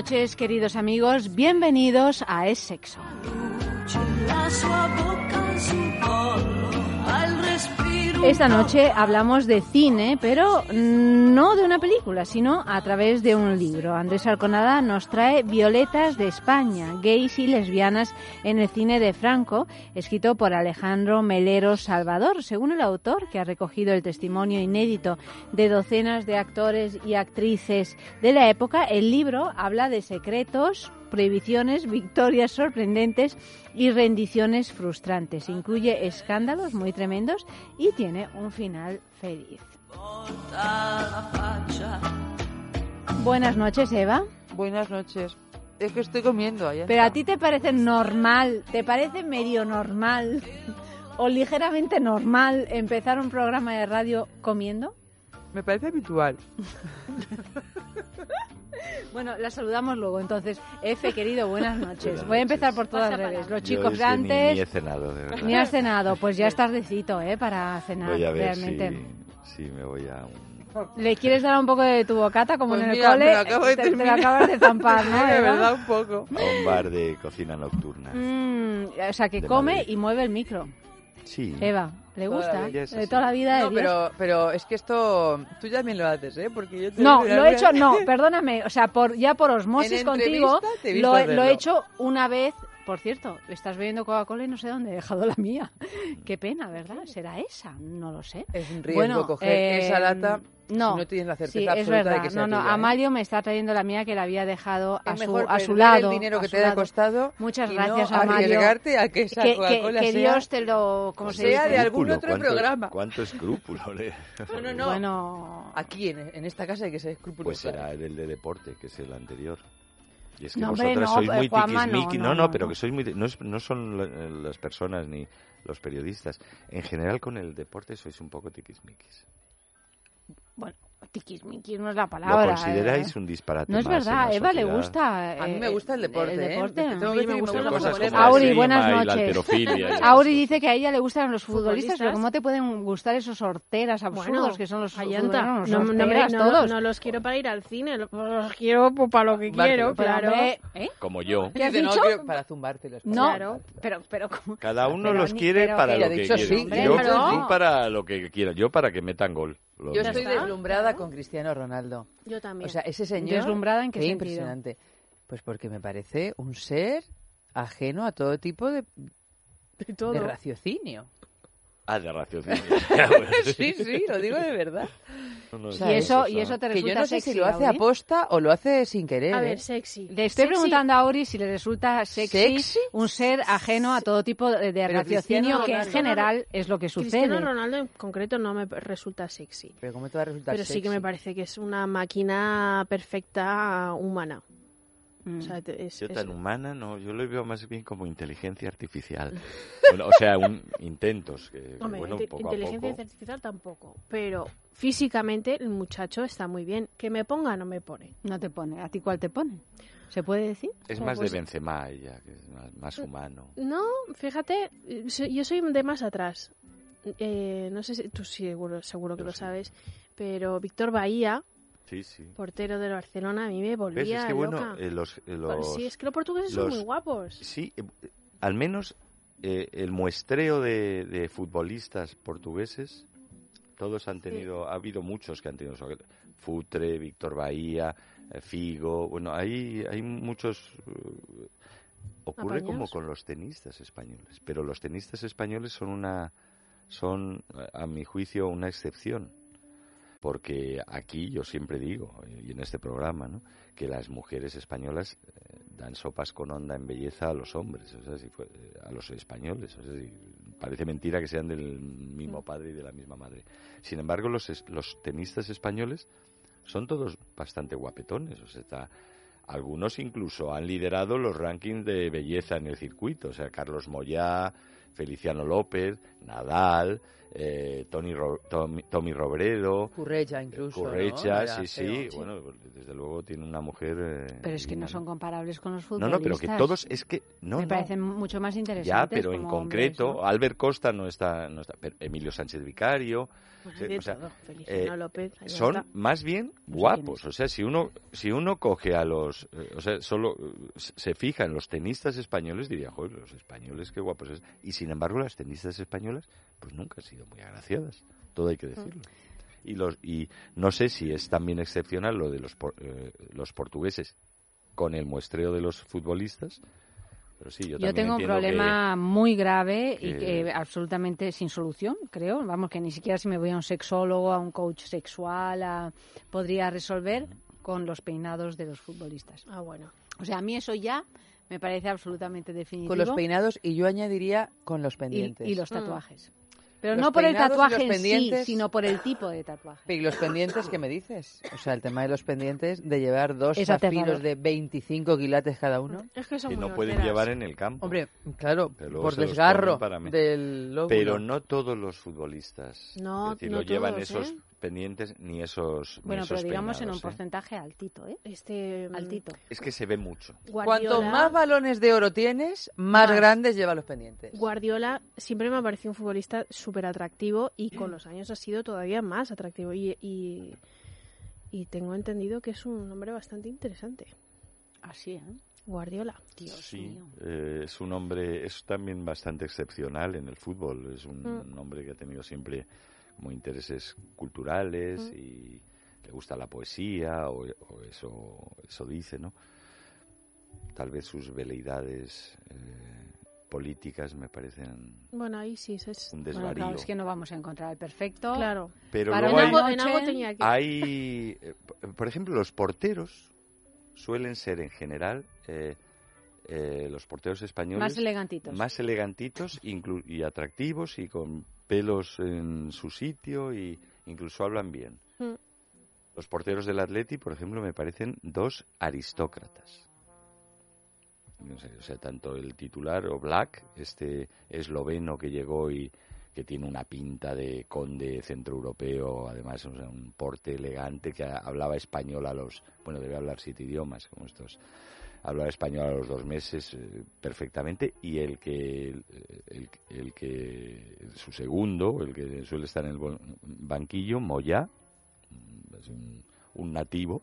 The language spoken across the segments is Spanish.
Noches, queridos amigos. Bienvenidos a Es Sexo. Esta noche hablamos de cine, pero no de una película, sino a través de un libro. Andrés Arconada nos trae Violetas de España, gays y lesbianas en el cine de Franco, escrito por Alejandro Melero Salvador. Según el autor, que ha recogido el testimonio inédito de docenas de actores y actrices de la época, el libro habla de secretos, prohibiciones, victorias sorprendentes y rendiciones frustrantes. Incluye escándalos muy tremendos y tiene un final feliz. Buenas noches, Eva. Buenas noches. Es que estoy comiendo allá. Pero a ti te parece normal, te parece medio normal o ligeramente normal empezar un programa de radio comiendo? Me parece habitual. Bueno, la saludamos luego. Entonces, F, querido, buenas noches. Voy a empezar por todas Pasa redes. Los Yo chicos ni- antes, Ni, he cenado, de verdad. ni has cenado. Pues ya es tardecito, ¿eh? Para cenar, Voy a ver realmente. si, si me voy a un... ¿Le quieres dar un poco de tu bocata como Pues en el mira, cole? me lo acabo de te, te lo acabas de zampar, ¿no? de verdad, un poco. a un bar de cocina nocturna. Mm, o sea, que come Madrid. y mueve el micro. Sí. Eva, ¿le Toda gusta? la vida es De toda la vida de No, Dios. pero, pero es que esto tú también lo haces, ¿eh? Porque yo te No, lo he hecho, no, perdóname, o sea, por, ya por osmosis En contigo, lo, lo he hecho una vez. Por cierto, estás bebiendo Coca-Cola y no sé dónde he dejado la mía. Qué pena, ¿verdad? ¿Será esa? No lo sé. Es un riesgo Bueno, coger eh, esa lata no, si no tienes la certeza Sí, es absoluta verdad. de que sea no, no, tuya, ¿eh? Amalio me está trayendo la mía que la había dejado a Es su, mejor a su lado. el dinero que te haya costado Muchas y gracias, no Amalio. arriesgarte a que esa Que, Coca-Cola que sea... Dios te lo... ¿Cómo se sea dice? de algún otro ¿cuánto- programa. ¿Cuánto escrúpulo? le- No, no, no. Bueno... Aquí, en, en esta casa, hay que ser escrupuloso. Pues será el de deporte, que es el anterior. Y es que No, hombre, vosotras no, sois eh, muy Juanma, no, tiquismiqui. no, No, no, no, pero que sois muy... No, es- no son la- las personas ni los periodistas. En general, con el deporte sois un poco tiquismiquis. Bueno, tiquismiquis no es la palabra. ¿Lo consideráis eh. un disparate No es más en verdad, la Eva le gusta. A mí me eh, gusta el deporte, El deporte. Tengo que A me los futbolistas. Auri, buenas noches. Auri dice que a ella le gustan los futbolistas, Futbolistas. pero ¿cómo te pueden gustar esos horteras absurdos Bueno, que son los futbolistas? no, Los no, no, todos. no los quiero para ir al cine, lo- los quiero para lo que quiero, Pero, claro. ¿eh? Como yo. ¿Qué has dicho? para zumbártelos. No, Claro. pero, pero ¿cómo? Cada uno Pero los quiere para lo que quiere. yo, para lo que quieras. Yo para que metan gol. Lo Yo estoy deslumbrada con Cristiano Ronaldo. Yo también. O sea, ese señor... ¿Deslumbrada en qué sentido? impresionante. Pues porque me parece un ser ajeno a todo tipo de, de todo. de raciocinio. Ah, de raciocinio. Sí, sí, lo digo de verdad. No, no, O Y eso, es y eso te Que resulta yo no sé sexy, si lo hace Auri? aposta o lo hace sin querer. A ¿eh? ver, sexy. Le estoy Sexy. preguntando a Auri si le resulta sexy, ¿Sexy? un ser ajeno a todo tipo de, de raciocinio, Cristiano que en general es lo que Cristiano sucede. Ronaldo en concreto no me resulta sexy. Pero ¿cómo te va a resultar Pero sí que sexy? me parece que es una máquina perfecta humana. Mm. O sea, te- es- Yo es- tan humana, no, yo lo veo más bien como inteligencia artificial. Bueno, o sea, un, intentos, que, Hombre, bueno, inte- poco a inteligencia poco. artificial tampoco. Pero físicamente el muchacho está muy bien. Que me ponga, no me pone. No te pone. ¿A ti cuál te pone? ¿Se puede decir? Es más pues- de Benzema ella, que es más, más humano. No, fíjate, eh, yo soy de más atrás. Eh, no sé si tú seguro, seguro que Yo lo sí. sabes, pero Víctor Bahía, Sí, sí. portero del Barcelona, a mí me ¿Ves? volvía Es que bueno, eh, los, eh, los- sí, es que los portugueses son muy guapos. Sí, eh, al menos eh, el muestreo de, de futbolistas portugueses, todos han tenido, ha habido muchos que han tenido, Futre, Víctor Bahía, Figo, bueno, hay, hay muchos... ocurre como con los tenistas españoles, pero los tenistas españoles son una, son, a mi juicio, una excepción. Porque aquí yo siempre digo, y en este programa, ¿no? que las mujeres españolas eh, dan sopas con onda en belleza a los hombres, o sea, si fue- eh, a los españoles. O sea, si- parece mentira que sean del mismo padre y de la misma madre. Sin embargo, los, los tenistas españoles son todos bastante guapetones. O sea, está, algunos incluso han liderado los rankings de belleza en el circuito. O sea, Carlos Moyá, Feliciano López, Nadal, eh, Tony Ro- Tommy, Tommy Robredo, Currecha incluso. ¿no? Currecha, sí, sí. Bueno, desde luego tiene una mujer. eh, Pero es que no son comparables con los No, futbolistas. no, pero que todos es que no, Me no. parecen mucho más interesantes. Ya, pero en concreto, hombres, ¿no? Albert Costa no está, no está, pero Emilio Sánchez Vicario, Pues de o sea, eh, López, ahí son está. más bien No quién guapos. O sea, si uno, si uno coge a los, eh, o sea, solo eh, se fija en los tenistas españoles, diría, joder, los españoles qué guapos es. Y sin embargo, las tenistas españolas, pues nunca han sido muy agraciadas. Todo hay que decirlo. Y los, y no sé si es también excepcional lo de los, por- eh, los portugueses con el muestreo de los futbolistas. Pero sí, yo, Yo tengo un que- problema muy grave y que- absolutamente sin solución, creo. Vamos, que ni siquiera si me voy a un sexólogo, a un coach sexual, a- podría resolver con los peinados de los futbolistas. Ah, bueno. O sea, a mí eso ya me parece absolutamente definitivo. Con los peinados y yo añadiría con los pendientes. y los Mm. Pero Los no por el tatuaje en sí, sino por el tipo de tatuaje. ¿Y los pendientes qué me dices? O sea, el tema de los pendientes de llevar dos Es zafiros aterrador. de 25 quilates cada uno. Es que son que muy no pueden llevar en el campo. Hombre, claro, por desgarro del lóbulo. Pero no todos los futbolistas No, es decir, no lo llevan todos, esos ¿eh? Pendientes ni esos ni Bueno, esos pero digamos en un ¿eh? porcentaje altito, ¿eh? Este mm, Altito. Es que se ve mucho. Guardiola, Cuanto más balones de oro tienes, más, Más. grandes lleva los pendientes. Guardiola siempre me ha parecido un futbolista súper atractivo y con los años ha sido todavía más atractivo. Y, y, y tengo entendido que es un hombre bastante interesante. Así, ¿eh? Guardiola. Dios sí, mío. eh, es un hombre, es también bastante excepcional en el fútbol. Es un, Mm. un hombre que ha tenido siempre como intereses culturales Mm. y le gusta la poesía o, o eso, eso dice, ¿no? Tal vez sus veleidades eh, políticas me parecen Bueno, ahí sí, es, es- un Bueno, desvarío. claro, es que no vamos a encontrar el perfecto. claro. Pero Para luego En hay, algo, en noche- algo tenía que... Hay, p- por ejemplo, los porteros suelen ser en general eh, eh, los porteros españoles Más elegantitos. más elegantitos y atractivos y con pelos en su sitio y incluso hablan bien. Mm. Los porteros del Atleti, por ejemplo, me parecen dos aristócratas. No sé, o sea, tanto el titular o Black, este esloveno que llegó y que tiene una pinta de conde centroeuropeo, además o sea, un porte elegante que hablaba español a los, bueno, debe hablar siete idiomas como estos, hablaba español a los dos meses eh, perfectamente y el que el, el que su segundo, el que suele estar en el banquillo, Moya, mm, un, un nativo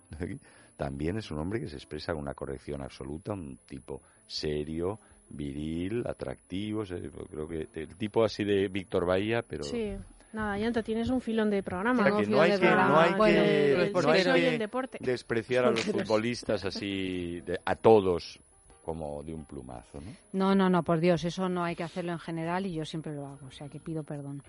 también es un hombre que se expresa con una corrección absoluta, un tipo serio, viril, atractivo, creo que el tipo así de Víctor Bahía, pero Sí. Nada, Yanta, tienes un filón de programa. o sea, que no hay que, no hay. Bueno, el no hay deporte. despreciar a los futbolistas así de- a todos como de un plumazo, ¿no? No, no, no, por Dios, eso no hay que hacerlo en general y yo siempre lo hago, o sea que pido perdón.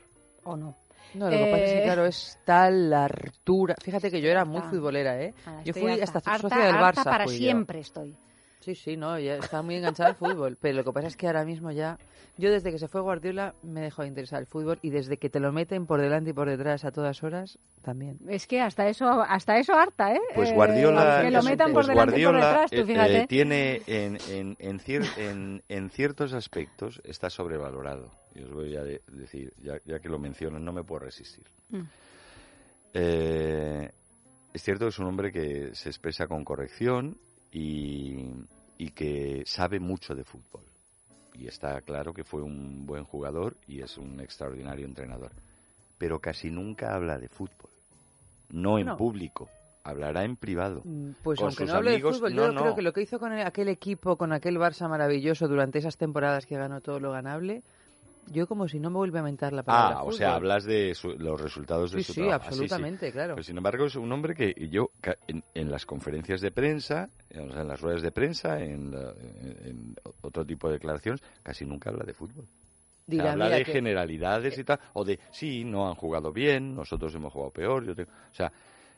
O no. No, lo que pasa es que, Eh, claro, es tal la hartura. Fíjate que yo era muy Harta. futbolera, ¿eh? Nada, Yo fui harta, hasta harta, socia del harta Barça. para yo. siempre estoy. Sí, sí, no, ya estaba muy enganchada al fútbol. Pero lo que pasa es que ahora mismo ya. Yo desde que se fue Guardiola me dejó de interesar el fútbol y desde que te lo meten por delante y por detrás a todas horas, también. Es que hasta eso, hasta eso harta, ¿eh? Pues Eh, Guardiola, que lo metan pues por delante y por Guardiola, detrás, tú eh, fíjate. eh, tiene en, en, en, cier- en- en ciertos aspectos está sobrevalorado. Y os voy a de- decir, ya, ya que lo menciono, no me puedo resistir. Mm. Eh, es cierto que es un hombre que se expresa con corrección y, y que sabe mucho de fútbol. Y está claro que fue un buen jugador y es un extraordinario entrenador. Pero casi nunca habla de fútbol. No en No. público. Hablará en privado. Mm, Pues Con aunque sus no hable de amigos, fútbol, no, yo no. creo que lo que hizo con el- aquel equipo, con aquel Barça maravilloso durante esas temporadas que ganó todo lo ganable, yo como si no me vuelve a mentar la palabra. Ah, o sea, hablas de su- los resultados de Sí, su sí, trabajo. Ah, absolutamente, claro. Pero sin embargo es un hombre que yo en, en las conferencias de prensa, sea, en las ruedas de prensa, en, la- en- en otro tipo de declaraciones, casi nunca habla de fútbol. Dirá, habla de que- generalidades y tal, o de, sí, no han jugado bien, nosotros hemos jugado peor. Yo tengo- o sea,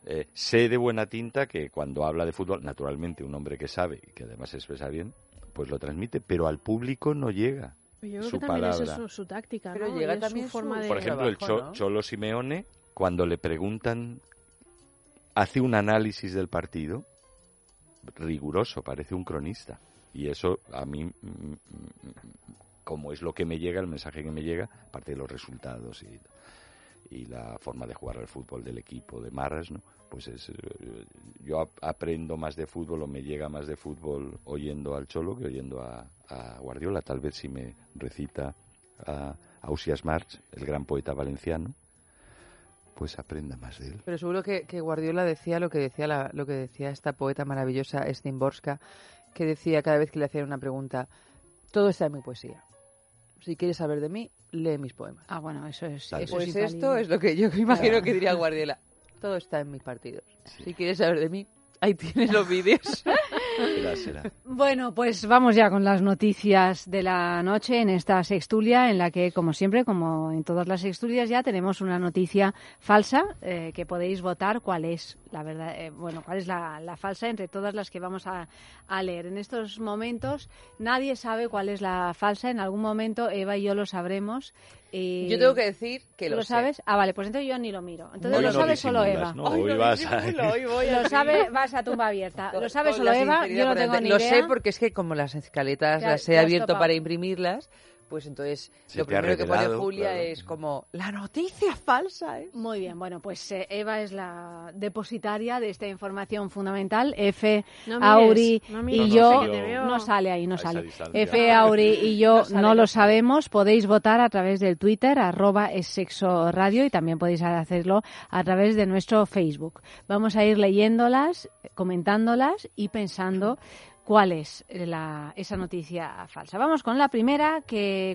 eh, sé de buena tinta que cuando habla de fútbol, naturalmente un hombre que sabe y que además se expresa bien, pues lo transmite, pero al público no llega. Yo creo su que también palabra. es su, su táctica, Pero ¿no? llega es también su forma su- de... Por ejemplo, el trabajo, Cho- ¿no? Cholo Simeone, cuando le preguntan, hace un análisis del partido riguroso, parece un cronista. Y eso a mí, mm, mm, como es lo que me llega, el mensaje que me llega, aparte de los resultados y, y la forma de jugar al fútbol del equipo de Marras, ¿no? Pues es, eh, yo ap- aprendo más de fútbol o me llega más de fútbol oyendo al Cholo que oyendo a, a Guardiola. Tal vez si me recita a Ausias March, el gran poeta valenciano, pues aprenda más de él. Pero seguro que, que Guardiola decía lo que decía la- lo que decía esta poeta maravillosa Szymborska, que decía cada vez que le hacían una pregunta, todo está en mi poesía. Si quieres saber de mí, lee mis poemas. Ah, bueno, eso es. Eso pues es esto infalible. es lo que yo imagino que diría Guardiola. Todo está en mis partidos. Si quieres saber de mí, ahí tienes los vídeos. Bueno, pues vamos ya con las noticias de la noche en esta sextulia, en la que, como siempre, como en todas las sextulias, ya tenemos una noticia falsa eh, que podéis votar cuál es la verdad, eh, bueno, cuál es la, la falsa entre todas las que vamos a, a leer. En estos momentos nadie sabe cuál es la falsa. En algún momento Eva y yo lo sabremos. Y- Yo tengo que decir que ¿Tú lo, lo sé. sabes? Ah, vale, pues entonces yo ni lo miro. Entonces Hoy lo no sabe solo Eva. ¿no? Hoy vas a... Lo sabe, vas a tumba abierta. Lo sabe solo Eva, yo no tengo ni Lo idea. sé porque es que como las escaletas Ya- las he abierto topado. para imprimirlas, pues entonces Se lo primero que pone Julia claro. es como la noticia falsa, ¿eh? Muy bien, bueno, pues eh, Eva es la depositaria de esta información fundamental. F, No mires, Auri no y no yo. sé. No sale ahí, no sale. F, Auri y yo No lo sabemos. Podéis votar a través del Twitter, arroba es sexo radio, y también podéis hacerlo a través de nuestro Facebook. Vamos a ir leyéndolas, comentándolas y pensando cuál es la, esa noticia falsa. Vamos con la primera,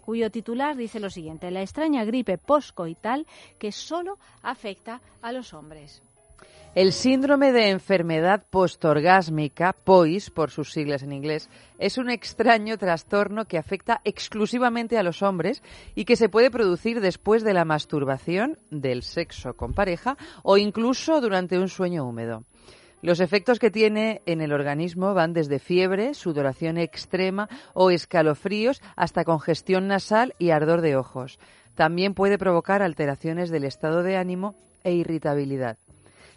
cuyo titular dice lo siguiente. La extraña gripe poscoital que solo afecta a los hombres. El síndrome de enfermedad postorgásmica, POIS por sus siglas en inglés, es un extraño trastorno que afecta exclusivamente a los hombres y que se puede producir después de la masturbación, del sexo con pareja o incluso durante un sueño húmedo. Los efectos que tiene en el organismo van desde fiebre, sudoración extrema o escalofríos hasta congestión nasal y ardor de ojos. También puede provocar alteraciones del estado de ánimo e irritabilidad.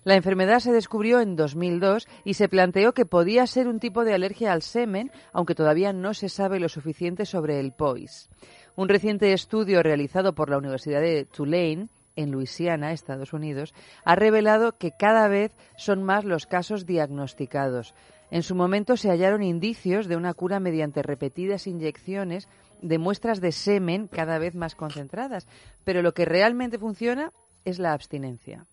La enfermedad se descubrió en 2002 y se planteó que podía ser un tipo de alergia al semen, aunque todavía no se sabe lo suficiente sobre el POIS. Un reciente estudio realizado por la Universidad de Tulane en Luisiana, Estados Unidos, ha revelado que cada vez son más los casos diagnosticados. En su momento se hallaron indicios de una cura mediante repetidas inyecciones de muestras de semen cada vez más concentradas, pero lo que realmente funciona es la abstinencia.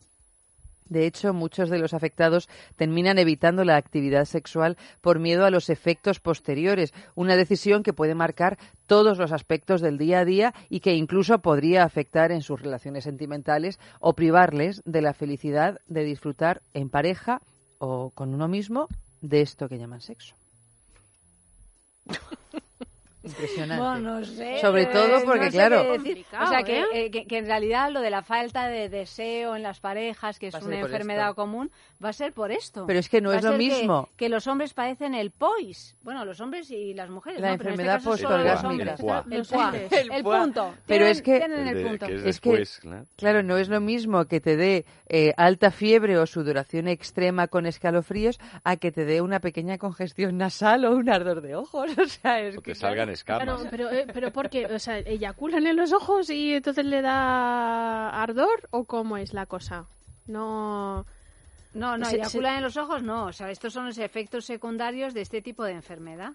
De hecho, muchos de los afectados terminan evitando la actividad sexual por miedo a los efectos posteriores, una decisión que puede marcar todos los aspectos del día a día y que incluso podría afectar en sus relaciones sentimentales o privarles de la felicidad de disfrutar en pareja o con uno mismo de esto que llaman sexo. Impresionante. Bueno, no sé. Sobre todo porque, no sé claro-. O sea, que, eh, que, que en realidad lo de la falta de deseo en las parejas, que es una enfermedad esto. común, va a ser por esto. Pero es que no Va es lo que- mismo. Que, los hombres padecen el POIS. Bueno, los hombres y las mujeres. La ¿no? Este enfermedad postorgásmica. hombres. El. El. El, El punto. Pero es que- tienen El de- es que- claro. No es lo mismo que te dé eh, alta fiebre o sudoración extrema con escalofríos a que te dé una pequeña congestión nasal o un ardor de ojos. O sea, es O que salgan escamas. Claro, pero, eh, pero ¿por qué? O sea, ¿eyaculan en los ojos y entonces le da ardor o cómo es la cosa? No... No, no, Se- eyaculan en los ojos, no. O sea, estos son los efectos secundarios de este tipo de enfermedad.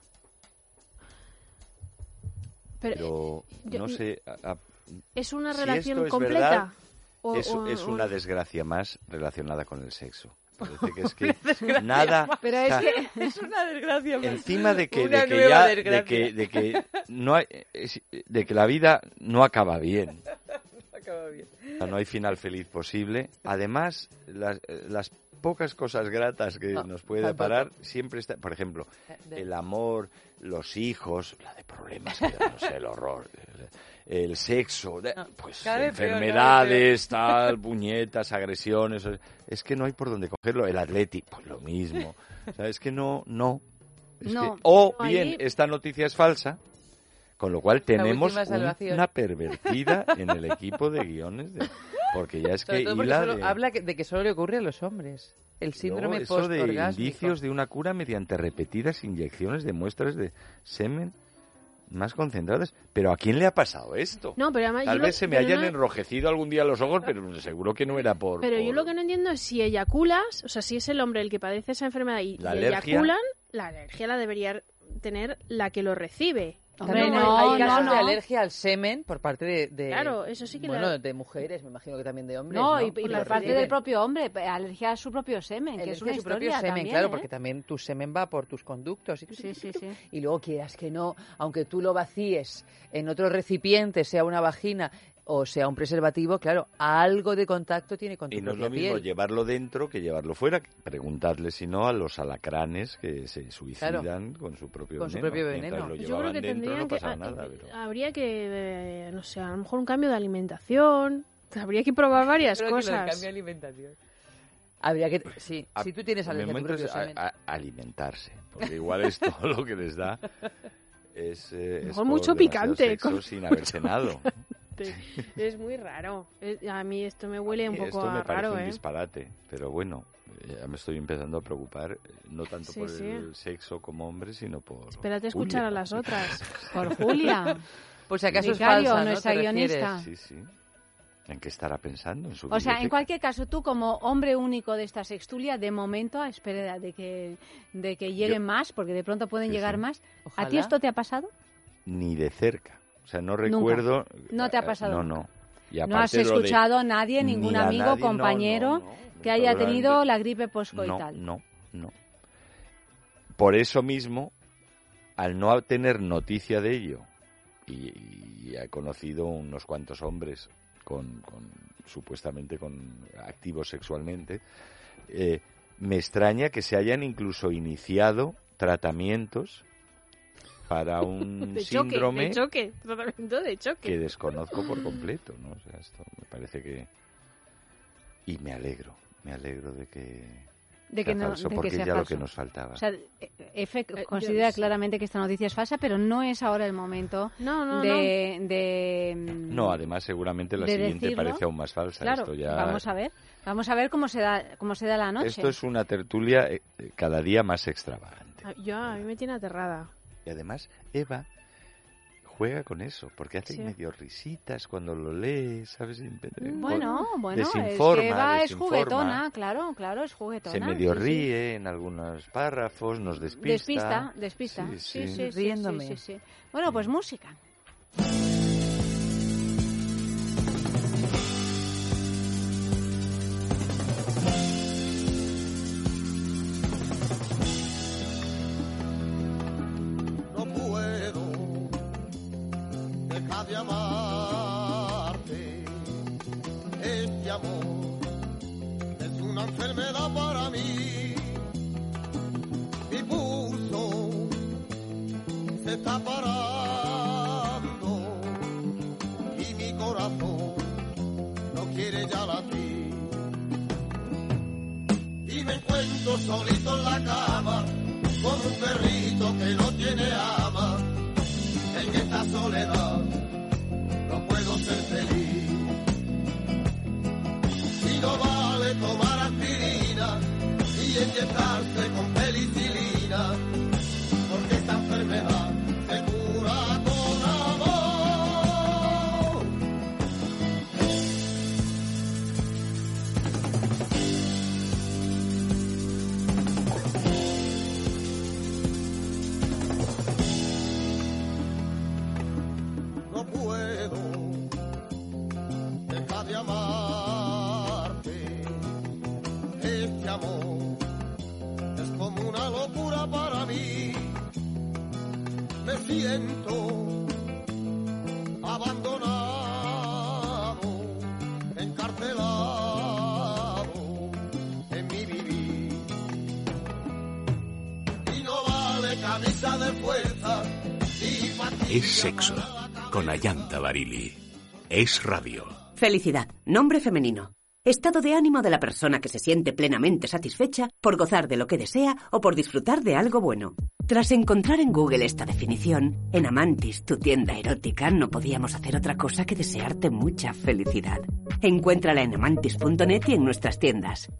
Pero, Pero yo- no sé, a- a- ¿es una si relación esto es completa? verdad, O- es, o- es o- una desgracia más relacionada con el sexo. Parece que es que nada... Pero o es sea, que es una desgracia. encima de que, Una de que nueva ya desgracia. de que, de que no hay, es- de que la vida no acaba bien O sea, no hay final feliz posible además las, eh, las pocas cosas gratas que No, nos puede tampoco. parar siempre está por ejemplo De- el amor los hijos la de problemas que no sé el horror el sexo, No, pues peor, enfermedades, tal, puñetas, agresiones. Es que no hay por dónde cogerlo. El atleti, pues lo mismo. O sea, es que no, no. Es No. que- o bien, esta noticia es falsa, con lo cual tenemos una pervertida en el equipo de guiones. de- porque ya es Sobre que hila solo- de- habla que- de que solo le ocurre a los hombres. El síndrome Luego, eso de indicios de una cura mediante repetidas inyecciones de muestras de semen más concentradas. Pero ¿a quién le ha pasado esto? No, pero además Tal vez lo- se me hayan no- enrojecido algún día los ojos, pero seguro que no era por... Pero yo lo que no entiendo es si eyaculas, o sea, si es el hombre el que padece esa enfermedad y, La y alergia. eyaculan, la alergia la debería tener la que lo recibe. Hombre, También no, hay casos no, de alergia al semen por parte de, de- Claro, eso sí que bueno, la- de mujeres, me imagino que también de hombres. No, y, por parte del propio hombre, alergia a su propio semen, que es una su propio semen, también, claro, ¿eh? porque también tu semen va por tus conductos. Y, Sí, sí, sí. y luego quieras que no, aunque tú lo vacíes en otro recipiente, sea una vagina o sea un preservativo, claro, algo de contacto tiene con tu Y no es lo mismo piel. llevarlo dentro que llevarlo fuera. Preguntadle si no a los alacranes que se suicidan con su propio Con su veneno. propio Mientras veneno. lo Yo creo que dentro tendrían no que ah, nada. pero- habría que eh, no sé, a lo mejor un cambio de alimentación, habría que probar varias Creo que cosas. cambio de alimentación. Habría que, sí, A- si tú tienes alergia a propio alimentarse, porque igual es todo lo que les da. Es, eh, es por mucho picante, sexo con sin haber cenado. Es muy raro. Es- a mí esto me huele un poco Esto me a parece raro, un ¿eh? disparate, pero bueno, eh, ya me estoy empezando a preocupar, eh, no tanto Sí, por sí. el sexo como hombre, sino por... Espérate a escuchar a las otras. Por Julia. Por si acaso Vicario, es falsa, ¿no? nuestra guionista. Sí, sí. ¿En qué estará pensando? En su O sea, en cualquier caso, tú como hombre único de esta sextulia, de momento, a espera de que, de que lleguen Yo- más, porque de pronto pueden llegar sí. más. ¿A ti esto te ha pasado? Ni de cerca. O sea, no recuerdo... No te ha eh, pasado No, no. Y No has de- escuchado a nadie, ni ningún amigo, nadie, compañero, no, no, que haya tenido la gripe poscoital. No, no, no. Por eso mismo, al no tener noticia de ello, y, y he conocido unos cuantos hombres con, con- supuestamente con activos sexualmente, eh, me extraña que se hayan incluso iniciado tratamientos para un De choque, síndrome de choque, tratamiento de choque. que desconozco por completo, ¿no? O sea, esto me parece que y me alegro, me alegro de que De que sea no, falso, de porque que sea ya lo que nos faltaba. O sea, Efe Eh, considera claramente que esta noticia es falsa, pero no es ahora el momento No, no, de, de, mm, no, además seguramente la de siguiente decirlo. parece aún más falsa. Claro, esto ya vamos a ver. Vamos a ver cómo se da, cómo se da la noche. esto es una tertulia eh, eh, cada día más extravagante. Ah, Yo, a mí me tiene aterrada. Además Eva juega con eso, porque hace Sí. medio risitas cuando lo lee, ¿sabes? Bueno, bueno, es que Eva es juguetona, claro, claro, es juguetona. Se medio sí, sí. ríe en algunos párrafos, nos despista. Despista, despista. Sí, Sí, sí. sí, sí, Riéndome. sí, sí, sí. Bueno, pues música. Es una enfermedad para mí. Mi pulso se está parando y mi corazón no quiere ya latir. Y me encuentro solito en la cama como un perrito Ayanta Barili. Es radio. Felicidad, nombre femenino. Estado de ánimo de la persona que se siente plenamente satisfecha por gozar de lo que desea o por disfrutar de algo bueno. Tras encontrar en Google esta definición, en Amantis, tu tienda erótica, no podíamos hacer otra cosa que desearte mucha felicidad. Encuéntrala en amantis.net y en nuestras tiendas.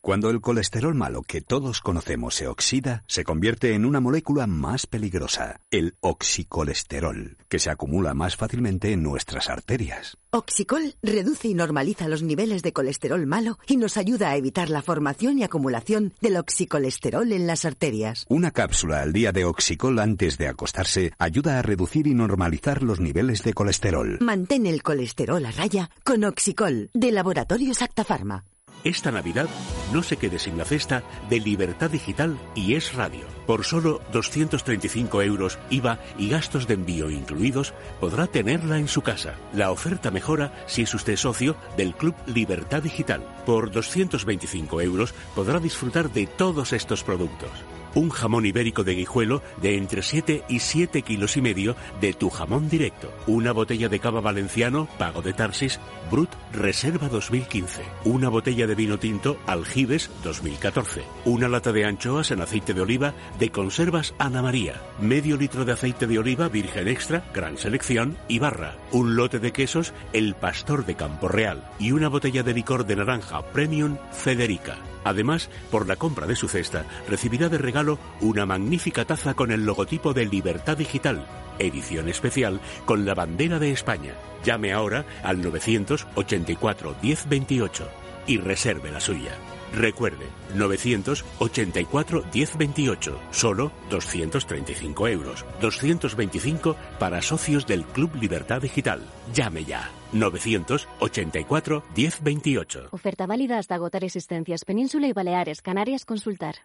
Cuando el colesterol malo que todos conocemos se oxida, se convierte en una molécula más peligrosa, el oxicolesterol, que se acumula más fácilmente en nuestras arterias. Oxicol reduce y normaliza los niveles de colesterol malo y nos ayuda a evitar la formación y acumulación del oxicolesterol en las arterias. Una cápsula al día de Oxicol antes de acostarse ayuda a reducir y normalizar los niveles de colesterol. Mantén el colesterol a raya con Oxicol, de Laboratorios Acta Pharma. Esta Navidad no se quede sin la cesta de Libertad Digital y Es Radio. Por solo 235 euros IVA y gastos de envío incluidos, podrá tenerla en su casa. La oferta mejora si es usted socio del Club Libertad Digital. Por 225 euros podrá disfrutar de todos estos productos. Un jamón ibérico de guijuelo de entre 7 y 7 kilos y medio de tu jamón directo. Una botella de cava valenciano, pago de Tarsis, Brut Reserva 2015. Una botella de vino tinto, Aljibes 2014. Una lata de anchoas en aceite de oliva de conservas Ana María. Medio litro de aceite de oliva virgen extra, gran selección y barra. Un lote de quesos, El Pastor de Campo Real. Y una botella de licor de naranja Premium Federica. Además, por la compra de su cesta, recibirá de regalo una magnífica taza con el logotipo de Libertad Digital, edición especial con la bandera de España. Llame ahora al 984 1028 y reserve la suya. Recuerde, 984 1028, solo 235 euros, 225 para socios del Club Libertad Digital. Llame ya, 984 1028. Oferta válida hasta agotar existencias. Península y Baleares, Canarias, consultar.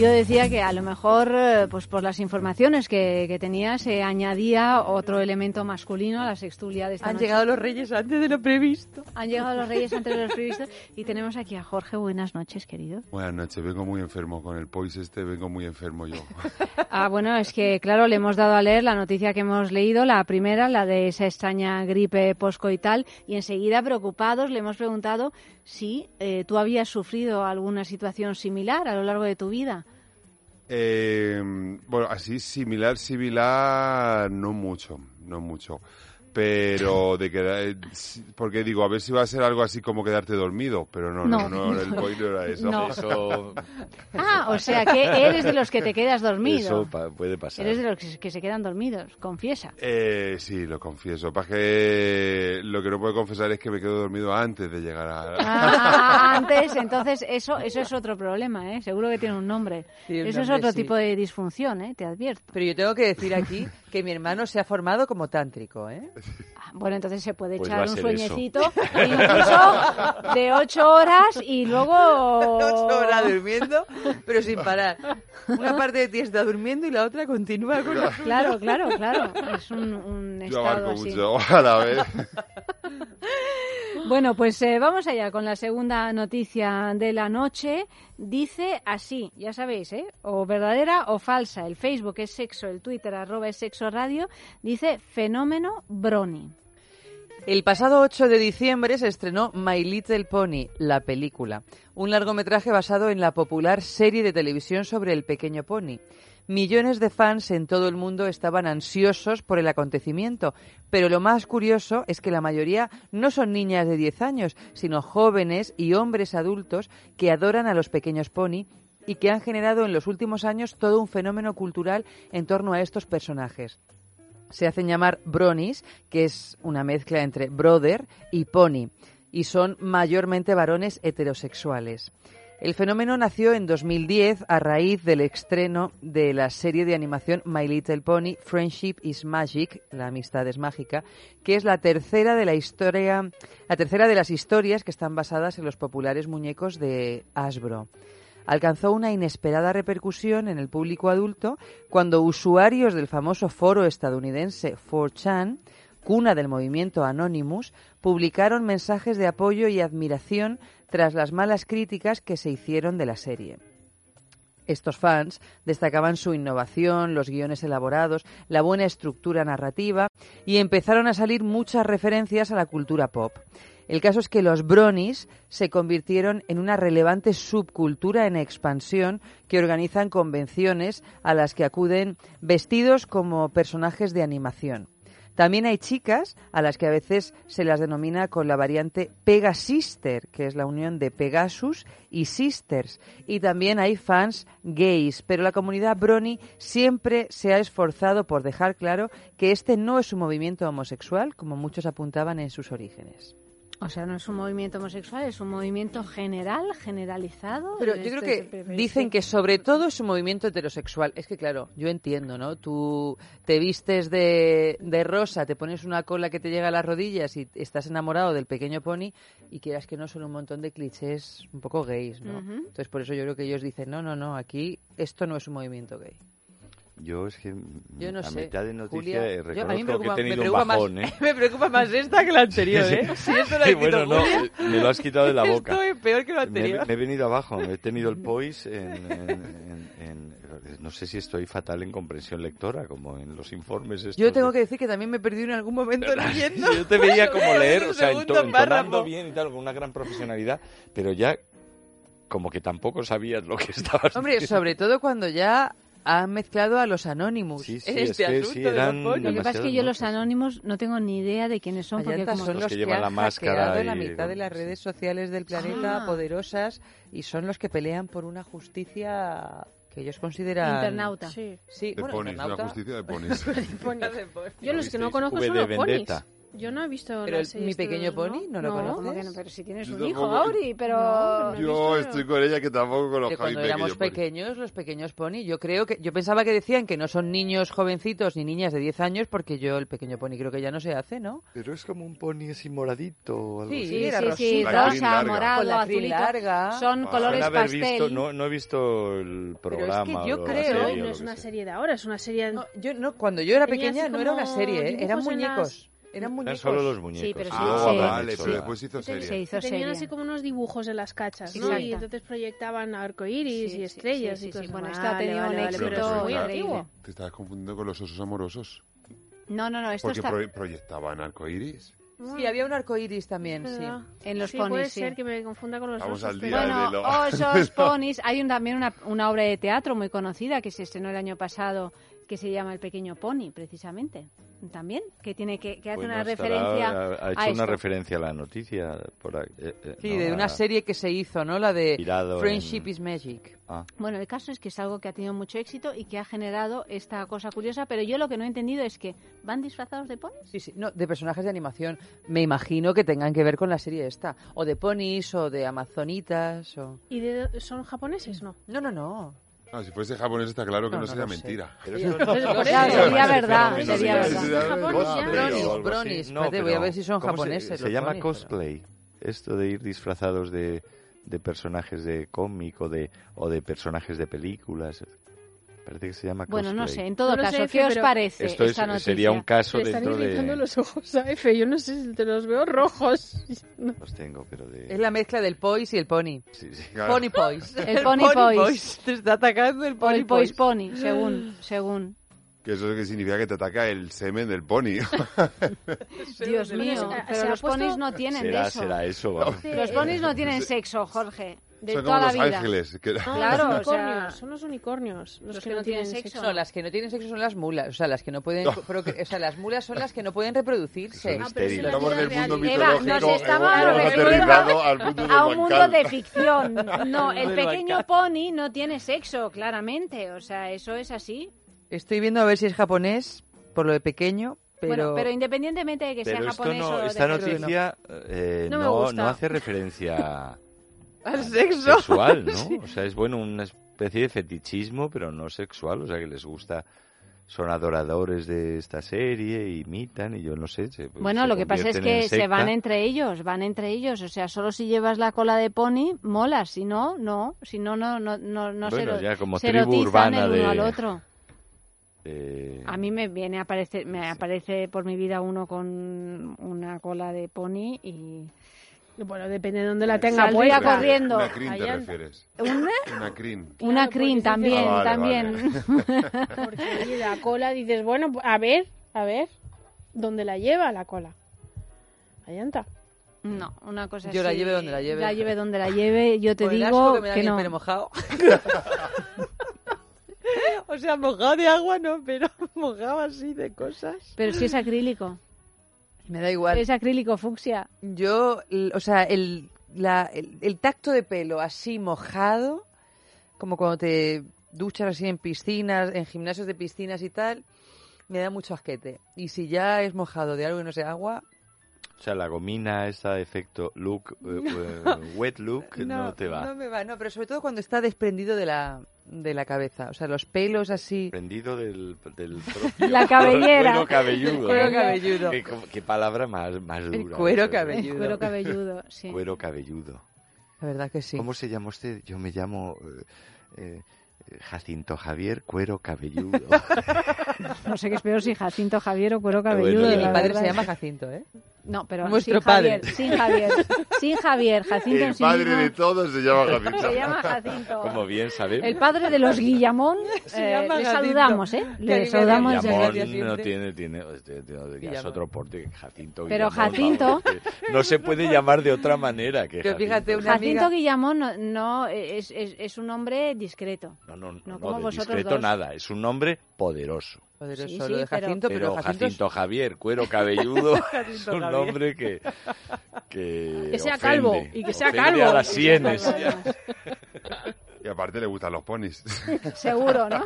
Yo decía que a lo mejor, eh, pues por las informaciones que, que tenía, se añadía otro elemento masculino a la sextulia de esta Han noche. llegado los reyes antes de lo previsto. Han llegado los reyes antes de los previstos y tenemos aquí a Jorge. Buenas noches, querido. Buenas noches, vengo muy enfermo con el pois este, vengo muy enfermo yo. Ah, bueno, es que claro, le hemos dado a leer la noticia que hemos leído, la primera, la de esa extraña gripe poscoital, y enseguida preocupados le hemos preguntado si eh, tú habías sufrido alguna situación similar a lo largo de tu vida. Eh, bueno, así similar, similar, no mucho, no mucho. Pero de que porque digo, a ver si va a ser algo así como quedarte dormido, pero no, no, No. no, el pois no era eso. No. Eso, Ah, o sea que eres de los que te quedas dormido. eso pa- puede pasar. Eres de los que, que se quedan dormidos, confiesa. Eh, sí, lo confieso. Para que lo que no puedo confesar es que me quedo dormido antes de llegar a... Ah, antes, entonces eso eso es otro problema, ¿eh? Seguro que tiene un nombre. Sí, eso es otro sí. tipo de disfunción, ¿eh? Te advierto. Pero yo tengo que decir aquí que mi hermano se ha formado como tántrico, ¿eh? Ah, Bueno, entonces se puede Pues echar a un sueñecito, incluso de ocho horas y luego... Ocho horas durmiendo, pero sin parar. Una parte de ti está durmiendo y la otra continúa con la Claro, claro, claro. Es un, un Yo estado abarco así. mucho a la vez. Bueno, pues eh, vamos allá con la segunda noticia de la noche. Dice así, ya sabéis, ¿eh? O verdadera o falsa. El Facebook es sexo, el Twitter arroba es sexo radio. Dice fenómeno Brony. El pasado 8 de diciembre se estrenó My Little Pony, la película, un largometraje basado en la popular serie de televisión sobre el pequeño pony. Millones de fans en todo el mundo estaban ansiosos por el acontecimiento, pero lo más curioso es que la mayoría no son niñas de 10 años, sino jóvenes y hombres adultos que adoran a los pequeños pony y que han generado en los últimos años todo un fenómeno cultural en torno a estos personajes se hacen llamar bronies, que es una mezcla entre brother y pony, y son mayormente varones heterosexuales. El fenómeno nació en 2010 a raíz del estreno de la serie de animación My Little Pony Friendship is Magic, la amistad es mágica, que es la tercera de la historia, la tercera de las historias que están basadas en los populares muñecos de Hasbro. Alcanzó una inesperada repercusión en el público adulto cuando usuarios del famoso foro estadounidense 4chan cuna del movimiento Anonymous, publicaron mensajes de apoyo y admiración tras las malas críticas que se hicieron de la serie. Estos fans destacaban su innovación, los guiones elaborados, la buena estructura narrativa y empezaron a salir muchas referencias a la cultura pop. El caso es que los bronies se convirtieron en una relevante subcultura en expansión que organizan convenciones a las que acuden vestidos como personajes de animación. También hay chicas a las que a veces se las denomina con la variante Pegasister, que es la unión de Pegasus y Sisters. Y también hay fans gays, pero la comunidad Brony siempre se ha esforzado por dejar claro que este no es un movimiento homosexual, como muchos apuntaban en sus orígenes. O sea, no es un movimiento homosexual, es un movimiento general, generalizado. Pero yo Este- creo que dicen que sobre todo es un movimiento heterosexual. Es que claro, yo entiendo, ¿no? Tú te vistes de, de rosa, te pones una cola que te llega a las rodillas y estás enamorado del pequeño pony y quieras que no son un montón de clichés un poco gays, ¿no? Entonces por eso yo creo que ellos dicen, no, no, no, aquí esto no es un movimiento gay. Yo es que Yo no a sé. mitad de noticia Julia, eh, yo- a mí reconozco me preocupa, que he me tenido un preocupa bajón, más, ¿eh? me preocupa más esta que la anterior, Sí, ¿eh? sí. Si esto lo ha Sí, escrito bueno, no, Julia, me lo has quitado de la boca. Esto es peor que lo Me, anterior. me he venido abajo, he tenido el poise en, en- en- en- No sé si estoy fatal en comprensión lectora, como en los informes estos Yo tengo de- que decir que también me he perdido en algún momento leyendo. Yo te veía como leer, Un o sea, ento- entonando bien y tal, con una gran profesionalidad, pero ya como que tampoco sabías lo que estabas Hombre, diciendo. sobre todo cuando ya han mezclado a los Anonymous Sí, sí, en es este que asunto sí, de los eran. Lo que pasa es que yo los anónimos no tengo ni idea de quiénes son. Porque como son Los los que llevan la han máscara hackeado la y- mitad de las redes sociales del planeta Ah. poderosas y son los que pelean por una justicia que ellos consideran Internauta. Sí. Sí, De bueno, ponis, internauta. justicia de ponis. Yo los que no conozco son de los ponis. Yo no he visto Pero la el- serie mi pequeño los- pony, ¿no lo conoces? ¿Cómo que no? Pero si tienes Yo un hijo, tampoco- Auri, pero... No, pero- Yo estoy con ella que tampoco De conozco a mi cuando pequeño éramos pony. pequeños, los pequeños pony, yo creo que yo pensaba que decían que no son niños jovencitos ni niñas de 10 años porque yo el pequeño pony creo que ya no se hace, ¿no? Pero es como un pony así moradito o algo Sí, así. Sí, era sí, sí, rosita. La crin rosa, larga. morado, Con la crin azulito. larga. Son Ah. colores Suena haber pastel. visto, no, no he visto el es que programa. yo o la creo- serie o no lo es que una sea. serie de ahora, es una serie... No, yo no, cuando yo era Tenía pequeña así no era una como serie, ¿eh? eran en muñecos. Eran Eran muñecos. solo los muñecos. Sí, pero sí, Ah, sí. vale, Sí. pero después hizo Se serie. hizo Tenían serie. así como unos dibujos en las cachas, ¿no? Exacto. Y entonces proyectaban arcoíris Sí, y estrellas sí, sí, y sí. cosas. Bueno, esto ha tenido un éxito muy antiguo. Te estás confundiendo con los osos amorosos. No, no, no, esto Porque está pro- proyectaban arcoiris. Sí, había un arco iris también, sí. En los sí, ponis. puede sí. ser que me confunda con los Vamos osos, al día Bueno, de lo- osos, ponis. Hay un- también una, una obra de teatro muy conocida que se estrenó el año pasado que se llama El Pequeño Pony, precisamente. También, que tiene que, que hace una estará- referencia ha, ha hecho a una esto. referencia a la noticia. Por eh, eh, Sí, ¿no? de una A- serie que se hizo, ¿no? La de Friendship en- is Magic. Ah, Bueno, el caso es que es algo que ha tenido mucho éxito y que ha generado esta cosa curiosa, pero yo lo que no he entendido es que van disfrazados de ponis. Sí, sí, no, de personajes de animación. Me imagino que tengan que ver con la serie esta. O de ponis, o de amazonitas, o... ¿Y de- son japoneses? No. No, no, no. Ah, si fuese japonés está claro que No, no, no sería mentira. pero eso no- sería verdad, sería de- verdad. Bronis, Espérate, voy a ver si son ¿cómo se- japoneses Se, llama bronis, pero- cosplay. Esto de ir disfrazados de, de personajes de cómic o de, o de personajes de películas. Parece que se llama cosplay. Bueno, no sé, en todo No lo caso, sé, ¿qué os parece Esto es- esta noticia? sería un caso Le están dentro irritando de... los ojos a F. Yo no sé si te los veo rojos. No. Los tengo, pero de... Es la mezcla del pois y el pony. Sí, sí. Claro. Pony pois. El pony pois. Te está atacando el O pony el pois pony, según, según. Que eso es que significa que te ataca el semen del pony. Dios mío, pero los puesto- ponis no tienen de Será, eso. será eso, vamos. Sí, Los ponis no tienen sexo, Jorge, de Son toda como la los vida. ángeles. que- No, Claro, los o sea- unicornios, son los unicornios los, que, no tienen sexo. No, las que no tienen sexo son las mulas. O sea, las que no pueden... No. procre- O sea, las mulas son las que no pueden reproducirse. Son Ah, pero la Estamos del mundo real. Eva, mitológico. nos estamos aterrizado al mundo del a un mundo de ficción. No, el pequeño pony no tiene sexo, claramente. O sea, eso es así. Estoy viendo a ver si es japonés, por lo de pequeño, pero... Bueno, pero independientemente de que sea Pero esto japonés no, o de esta noticia eh, No me no, no hace referencia al sexo. sexual, ¿no? Sí. O sea, es bueno una especie de fetichismo, pero no sexual, o sea, que les gusta son adoradores de esta serie, imitan y yo no sé. se- Bueno, se lo que pasa es que se van entre ellos, van entre ellos. O sea, solo si llevas la cola de pony, molas. Si no, no. Si no, no, no, no, no se, Bueno, ya como se tribu erotizan urbana el uno de- al otro. Eh, A mí me viene a aparecer, me aparece por mi vida uno con una cola de pony y Bueno, depende de dónde la tenga Saldría puesta. corriendo. Una crin te refieres. ¿Una? Una crin. una porque crin dices- también, Ah, vale, también. Porque oye, la cola dices, bueno, a ver, a ver, ¿dónde la lleva la cola? Allá está. No, una cosa Yo la así, lleve donde la lleve. La lleve donde la lleve, yo te Por el digo asco que me da que no. pelo mojado. o sea, mojado de agua no, pero mojado así de cosas. Pero si es acrílico, Me da igual. es acrílico fucsia. Yo, o sea, el, la- el, el tacto de pelo así mojado, como cuando te duchas así en piscinas, en gimnasios de piscinas y tal, me da mucho asquete. Y si ya es mojado de algo que no sea agua, O sea, la gomina, esa de efecto look, eh, wet look, no, te va. No me va, no, pero sobre todo cuando está desprendido de la, de la cabeza. O sea, los pelos así. Prendido del, del propio La cabellera. cuero cabelludo. Cuero cabelludo. Qué, qué palabra más, más El dura. cuero esa, ¿eh? cabelludo. El cuero cabelludo, sí. Cuero cabelludo. La verdad que sí. ¿Cómo se llama usted? Yo me llamo eh, eh, Jacinto Javier Cuero Cabelludo. No sé qué es peor si Jacinto Javier o cuero cabelludo. Bueno, mi padre verdad. se llama Jacinto, ¿eh? No, pero Nuestro sin Javier, padre. sin Javier, sin Javier, Jacinto El sí padre mismo de todos se llama Jacinto. se llama Jacinto. Como bien sabemos. El padre de los Guillamón, eh, le Jacinto. saludamos, ¿eh? Le saludamos Guillamón no tiene, tiene, tiene- es otro porte que Jacinto Pero Guillamón, Jacinto- vamos, que no se puede llamar de otra manera que Pero fíjate, Jacinto. una Jacinto amiga- Guillamón no, no, es, es, es un hombre discreto. No, no, no, No no, como de vosotros discreto dos. nada. Es un nombre poderoso. Poderoso, Sí, lo sí, de pero- Jacinto, pero, Pero Jacinto, es- Jacinto Javier, cuero cabelludo, es un Javier. nombre que, que, Que sea ofende, calvo, y que sea calvo. a las sienes. Y aparte le gustan los ponis. Seguro, ¿no?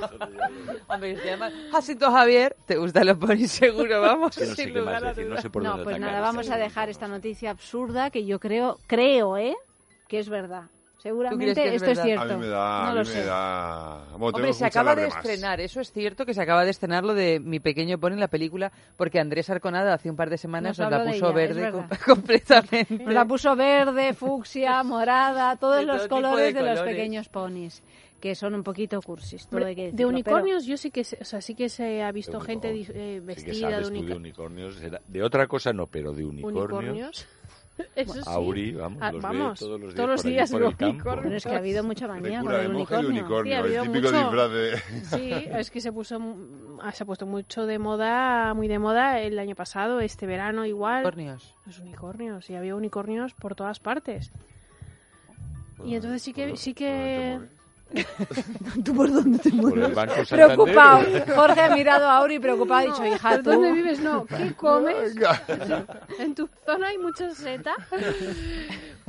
Hombre, se llama Jacinto Javier, te gustan los ponis seguro, vamos. Que no sé sin qué lugar más a decir, no sé por No, dónde pues nada, vamos a dejar esta noticia absurda que yo creo, creo, ¿eh? Que es verdad. Seguramente es esto es cierto. A mí me da, no lo mí sé. me da... Bueno, tengo Hombre, se acaba de estrenar, eso es cierto que se acaba de estrenar lo de Mi Pequeño Pony en la película, porque Andrés Arconada hace un par de semanas Nos nos, la de puso ella, verde com- completamente. Nos la puso verde, fucsia, morada, todos De los todo colores de de, los colores. pequeños ponis, que son un poquito cursis, todo hay que de decirlo, unicornios yo sí que se, o sea, sí que se ha visto De gente eh, Sí que vestida de, sabes tú de unico- unicornios. De otra cosa no, pero de unicornios. unicornios. Eso sí. Auri, vamos, Ah, los vamos, todos los días, todos los por allí, días por campo. pero es que ha habido mucha manía con el unicornio. unicornio. Sí, ha el habido típico mucho- disfraz de... Sí, es que se puso se ha puesto mucho de moda, muy de moda el año pasado, este verano igual. Unicornios. Los unicornios, y había unicornios por todas partes. Y entonces sí que sí que ¿Tú por dónde te Por el mueves? Preocupado. Jorge ha mirado a Auri preocupado ha dicho, hija, ¿Pero tú... ¿Dónde vives? No, ¿qué comes? ¿En tu zona hay mucha seta?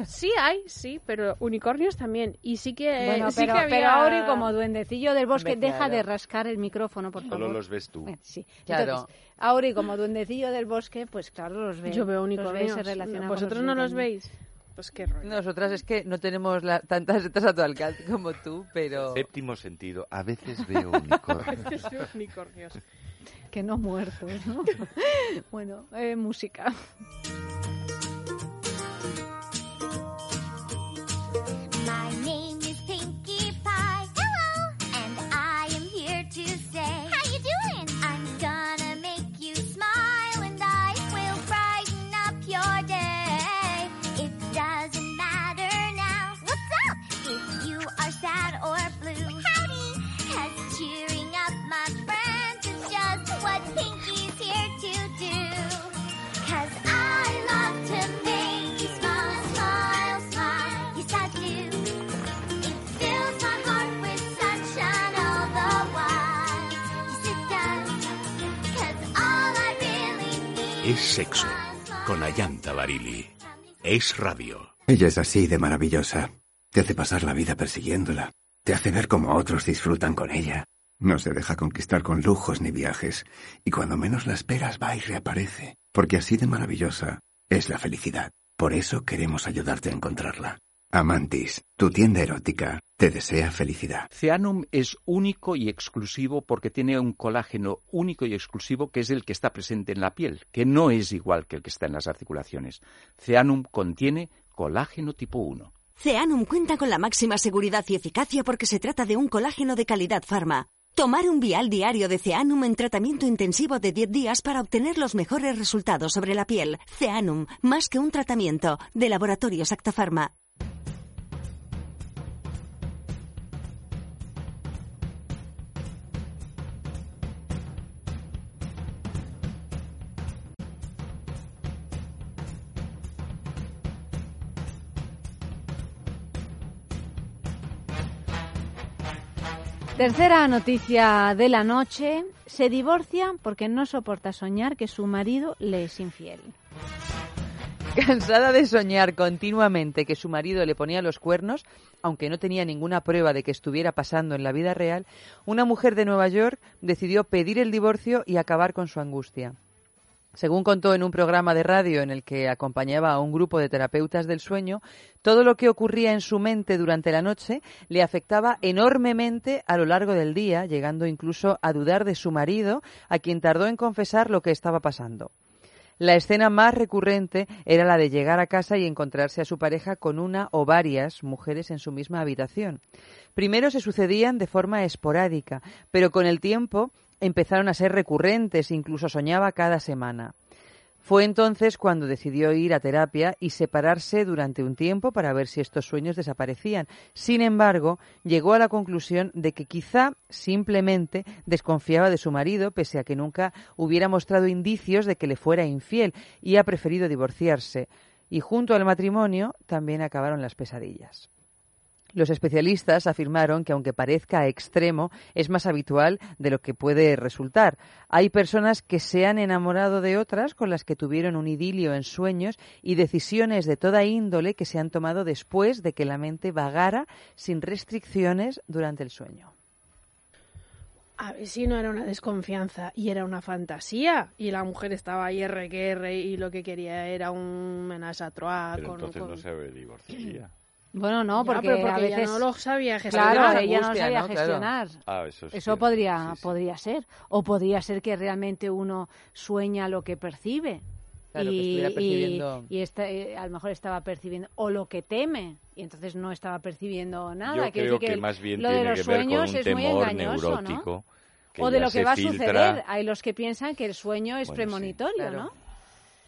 Sí hay, sí, pero unicornios también. Y sí que, Bueno, sí pero, que había... pero Auri, como duendecillo del bosque, deja claro. de rascar el micrófono, por Solo favor. los ves tú. Eh, Sí, Claro. Entonces, Auri, como duendecillo del bosque, pues claro, los ve. Yo veo Los ve y unicornios. se relaciona con ¿Vosotros no los veis? Pues qué rollo. Nosotras es que no tenemos la- tantas setas a tu alcance como tú, pero... Séptimo sentido. A veces veo unicornios. unicornios. Que no muertos, ¿no? bueno, eh, música. Sexo. Con Ayanta Barili. Es radio. Ella es así de maravillosa. Te hace pasar la vida persiguiéndola. Te hace ver cómo otros disfrutan con ella. No se deja conquistar con lujos ni viajes. Y cuando menos la esperas va y reaparece. Porque así de maravillosa es la felicidad. Por eso queremos ayudarte a encontrarla. Amantis, tu tienda erótica, te desea felicidad. Ceanum es único y exclusivo porque tiene un colágeno único y exclusivo que es el que está presente en la piel, que no es igual que el que está en las articulaciones. Ceanum contiene colágeno tipo 1. Ceanum cuenta con la máxima seguridad y eficacia porque se trata de un colágeno de calidad farma. Tomar un vial diario de Ceanum en tratamiento intensivo de 10 días para obtener los mejores resultados sobre la piel. Ceanum, más que un tratamiento, de Laboratorios Actafarma. Tercera noticia de la noche. Se divorcia porque no soporta soñar que su marido le es infiel. Cansada de soñar continuamente que su marido le ponía los cuernos, aunque no tenía ninguna prueba de que estuviera pasando en la vida real, una mujer de Nueva York decidió pedir el divorcio y acabar con su angustia. Según contó en un programa de radio en el que acompañaba a un grupo de terapeutas del sueño, todo lo que ocurría en su mente durante la noche le afectaba enormemente a lo largo del día, llegando incluso a dudar de su marido, a quien tardó en confesar lo que estaba pasando. La escena más recurrente era la de llegar a casa y encontrarse a su pareja con una o varias mujeres en su misma habitación. Primero se sucedían de forma esporádica, pero con el tiempo empezaron a ser recurrentes, incluso soñaba cada semana. Fue entonces cuando decidió ir a terapia y separarse durante un tiempo para ver si estos sueños desaparecían. Sin embargo, llegó a la conclusión de que quizá simplemente desconfiaba de su marido, pese a que nunca hubiera mostrado indicios de que le fuera infiel, y ha preferido divorciarse. Y junto al matrimonio también acabaron las pesadillas. Los especialistas afirmaron que aunque parezca extremo, es más habitual de lo que puede resultar. Hay personas que se han enamorado de otras con las que tuvieron un idilio en sueños y decisiones de toda índole que se han tomado después de que la mente vagara sin restricciones durante el sueño. A ver si no era una desconfianza y era una fantasía. Y la mujer estaba ahí R que R y lo que quería era un Pero con, entonces con- no se divorciaría. Bueno, no, porque, porque a ella veces no lo sabía gestionar. Claro, ella no lo sabía ¿no? Claro. gestionar. Ah, eso podría, podría ser. O podría ser que realmente uno sueña lo que percibe. Claro, que y, estuviera y- percibiendo- y esta- eh, a lo mejor estaba percibiendo o lo que teme y entonces no estaba percibiendo nada. Yo Quiero creo que el- más bien lo de los que ver con sueños un es muy temor engañoso, ¿no? neurótico. que O de lo que va a filtra. suceder. Hay los que piensan que el sueño es Bueno, sí, premonitorio, claro. ¿no?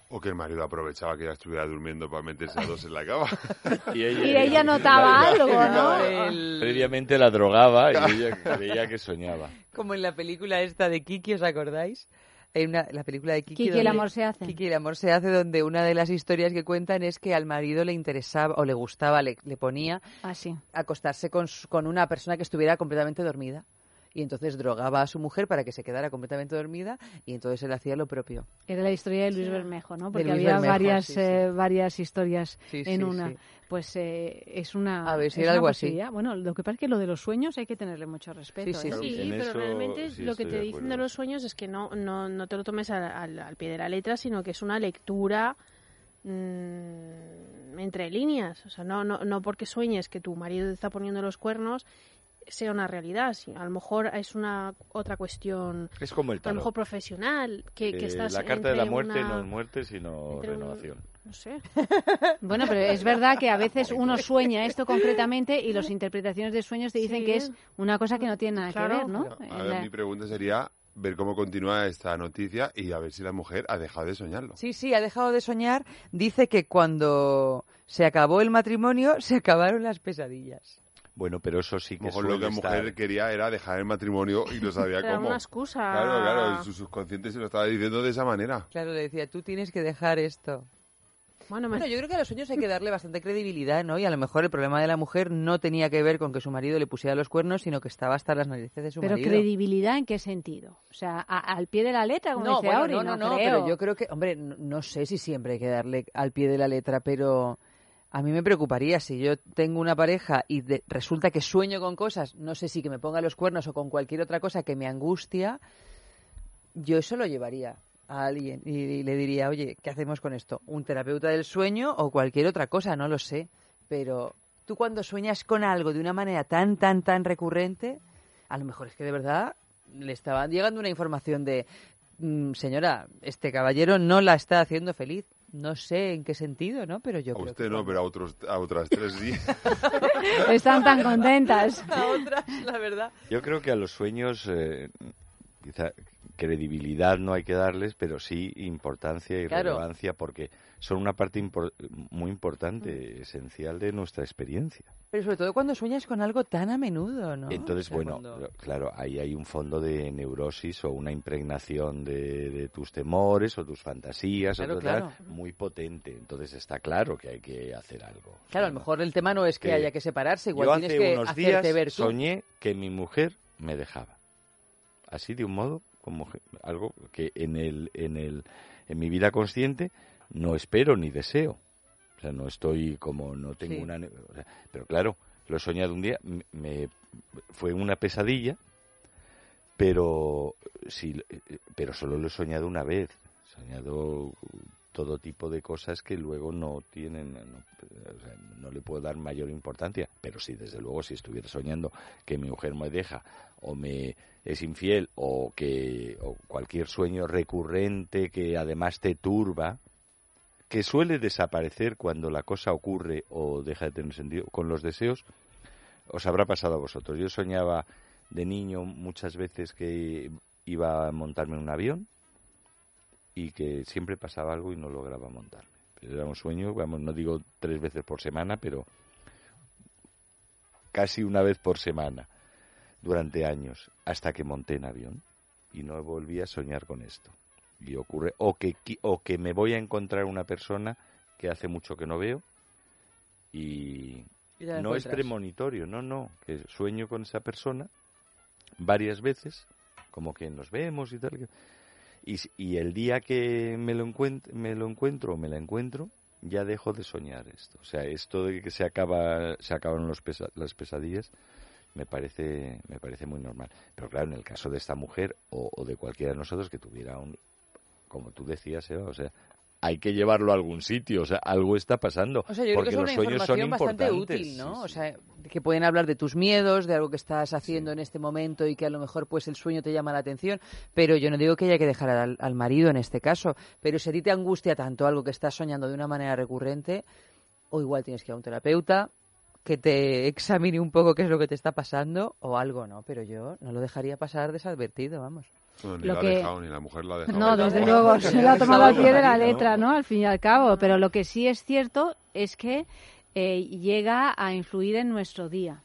O que el marido aprovechaba que ella estuviera durmiendo para meterse a dos en la cama. Y ella, Y ella notaba algo, ¿no? El- Previamente la drogaba y ella creía que soñaba. Como en la película esta de Kiki, ¿os acordáis? Hay una, la película de Kiki. Kiki, donde- el amor se hace. Kiki, el amor se hace, donde una de las historias que cuentan es que al marido le interesaba o le gustaba, le, le ponía Así. acostarse con, su- con una persona que estuviera completamente dormida. Y entonces drogaba a su mujer para que se quedara completamente dormida y entonces él hacía lo propio. Era la historia de Luis Bermejo, ¿no? Porque había Bermejo, varias, sí, sí. eh, varias historias Sí, en una. sí. Pues eh, es una. A ver si era algo así. Bueno, lo que pasa es que lo de los sueños hay que tenerle mucho respeto. Sí, sí, ¿eh? Pero eso realmente sí lo que te de dicen de los sueños es que no, no, no te lo tomes al, al- al pie de la letra, sino que es una lectura mm, entre líneas. O sea, no, no, no porque sueñes que tu marido te está poniendo los cuernos sea una realidad. sí. A lo mejor es una otra cuestión, Es como el a lo mejor tarot. profesional, que, que Eh, estás la carta de la muerte una- no es muerte, sino entre un- renovación. No sé. Bueno, pero es verdad que a veces uno sueña esto concretamente y las interpretaciones de sueños te dicen Sí. que es una cosa que no tiene nada Claro. que ver, ¿no? A En ver, la- mi pregunta sería ver cómo continúa esta noticia y a ver si la mujer ha dejado de soñarlo. Sí, sí, ha dejado de soñar. Dice que cuando se acabó el matrimonio, se acabaron las pesadillas. Bueno, pero eso sí A lo que mejor lo que la estar... mujer quería era dejar el matrimonio y no sabía Era cómo. una excusa. Claro, claro, su subconsciente se lo estaba diciendo de esa manera. Claro, le decía, tú tienes que dejar esto. Bueno, Bueno, yo creo que a los sueños hay que darle bastante credibilidad, ¿no? Y a lo mejor el problema de la mujer no tenía que ver con que su marido le pusiera los cuernos, sino que estaba hasta las narices de su Pero marido. credibilidad en qué sentido? O sea, a- al pie de la letra, como no, dice bueno, Auri, no, no, no, creo. pero yo creo que, hombre, no, no sé si siempre hay que darle al pie de la letra, pero a mí me preocuparía si yo tengo una pareja y de- resulta que sueño con cosas, no sé si que me ponga los cuernos o con cualquier otra cosa que me angustia, yo eso lo llevaría a alguien y, y le diría, oye, ¿qué hacemos con esto? ¿Un terapeuta del sueño o cualquier otra cosa? No lo sé, pero tú cuando sueñas con algo de una manera tan, tan, tan recurrente, a lo mejor es que de verdad le estaba llegando una información de, "Mm, señora, este caballero no la está haciendo feliz. No sé en qué sentido, ¿no? Pero yo A creo usted que no, pero a, otros, a otras tres días. Están tan contentas. a otras, la verdad. Yo creo que a los sueños, eh, quizá credibilidad no hay que darles, pero sí importancia y Claro. relevancia porque son una parte impor- muy importante, esencial de nuestra experiencia. Pero sobre todo cuando sueñas con algo tan a menudo, ¿no? Entonces, O sea, bueno, cuando- claro, ahí hay un fondo de neurosis o una impregnación de, de tus temores o tus fantasías Claro, o claro. muy potente. Entonces está claro que hay que hacer algo. Claro, a lo mejor el tema no es que Eh, haya que separarse, igual Yo tienes hace que unos días ver tú. soñé que mi mujer me dejaba. Así de un modo, como algo que en el, en el, en mi vida consciente no espero ni deseo. O sea, no estoy como, no tengo Sí. una... o sea, pero claro, lo he soñado un día, m- me, fue una pesadilla, pero sí, eh, pero solo lo he soñado una vez. He soñado todo tipo de cosas que luego no tienen, no, o sea, no le puedo dar mayor importancia. Pero sí, desde luego, si estuviera soñando que mi mujer me deja o me es infiel o que o cualquier sueño recurrente que además te turba, que suele desaparecer cuando la cosa ocurre o deja de tener sentido con los deseos, os habrá pasado a vosotros. Yo soñaba de niño muchas veces que iba a montarme en un avión y que siempre pasaba algo y no lograba montarme. Pero era un sueño, vamos, no digo tres veces por semana, pero casi una vez por semana durante años hasta que monté en avión y no volví a soñar con esto. Y ocurre o que o que me voy a encontrar una persona que hace mucho que no veo y no es premonitorio, no, no, que sueño con esa persona varias veces, como que nos vemos y tal. que- Y, y el día que me lo, encuent- me lo encuentro o me la encuentro, ya dejo de soñar esto. O sea, esto de que se acaba se acaban los pesa- las pesadillas me parece me parece muy normal. Pero claro, en el caso de esta mujer o, o de cualquiera de nosotros que tuviera un como tú decías, Eva, o sea, hay que llevarlo a algún sitio, o sea, algo está pasando. O sea, yo creo porque que es una los sueños son información bastante importantes. útil, ¿no? O sea, que pueden hablar de tus miedos, de algo que estás haciendo en este momento y que a lo mejor pues el sueño te llama la atención, pero yo no digo que haya que dejar al, al marido en este caso, pero si a ti te angustia tanto algo que estás soñando de una manera recurrente, o igual tienes que ir a un terapeuta que te examine un poco qué es lo que te está pasando o algo, ¿no? Pero yo no lo dejaría pasar desadvertido, vamos. No, ni Lo la que- ha dejado, ni la mujer la ha dejado. No, desde luego, se lo ha tomado al pie de la letra, ¿no? Al fin y al cabo. Pero lo que sí es cierto es que eh, llega a influir en nuestro día.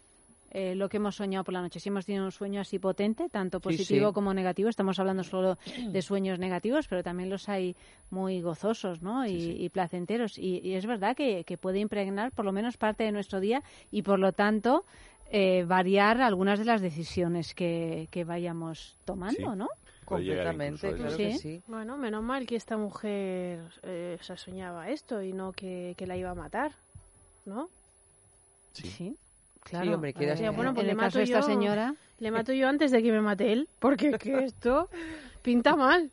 Eh, lo que hemos soñado por la noche. Si hemos tenido un sueño así potente, tanto positivo sí. como negativo, estamos hablando solo de sueños negativos, pero también los hay muy gozosos ¿no? y, y placenteros. Y, y es verdad que, que puede impregnar por lo menos parte de nuestro día y por lo tanto eh, variar algunas de las decisiones que, que vayamos tomando, Sí. ¿no? Completamente, claro que sí. Bueno, menos mal que esta mujer eh, se soñaba esto y no que, que la iba a matar, ¿no? Sí. Claro. Sí, hombre, sea, bueno, pues en le el caso mato esta señora. Le mato yo antes de que me mate él, porque que esto pinta mal.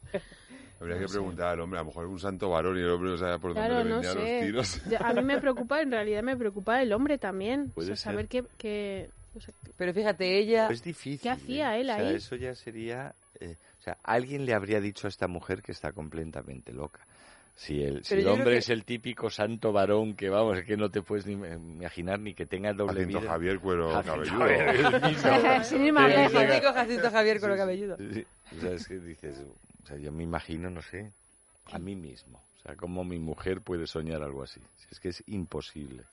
Habría que preguntar al hombre, a lo mejor un santo varón y el hombre no sabe por dónde Claro, le no venían los sé. tiros. A mí me preocupa, en realidad me preocupa el hombre también. O Puede sea, ser. saber qué, qué, o sea, Pero fíjate, ella... Es difícil. ¿Qué hacía ¿eh? él O sea, ahí? eso ya sería... eh, o sea, alguien le habría dicho a esta mujer que está completamente loca. Si el, si el hombre que- es el típico santo varón que, vamos, es que no te puedes ni imaginar ni que tenga doble Jacinto vida. Javier Cuero Jacinto Cabelludo. Jacinto Javier sí. cabelludo. Sí, o sea, es que dices, o sea, yo me imagino, no sé, a mí mismo. O sea, cómo mi mujer puede soñar algo así. Si Es que es imposible.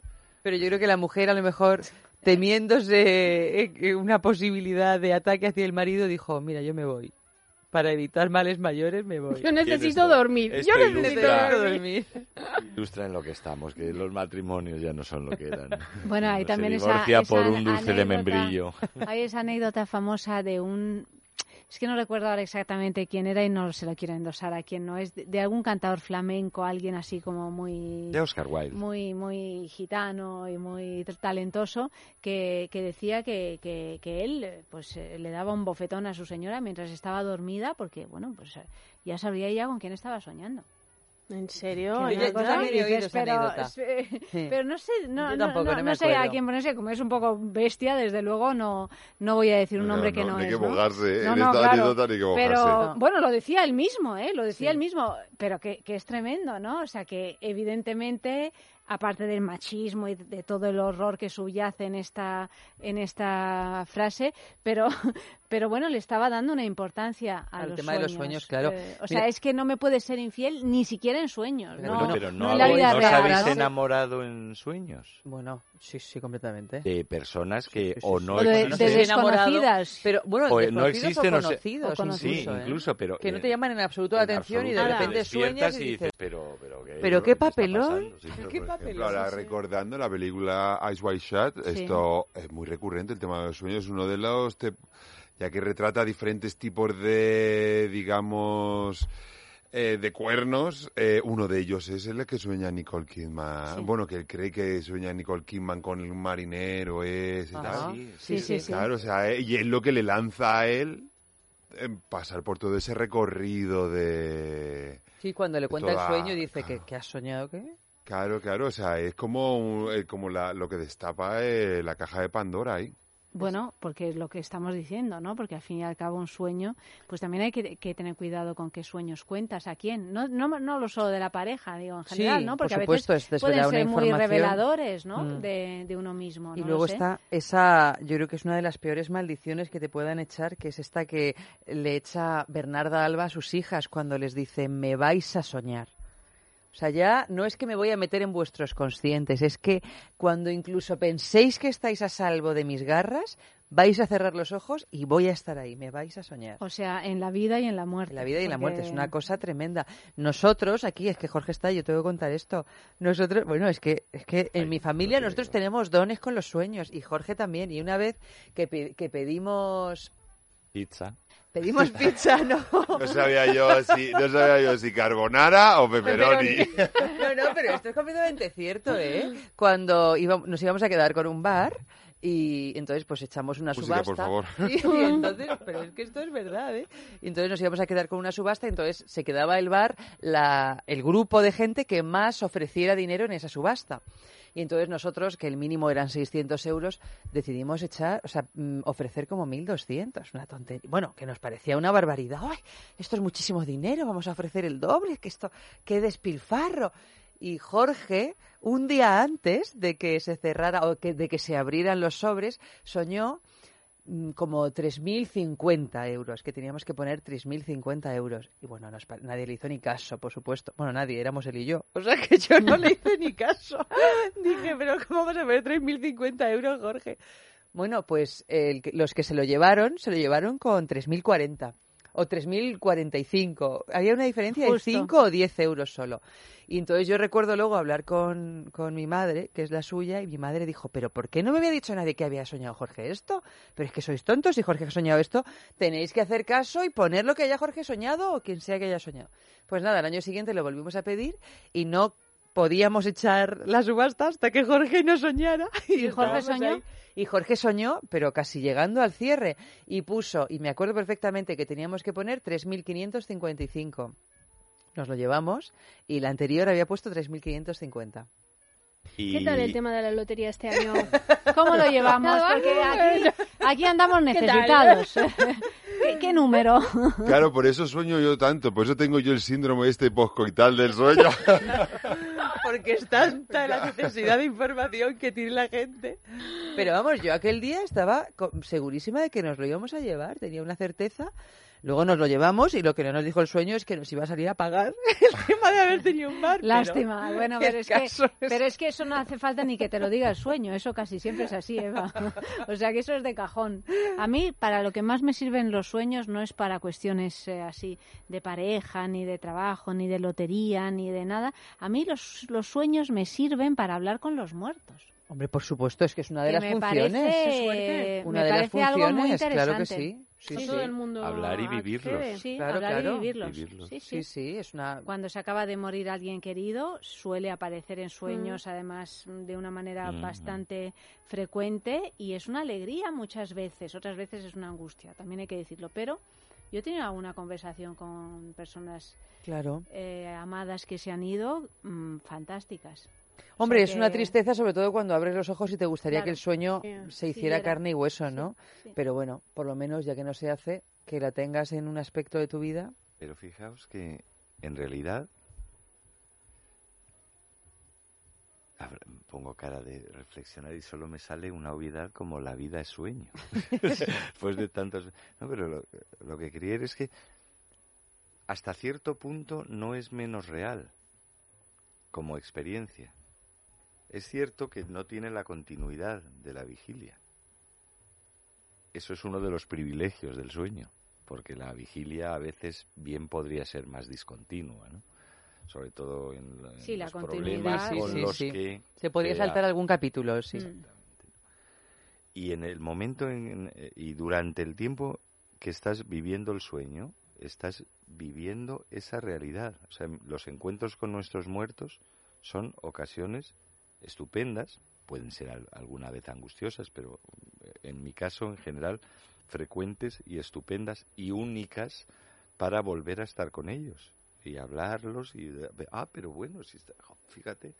Pero yo creo que la mujer, a lo mejor, temiéndose eh, una posibilidad de ataque hacia el marido, dijo, mira, yo me voy. Para evitar males mayores, me voy. yo necesito dormir. Esto Yo necesito ilustra- dormir. Ilustra en lo que estamos, que los matrimonios ya no son lo que eran. Bueno, hay Uno también se esa, divorcia esa por un dulce de membrillo. Hay esa anécdota famosa de un... Es que no recuerdo ahora exactamente quién era y no se lo quiero endosar a quién no es. De, de algún cantador flamenco, alguien así como muy... De Oscar Wilde. muy muy gitano y muy talentoso que, que decía que, que, que él pues eh, le daba un bofetón a su señora mientras estaba dormida porque bueno pues eh, ya sabría ella con quién estaba soñando ¿En serio? Yo también he oído dices, esa pero, anécdota. sí, Sí. pero no sé, no, Yo no- tampoco, no- no me no sé a quién ponerse, como es un poco bestia, desde luego no, no voy a decir un No, nombre que no, es. que ¿no? mojarse, No, en no, esta claro. anécdota ni que mojarse. Pero No. bueno, lo decía él mismo, ¿eh? Lo decía él mismo, pero que, que es tremendo, ¿no? O sea, que evidentemente aparte del machismo y de todo el horror que subyace en esta en esta frase, pero pero bueno, le estaba dando una importancia a Al los tema de los sueños, claro. Eh, o Mira- sea, es que no me puede ser infiel ni siquiera en sueños, Bueno, no, pero no, no en la habéis- vida ¿no os real. habéis ¿no? enamorado en sueños Bueno, sí, sí, completamente. de personas que o no O de- existen de desconocidas. Pero bueno, o no desconocidos existen o conocidos, o conocidos. sí, incluso, ¿eh? incluso, pero que no eh, te llaman en absoluto la en atención y de absoluto, repente sueñas y dices, pero, pero ¿qué, ¿pero qué papelón? Sí, ¿Qué papelón? ahora Sí. recordando la película Ice White Shut, Sí. esto es muy recurrente, el tema de los sueños, uno de los, ya que retrata diferentes tipos de, digamos, eh, de cuernos, eh, uno de ellos es el que sueña Nicole Kidman, Sí. bueno, que él cree que sueña Nicole Kidman con el marinero ese y tal. Sí, sí, sí. Claro, o sea, eh, y es lo que le lanza a él pasar por todo ese recorrido de... Sí, cuando le cuenta toda- el sueño dice que, que has soñado, ¿qué? Claro, claro, o sea, es como, un- eh, como la, lo que destapa eh, la caja de Pandora ahí. Bueno, porque es lo que estamos diciendo, ¿no? Porque al fin y al cabo un sueño, pues también hay que, que tener cuidado con qué sueños cuentas, a quién. No, no, no lo solo de la pareja, digo, en Sí, general, ¿no? por Porque supuesto, a es veces pueden ser muy reveladores, ¿no? Mm. De, de uno mismo, Y no luego lo sé. está esa, yo creo que es una de las peores maldiciones que te puedan echar, que es esta que le echa Bernarda Alba a sus hijas cuando les dice, me vais a soñar. O sea, ya no es que me voy a meter en vuestros conscientes, es que cuando incluso penséis que estáis a salvo de mis garras, vais a cerrar los ojos y voy a estar ahí, me vais a soñar. O sea, en la vida y en la muerte. La vida y la muerte es una cosa tremenda. Nosotros aquí, es que Jorge está, yo tengo que contar esto. Nosotros, bueno, es que es que en mi familia nosotros tenemos dones con los sueños y Jorge también. Y una vez que, pe- que pedimos pizza pedimos pizza, no. No sabía yo si, no sabía yo si carbonara o pepperoni. No, no, pero esto es completamente cierto, ¿eh? Cuando íbamos, nos íbamos a quedar con un bar y entonces pues echamos una Música, subasta. por favor. Y, y entonces, pero es que esto es verdad, ¿eh? Y entonces nos íbamos a quedar con una subasta y entonces se quedaba el bar, la, el grupo de gente que más ofreciera dinero en esa subasta. Y entonces nosotros, que el mínimo eran 600 euros, decidimos echar, o sea, mm, ofrecer como 1.200, una tontería. Bueno, que nos parecía una barbaridad. ¡Ay, esto es muchísimo dinero! Vamos a ofrecer el doble, que esto, qué despilfarro. Y Jorge, un día antes de que se cerrara o que, de que se abrieran los sobres, soñó mm, como 3.050 euros, que teníamos que poner 3.050 euros. Y bueno, nos nadie le hizo ni caso, por supuesto. Bueno, nadie, éramos él y yo. O sea que yo no le hice ni caso. Dije, pero ¿cómo vamos a poner 3.050 euros, Jorge? Bueno, pues los que se lo llevaron, se lo llevaron con 3.040 o 3.045. Había una diferencia de Justo. 5 o 10 euros solo. Y entonces yo recuerdo luego hablar con, con mi madre, que es la suya, y mi madre dijo, pero ¿por qué no me había dicho nadie que había soñado Jorge esto? Pero es que sois tontos, si Jorge ha soñado esto, tenéis que hacer caso y poner lo que haya Jorge soñado o quien sea que haya soñado. Pues nada, el año siguiente lo volvimos a pedir y no podíamos echar la subasta hasta que Jorge no soñara. ¿Y Jorge soñó? ahí. Y Jorge soñó, pero casi llegando al cierre, y puso, y me acuerdo perfectamente que teníamos que poner 3.555. Nos lo llevamos y la anterior había puesto 3.550. ¿Qué tal el tema de la lotería este año? ¿Cómo lo llevamos? Porque aquí, aquí andamos necesitados. ¿Qué, qué número? Claro, por eso sueño yo tanto, por eso tengo yo el síndrome este poscoital del sueño. Porque es tanta la necesidad de información que tiene la gente. Pero vamos, yo aquel día estaba segurísima de que nos lo íbamos a llevar, tenía una certeza. Luego nos lo llevamos y lo que no nos dijo el sueño es que nos iba a salir a pagar el tema de haber tenido un bar. pero Lástima. Bueno, pero es, que, caso es- pero es que eso no hace falta ni que te lo diga el sueño. Eso casi siempre es así, Eva. O sea que eso es de cajón. A mí, para lo que más me sirven los sueños, no es para cuestiones eh, así de pareja, ni de trabajo, ni de lotería, ni de nada. A mí los, los sueños me sirven para hablar con los muertos. Hombre, por supuesto, es que es una de Que las me funciones. parece-. Una me de las algo muy funciones, claro que interesante. sí. Sí, No sí. todo el mundo Hablar y vivirlos. accede. Sí, Claro, hablar claro. y vivirlos. Vivirlos. Sí, sí. Sí, sí, es una... Cuando se acaba de morir alguien querido, suele aparecer en sueños, Mm. además de una manera Ujú. bastante frecuente, y es una alegría muchas veces, otras veces es una angustia, también hay que decirlo, pero Yo he tenido alguna conversación con personas Claro. eh, amadas que se han ido, mm, fantásticas. O Hombre, sea es una tristeza, sobre todo cuando abres los ojos y te gustaría Claro. que el sueño Sí, se hiciera carne y hueso, ¿no? sí. Pero bueno, por lo menos, ya que no se hace, que la tengas en un aspecto de tu vida. Pero fijaos que en realidad pongo cara de reflexionar y solo me sale una obviedad como la vida es sueño. Después de tantos... No, pero lo, lo que quería es que hasta cierto punto no es menos real como experiencia. Es cierto que no tiene la continuidad de la vigilia. Eso es uno de los privilegios del sueño, porque la vigilia a veces bien podría ser más discontinua, ¿no? Sobre todo en, Sí, la los problemas continuidad. con Sí, los sí. que Se podría saltar algún capítulo, sí. Mm. y en el momento en- en- y durante el tiempo que estás viviendo el sueño, estás viviendo esa realidad. O sea, los encuentros con nuestros muertos son ocasiones estupendas, pueden ser al- alguna vez angustiosas, pero eh, en mi caso, en general, frecuentes y estupendas y únicas para volver a estar con ellos y hablarlos y ah pero bueno si está- fíjate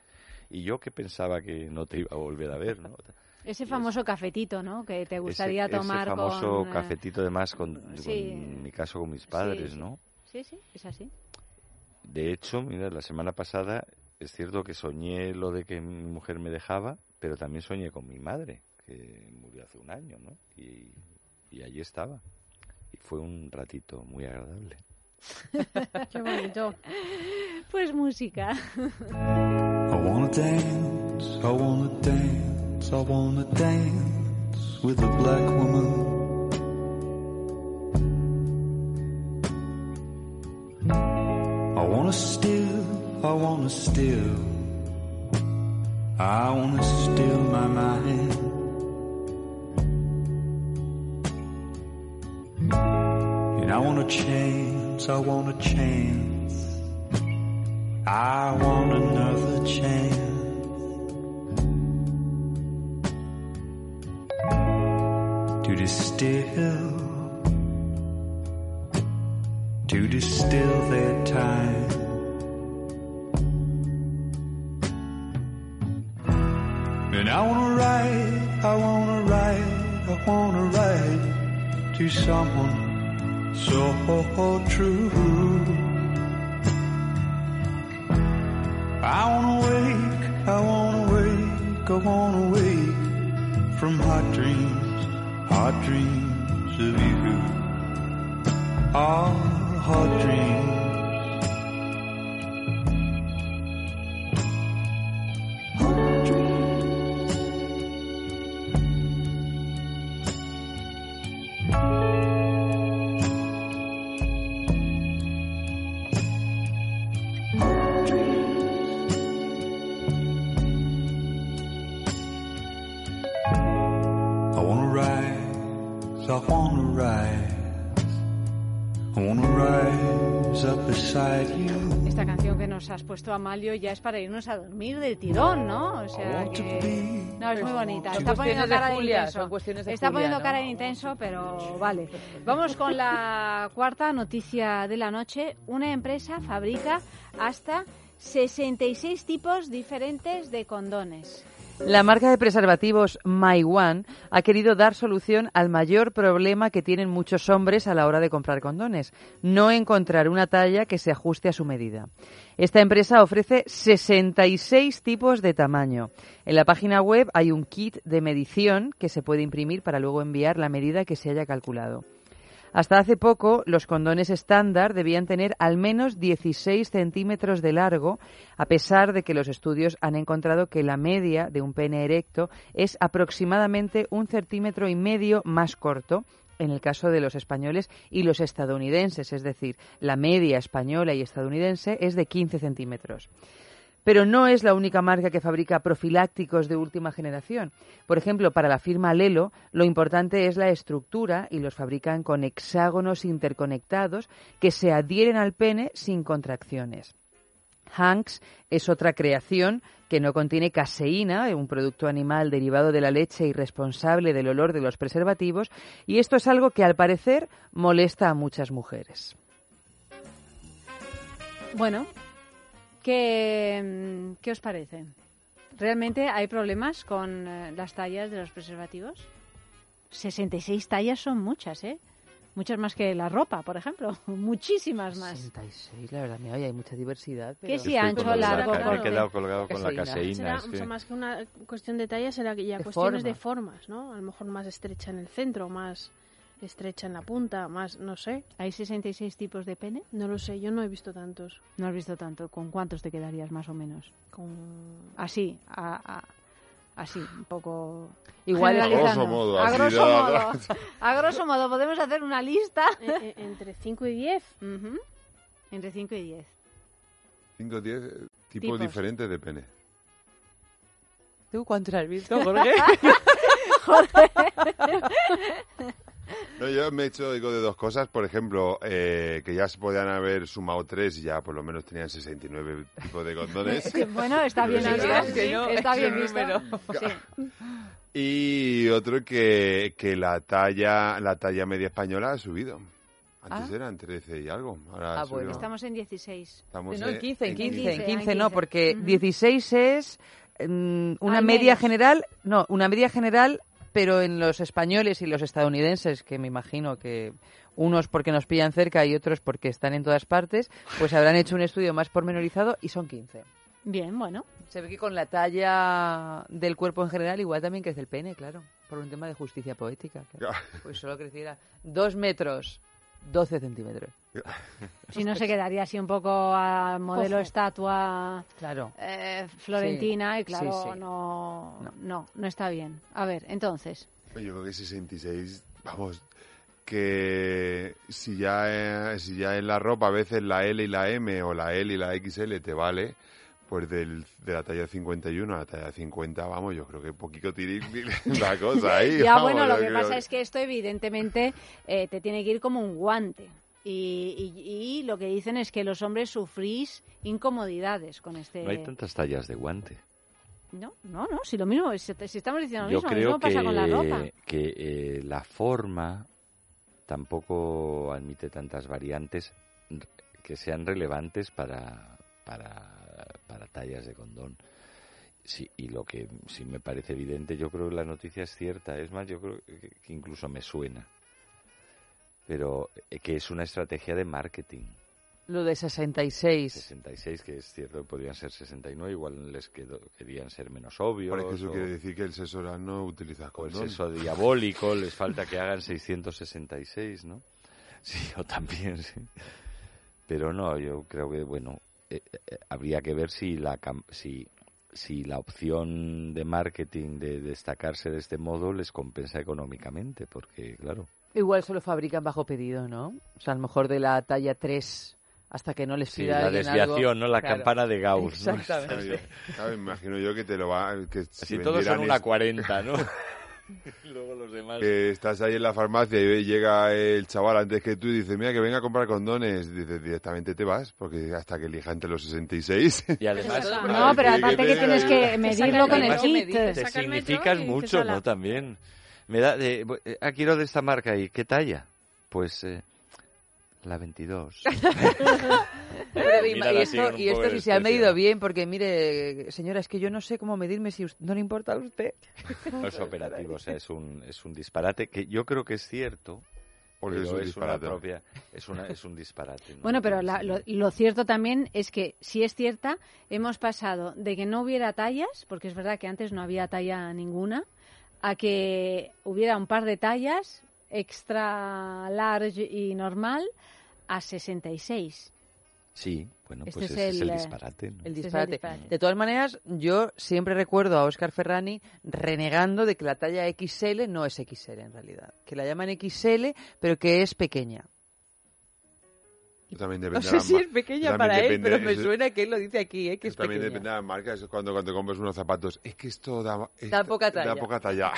y yo que pensaba que no te iba a volver a ver no Ese famoso cafetito, ¿no? Que te gustaría ese, tomar ese famoso con... eh, cafetito además con, en mi caso con mis padres sí. no Sí, sí, es así. de hecho mira la semana pasada es cierto que soñé lo de que mi mujer me dejaba pero también soñé con mi madre que murió hace un año no y, y allí estaba y fue un ratito muy agradable Qué bonito. Pues música. I wanna dance, I wanna dance, I wanna dance with a black woman. Wanna steal, I wanna steal my mind. And I want a chance, I want a chance. I want another chance to distill, to distill their time. And I wanna write, I wanna write, I wanna write to someone so true. I wanna wake, I wanna wake, I wanna wake from hot dreams, hot dreams of you. Ah, hot dreams. Amalio, ya es para irnos a dormir del tirón, ¿no? O sea que... No, es muy bonita. Son Está poniendo cara de intenso. Está poniendo cara de intenso, pero vale. Vamos con la cuarta noticia de la noche. Una empresa fabrica hasta 66 tipos diferentes de condones. La marca de preservativos My One ha querido dar solución al mayor problema que tienen muchos hombres a la hora de comprar condones, no encontrar una talla que se ajuste a su medida. Esta empresa ofrece 66 tipos de tamaño. En la página web hay un kit de medición que se puede imprimir para luego enviar la medida que se haya calculado. Hasta hace poco, los condones estándar debían tener al menos 16 centímetros de largo, a pesar de que los estudios han encontrado que la media de un pene erecto es aproximadamente un centímetro y medio más corto en el caso de los españoles y los estadounidenses, es decir, la media española y estadounidense es de 15 centímetros. Pero no es la única marca que fabrica profilácticos de última generación. Por ejemplo, para la firma Lelo, lo importante es la estructura y los fabrican con hexágonos interconectados que se adhieren al pene sin contracciones. Hanks es otra creación que no contiene caseína, un producto animal derivado de la leche y responsable del olor de los preservativos, y esto es algo que al parecer molesta a muchas mujeres. Bueno, ¿qué, mm, ¿qué os parece? ¿Realmente hay problemas con eh, las tallas de los preservativos? 66 tallas son muchas, ¿eh? Muchas más que la ropa, por ejemplo. Muchísimas más. 66, la verdad, mira, hay mucha diversidad. Que pero- sí, ancho, de la largo, me he quedado colgado con la Caseína. Será que- mucho más que una cuestión de talla, será que ya De cuestiones de forma. formas, ¿no? A lo mejor más estrecha en el centro, más estrecha en la punta, más, no sé. ¿Hay 66 tipos de pene? No lo sé, yo no he visto tantos. No has visto tanto. ¿Con cuántos te quedarías más o menos? Con... Así, a- a- así, un poco... Igual-. A grosso modo, A grosso modo. A grosso modo, podemos hacer una lista. Eh, eh, entre 5 y 10. Ujú. Entre 5 y 10. 5 o 10 eh, tipos Tipos. diferentes de pene. ¿Tú cuántos has visto, Jorge? No, yo me he hecho digo, de dos cosas. Por ejemplo, eh, que ya se podían haber sumado tres y ya por lo menos tenían 69 tipos de condones. bueno, está bien sí, que no, está es bien visto. Sí. Y otro que, que la talla la talla media española ha subido. Antes Ah. eran 13 y algo. Ahora Ah, bueno. Estamos en 16. Estamos No, en en- 15, en en 15, en 15, 15 en no, 15. porque Ujú. 16 es mm, una Al media menos. general, no, una media general, pero en los españoles y los estadounidenses, que me imagino que unos porque nos pillan cerca y otros porque están en todas partes, pues habrán hecho un estudio más pormenorizado y son 15. Bien, bueno. Se ve que con la talla del cuerpo en general igual también crece el pene, claro, por un tema de justicia poética. claro. Pues solo creciera 2 metros, 12 centímetros. Si no se quedaría así un poco a modelo Ojo. estatua Claro. eh, florentina Sí, y claro, sí, sí. No, no, no está bien. A ver, entonces, Yo creo que 66, vamos, que si ya, eh, si ya en la ropa a veces la L y la M o la L y la XL te vale, pues del, de la talla 51 a la talla 50, vamos, yo creo que poquito tirín la cosa ahí. ya vamos, bueno, lo que creo pasa es que esto evidentemente eh, te tiene que ir como un guante. Y, y- y lo que dicen es que los hombres sufrís incomodidades con este... No hay tantas tallas de guante. No, no, no, si lo mismo, si, si estamos diciendo lo Yo mismo, lo creo mismo pasa que, con la ropa. que eh, la forma tampoco admite tantas variantes que sean relevantes para, para, para tallas de condón. Sí, y lo que sí me parece evidente, yo creo que la noticia es cierta. Es más, yo creo que incluso me suena. Pero eh, que es una estrategia de marketing. Lo de 66. 66, que es cierto, podrían ser 69, igual les quedó, querían ser menos obvios. Parece que eso o- quiere decir que el sexo oral no utiliza o el condón. sexo diabólico, les falta que hagan 666, ¿no? Sí, o también, sí. Pero no, yo creo que, bueno, eh, eh, habría que ver si la, cam- si, si la opción de marketing de destacarse de este modo les compensa económicamente, porque, claro, Igual solo fabrican bajo pedido, ¿no? O sea, a lo mejor de la talla 3 hasta que no les sí, pida la desviación, algo. ¿no? La Claro. campana de Gauss, ¿no? Exactamente. Yo- claro, me imagino yo que te lo va... Que si Así todos son una es- 40, ¿no? Y Luego los demás... que estás ahí en la farmacia y llega el chaval antes que tú y dice, mira, que venga a comprar condones. Dices, directamente te vas, porque hasta que elija entre los 66. Y además... No, pero aparte que tienes que medirlo con el kit. Te significas mucho. ¿no? También. Me da de, eh, ah, quiero de esta marca y ¿qué talla? Pues eh, la 22. Pero y, esto, y esto si se ha medido bien, porque mire, señora, es que yo no sé cómo medirme si us- no le importa a usted. No es operativo, o sea, es un, es un disparate que yo creo que es cierto. Porque es un es, disparate. una propia, es, una, es un disparate. ¿no? Bueno, pero la- lo, lo cierto también es que, si es cierta, hemos pasado de que no hubiera tallas, porque es verdad que antes no había talla ninguna, a que hubiera un par de tallas, extra large y normal, a 66. Sí, bueno, Este pues es ese es el, eh, disparate. ¿no? El es el disparate. disparate. De todas maneras, yo siempre recuerdo a Oscar Ferrani renegando de que la talla XL no es XL en realidad. Que la llaman XL, pero que es pequeña. También No depende sé de la si es pequeña para él, depende- pero me eso- suena que él lo dice aquí, ¿eh? que es también pequeña. depende de la marca. Eso es cuando, cuando compras unos zapatos. Es que esto da... Da esto- poca talla. Da poca talla.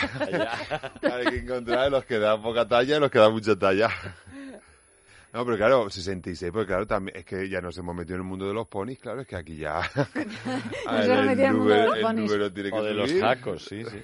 Hay que encontrar los que dan poca talla y los que dan mucha talla. No, pero claro, 66, porque claro, también es que ya nos hemos metido en el mundo de los ponis, claro, es que aquí ya Nos hemos metido en el mundo de los el ponis. número tiene que O de los subir. tacos, sí, sí.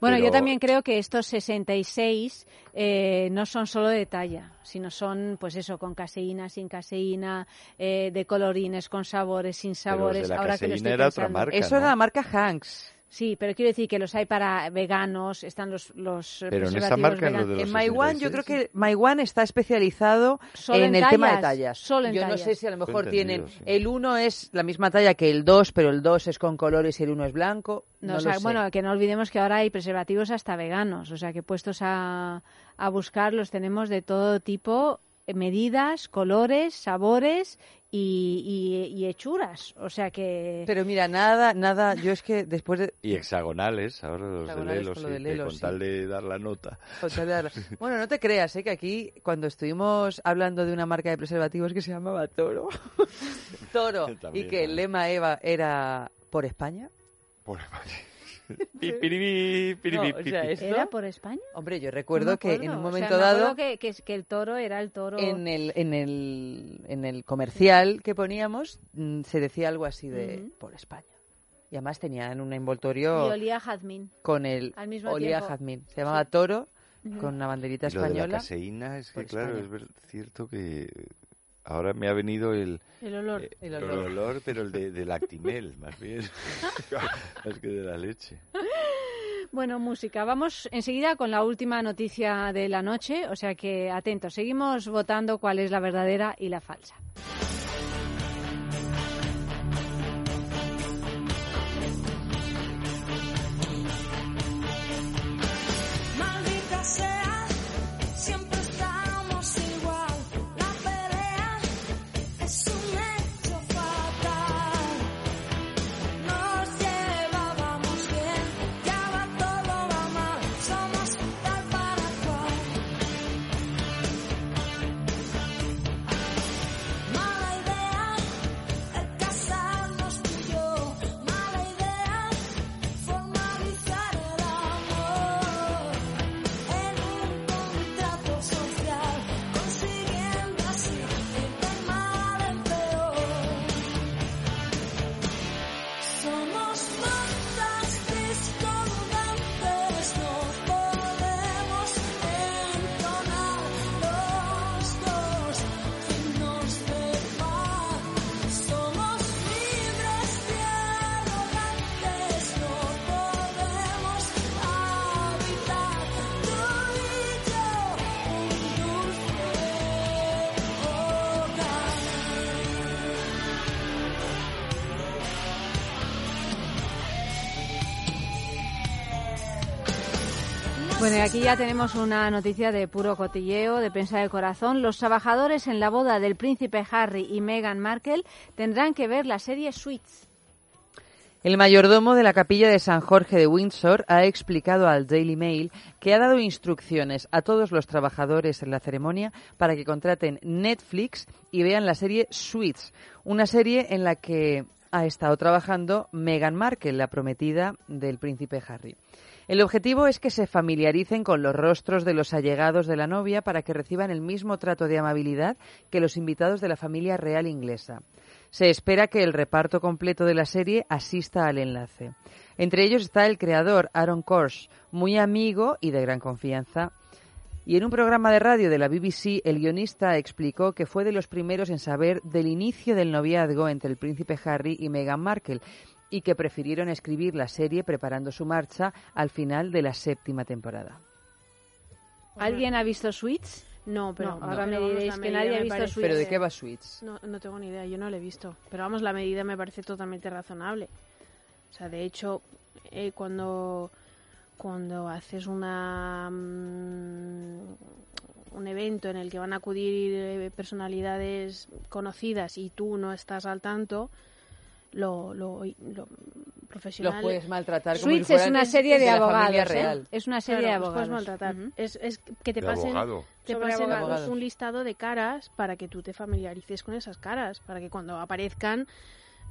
Bueno, yo también creo que estos 66 eh, no son solo de talla, sino son, pues eso, con caseína, sin caseína, eh, de colorines, con sabores, sin sabores. de la Ahora que lo caseína estoy era otra pensando. marca, Eso era la marca Hanks. Sí, pero quiero decir que los hay para veganos, están los, los eh, Pero en esta preservativos marca, en los de En Maiwan yo creo que Maiwan está especializado Solo en, en el tema de tallas, tallas. solo en yo no sé si a lo mejor tienen sí. el 1 es la misma talla que el 2, pero el 2 es con colores y el 1 es blanco. No, No, o lo sé. bueno, que no olvidemos que ahora hay preservativos hasta veganos, o sea que puestos a, a buscar los tenemos de todo tipo, eh, medidas, colores, sabores y, y- y hechuras, o sea que... Pero mira, nada, nada, yo es que después de... Y hexagonales, ahora los Hexagonales de Lelo, con lo sí, de que Lelo, con sí. tal de dar la nota. con tal de darla- Bueno, no te creas, ¿eh? que aquí cuando estuvimos hablando de una marca de preservativos que se llamaba Toro, Toro, y que el lema Eva era por España. Por España. Pi, piribí, piribí, No, o sea, pi, pi. esto- ¿Era por España? Hombre, yo recuerdo que en un o sea, momento me dado que, que, que el toro era el toro... en el, en el, en el comercial que poníamos mm, se decía algo así de por España. Y además tenían un Y envoltorio olía a jazmín. con el al mismo olía tiempo. jazmín. Se llamaba Toro con una banderita Y lo de la española. caseína es que, claro, España. es cierto que ahora me ha venido el, El olor. eh, El olor, pero el de, del actimel, más bien, más que de la leche. Bueno, música. Vamos enseguida con la última noticia de la noche, o sea que atentos, seguimos votando cuál es la verdadera y la falsa. Y aquí ya tenemos una noticia de puro cotilleo, de prensa de corazón. Los trabajadores en la boda del príncipe Harry y Meghan Markle tendrán que ver la serie Suits. El mayordomo de la capilla de San Jorge de Windsor ha explicado al Daily Mail que ha dado instrucciones a todos los trabajadores en la ceremonia para que contraten Netflix y vean la serie Suits, una serie en la que ha estado trabajando Meghan Markle, la prometida del príncipe Harry. El objetivo es que se familiaricen con los rostros de los allegados de la novia para que reciban el mismo trato de amabilidad que los invitados de la familia real inglesa. Se espera que el reparto completo de la serie asista al enlace. Entre ellos está el creador Aaron Korsh, muy amigo y de gran confianza. Y en un programa de radio de la BBC, el guionista explicó que fue de los primeros en saber del inicio del noviazgo entre el príncipe Harry y Meghan Markle y que prefirieron escribir la serie preparando su marcha al final de la séptima temporada. ¿Alguien ha visto Suits? No, pero No, ahora me diréis que nadie ha visto parece- Suits. ¿Pero de qué va Suits? No, no tengo ni idea, yo no la he visto. Pero vamos, la medida me parece totalmente razonable. O sea, de hecho, eh, cuando, cuando haces una mm, un evento en el que van a acudir eh, personalidades conocidas y tú no estás al tanto, lo, lo, lo profesional... Los puedes maltratar como Suits es una serie de, abogados. familia ¿eh? real. Es una serie Claro, de los abogados. puedes maltratar. Es, es que te De pasen, abogado. te Sobre pasen abogados. un listado de caras para que tú te familiarices con esas caras, para que cuando aparezcan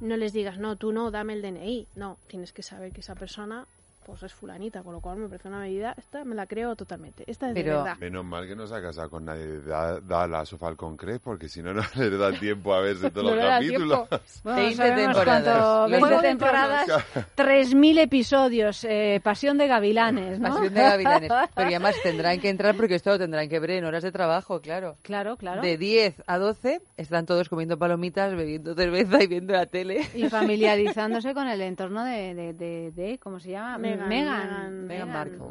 no les digas, no, tú no, dame el DNI. No, tienes que saber que esa persona pues es fulanita, con lo cual me parece una medida, esta me la creo totalmente. Esta es de verdad. Menos mal que no se ha casado con nadie de Da- Dallas o Falcon Crest, porque si no, no le da tiempo a verse todos No los le da capítulos. Bueno, 20 sabemos temporadas. cuánto- 20 Juego de temporadas, Tronos. 3.000 episodios, eh, Pasión de Gavilanes, ¿no? Pasión de gavilanes. Pero y además tendrán que entrar porque esto lo tendrán que ver en horas de trabajo, claro. Claro, claro. De 10 a 12 están todos comiendo palomitas, bebiendo cerveza y viendo la tele. Y familiarizándose con el entorno de, de, de, de- ¿cómo se llama? Meghan, Meghan Markle.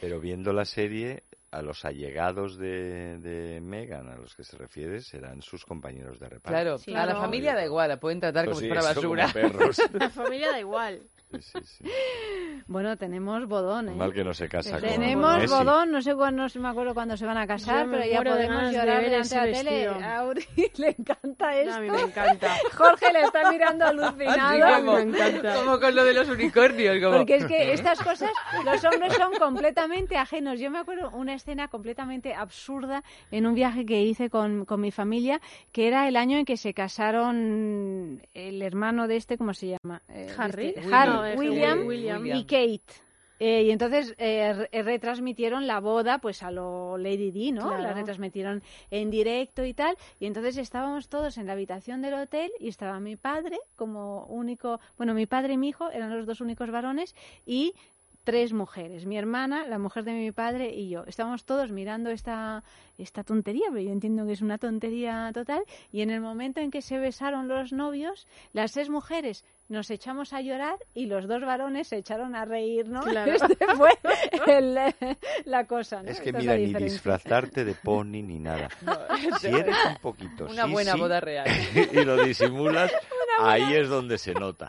Pero viendo la serie, a los allegados de, de Megan, a los que se refiere, serán sus compañeros de reparto. Claro, Sí, a la familia da igual, la pueden tratar Pues como sí, si fuera eso como basura. perros. La familia da igual. Sí, sí, sí. Bueno, tenemos bodón, ¿eh? Mal que no se casa con Tenemos Messi. bodón, no sé cuándo, no me acuerdo cuándo se van a casar, pero ya podemos de llorar delante de la tele. A Uri le encanta esto. A mí me encanta. Jorge le está mirando alucinado. como, me encanta. como con lo de los unicornios. Como... Porque es que estas cosas, los hombres son completamente ajenos. Yo me acuerdo una escena completamente absurda en un viaje que hice con, con mi familia, que era el año en que se casaron el hermano de este, ¿cómo se llama? Eh, Harry. este-. Harry, No, William, William. y Kate. Eh, y entonces eh, re- retransmitieron la boda pues a lo Lady Di, ¿no? Claro. La retransmitieron en directo y tal. Y entonces estábamos todos en la habitación del hotel y estaba mi padre como único, bueno, mi padre y mi hijo eran los dos únicos varones y tres mujeres, mi hermana, la mujer de mi padre y yo. Estábamos todos mirando esta, esta tontería, pero yo entiendo que es una tontería total. Y en el momento en que se besaron los novios, las tres mujeres nos echamos a llorar y los dos varones se echaron a reír, ¿no? Claro. Este fue el, eh, la cosa, ¿no? Es que Esta mira, la ni disfrazarte de pony ni nada. Si eres un poquito Una sí, buena sí, boda real. y lo disimulas, ahí es donde se nota.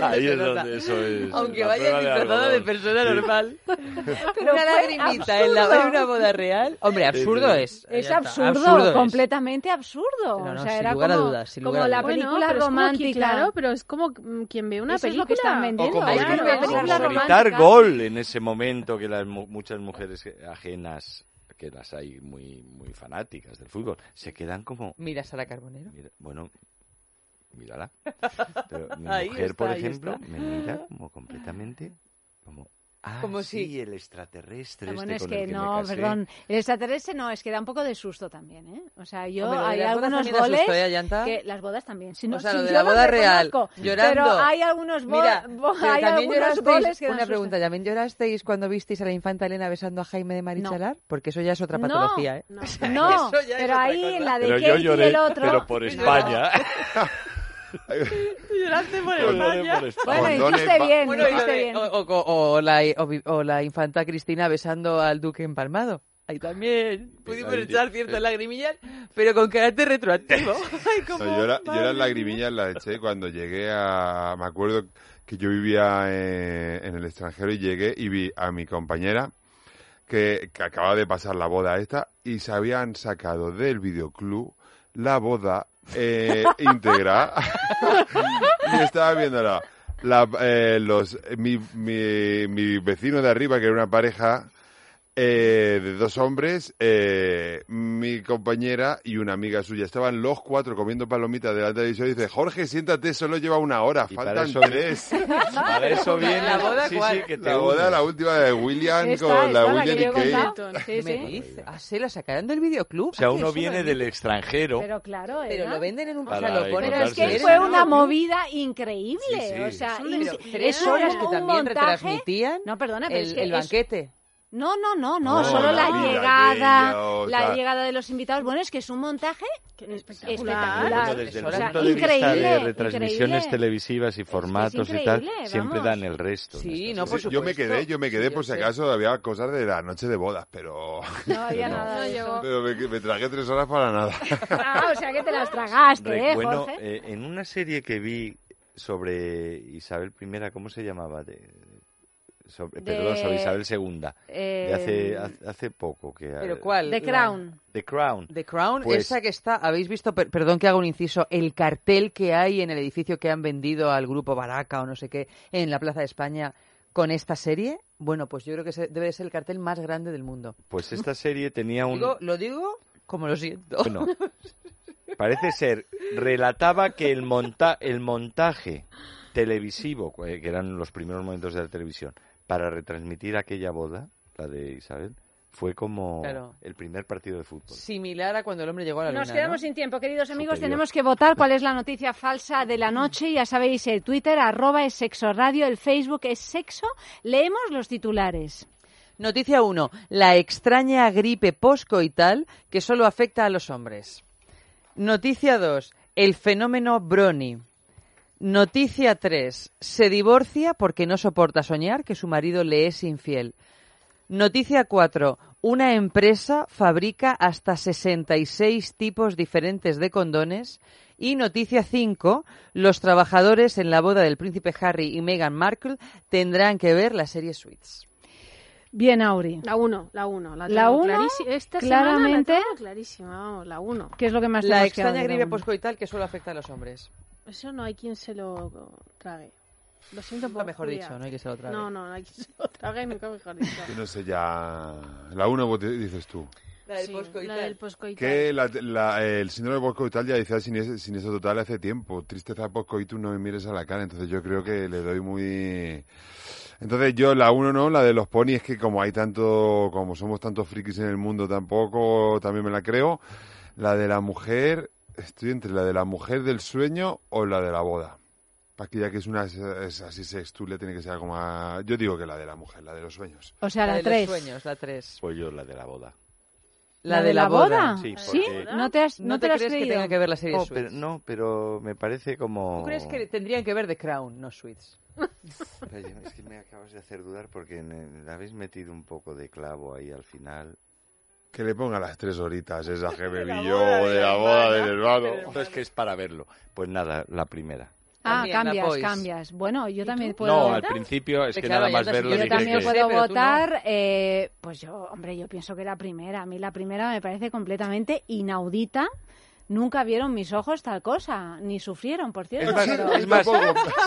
Ahí es donde eso es. Aunque la vayas prueba de de persona Sí. normal. Pero una lagrimita en la absurdo. en una boda real. Hombre, absurdo es. Es absurdo, es. completamente absurdo. No, no, o sea, sin era lugar a como, dudas, sin como lugar a la dudas. Bueno, película es romántica. claro, pero es como mm, quien ve una Eso es película. lo que están vendiendo. O como, Hay gri- que ver o películas como gritar gol en ese momento que las mu- muchas mujeres ajenas, que las hay muy, muy fanáticas del fútbol, se quedan como... Mira, Sara Carbonero. Mira, bueno, mírala. Pero mi Ahí mujer, está, por ejemplo, me mira como completamente... Como, ah, Como sí, si- el extraterrestre Ah, bueno, este es con el que que me no, casé. perdón. El extraterrestre no, es que da un poco de susto también, ¿eh? O sea, yo Hombre, hay las bodas algunos goles susto, ¿eh, que las bodas también. Si no, O sea, si lo de yo la boda real, llorando. Pero hay algunos bo- Mira, bo- pero hay también algunos goles que dan una susto. pregunta, ¿también llorasteis cuando visteis a la infanta Elena besando a Jaime de Marichalar? Porque eso ya es otra No, patología, ¿eh? No. No, Eso ya es pero otra ahí en la de Pero yo Kate y lloré, el otro. pero por España. Lloraste por lloré por España. Bueno, hiciste bien, Bueno, hiciste bien. o, o- o la, o vi- o la infanta Cristina besando al duque empalmado. Ahí también pudimos ahí- echar ciertas lagrimillas, pero con carácter retroactivo. Ay, No, cómo yo, la- yo vale. las lagrimillas las eché cuando llegué a... Me acuerdo que yo vivía eh, en el extranjero y llegué y vi a mi compañera que, que acababa de pasar la boda esta y se habían sacado del videoclub la boda eh, íntegra y estaba viéndola. La, eh, los, mi, mi, mi vecino de arriba, que era una pareja eh, de dos hombres, eh, mi compañera y una amiga suya. Estaban los cuatro comiendo palomitas de la televisión y dice, Jorge, siéntate, solo lleva una hora, Y para faltan eso- tres. Para eso viene ¿La boda sí, cuál? sí, que te La boda, la última de William Esta, con la esta, la William que y Kate. Sí, ¿Me dice? Ah, se la sacaron del videoclub. O sea, Ah, uno eso viene del extranjero. Pero claro, Pero lo venden en un... Para o sea, lo ponen Pero es que eso. fue una movida increíble. Sí, sí. O sea, tres es horas que también retransmitían No, perdona, pero el, es que el es- banquete. No, no, no, no, No, solo la la, llegada, ellos, la la- llegada de los invitados. Bueno, es que es un montaje espectacular. Desde el O sea, punto de vista increíble, de retransmisiones increíble. televisivas y formatos y increíble, tal, siempre vamos. dan el resto. Sí, no, por cosas. Yo me supuesto. quedé, yo me quedé Sí, por si sé. acaso había cosas de la noche de bodas, pero, No había No. nada de eso. pero me, me tragué tres horas para nada. Ah, o sea que te las tragaste, Re- ¿eh, bueno, Jorge? eh, en una serie que vi sobre Isabel I, ¿cómo se llamaba? De, sobre, De- Perdón, sobre Isabel II. De Eh, hace, hace, hace poco. que ¿Pero cuál? The La- Crown. The Crown. The Crown, Pues- esa que está, habéis visto, per- perdón que haga un inciso, el cartel que hay en el edificio que han vendido al grupo Baraca o no sé qué en la Plaza de España con esta serie, bueno, pues yo creo que debe de ser el cartel más grande del mundo. Pues esta serie tenía un... Digo, lo digo como lo siento. Bueno, parece ser, relataba que el, monta el montaje televisivo, eh, que eran los primeros momentos de la televisión, para retransmitir aquella boda, la de Isabel, fue como Claro. el primer partido de fútbol. Similar a cuando el hombre llegó a la Nos luna, quedamos ¿no? sin tiempo, queridos amigos. Superior. Tenemos que votar cuál es la noticia falsa de la noche. Ya sabéis, el Twitter, arroba es sexo radio, el Facebook es sexo. Leemos los titulares. Noticia 1. La extraña gripe poscoital que solo afecta a los hombres. Noticia 2. El fenómeno Brony. Noticia 3. Se divorcia porque no soporta soñar que su marido le es infiel. Noticia 4. Una empresa fabrica hasta 66 tipos diferentes de condones. Y noticia 5. Los trabajadores en la boda del príncipe Harry y Meghan Markle tendrán que ver la serie Suits. Bien, Auri. La 1, la 1. La, La uno, clarísima. Esta claramente. semana la tengo clarísima, vamos, la 1. ¿Qué es lo que más La extraña gripe poscoital que solo afecta a los hombres. Eso no hay quien se lo trague. Lo siento Nunca por mejor Julia. dicho, no hay que se lo trague. No, no, no hay quien se lo trague, nunca mejor dicho. Yo no sé ya... La uno vos te- dices tú. La del Sí, poscoital. la del poscoital. Que la- la- el síndrome de poscoital ya decía sin eso total hace tiempo. Tristeza poscoitus, no me mires a la cara. Entonces yo creo que le doy muy... Entonces yo la uno no, la de los ponis es que como hay tanto, como somos tantos frikis en el mundo tampoco, también me la creo. La de la mujer, estoy entre la de la mujer del sueño o la de la boda. Para que ya que es una es, es así sextulia, tiene que ser algo más... Yo digo que la de la mujer, la de los sueños. O sea, la, de 3. los sueños, la 3. Pues yo la de la boda. ¿La de la boda? Sí, ¿Sí? porque- ¿No te, has, no ¿No te te has crees que creído? tenga que ver la serie Oh, pero, no, pero me parece como... ¿Tú crees que tendrían que ver The Crown, no Suits? Es que me acabas de hacer dudar porque en- le habéis metido un poco de clavo ahí al final. Que le ponga las tres horitas esa que me vi yo de la boda del hermano. Entonces, que es para verlo. Pues nada, la primera. Ah, También, cambias, cambias. Bueno, yo también puedo No, votar. al principio es Sí, que claro, nada más verlo yo dije también que- puedo no. votar, eh, pues yo, hombre, yo pienso que la primera. A mí la primera me parece completamente inaudita. Nunca vieron mis ojos tal cosa, ni sufrieron, por cierto. Es más, pero- es más,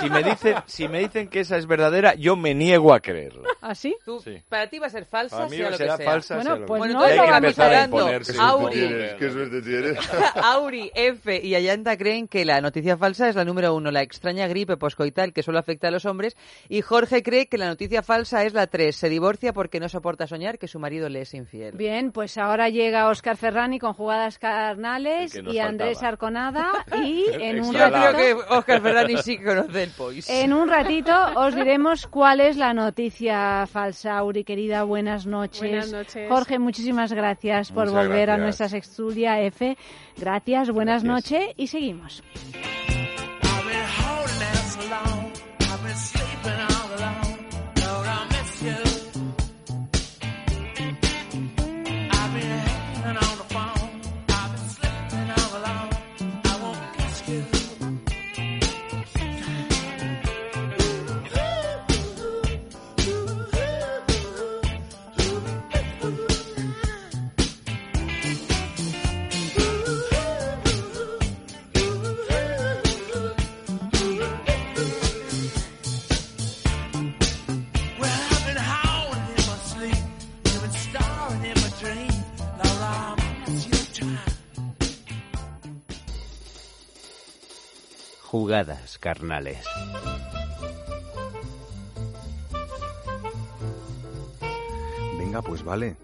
si me dicen, si me dicen que esa es verdadera, yo me niego a creerla. ¿Ah, sí? Tú, Sí. Para ti va a ser falsa, Para mí sea lo será que sea. falsa, Bueno, sea pues no Hay que vamos empezar a imponerse. Tienes, qué suerte tienes. Auri, F y Ayanta creen que la noticia falsa es la número uno, la extraña gripe poscoital que solo afecta a los hombres. Y Jorge cree que la noticia falsa es la tres, se divorcia porque no soporta soñar que su marido le es infiel. Bien, pues ahora llega Oscar Ferrani con jugadas carnales nos y Andrés faltaba. Crada y en un Yo Extra creo ratito, que Oscar sí conoce el Pois. en un ratito os diremos cuál es la noticia falsa. Auri, querida, buenas noches. Buenas noches. Jorge, muchísimas gracias por Muchas volver a nuestra sextulia F. Gracias, buenas noches y seguimos. Jugadas carnales. Venga, pues vale.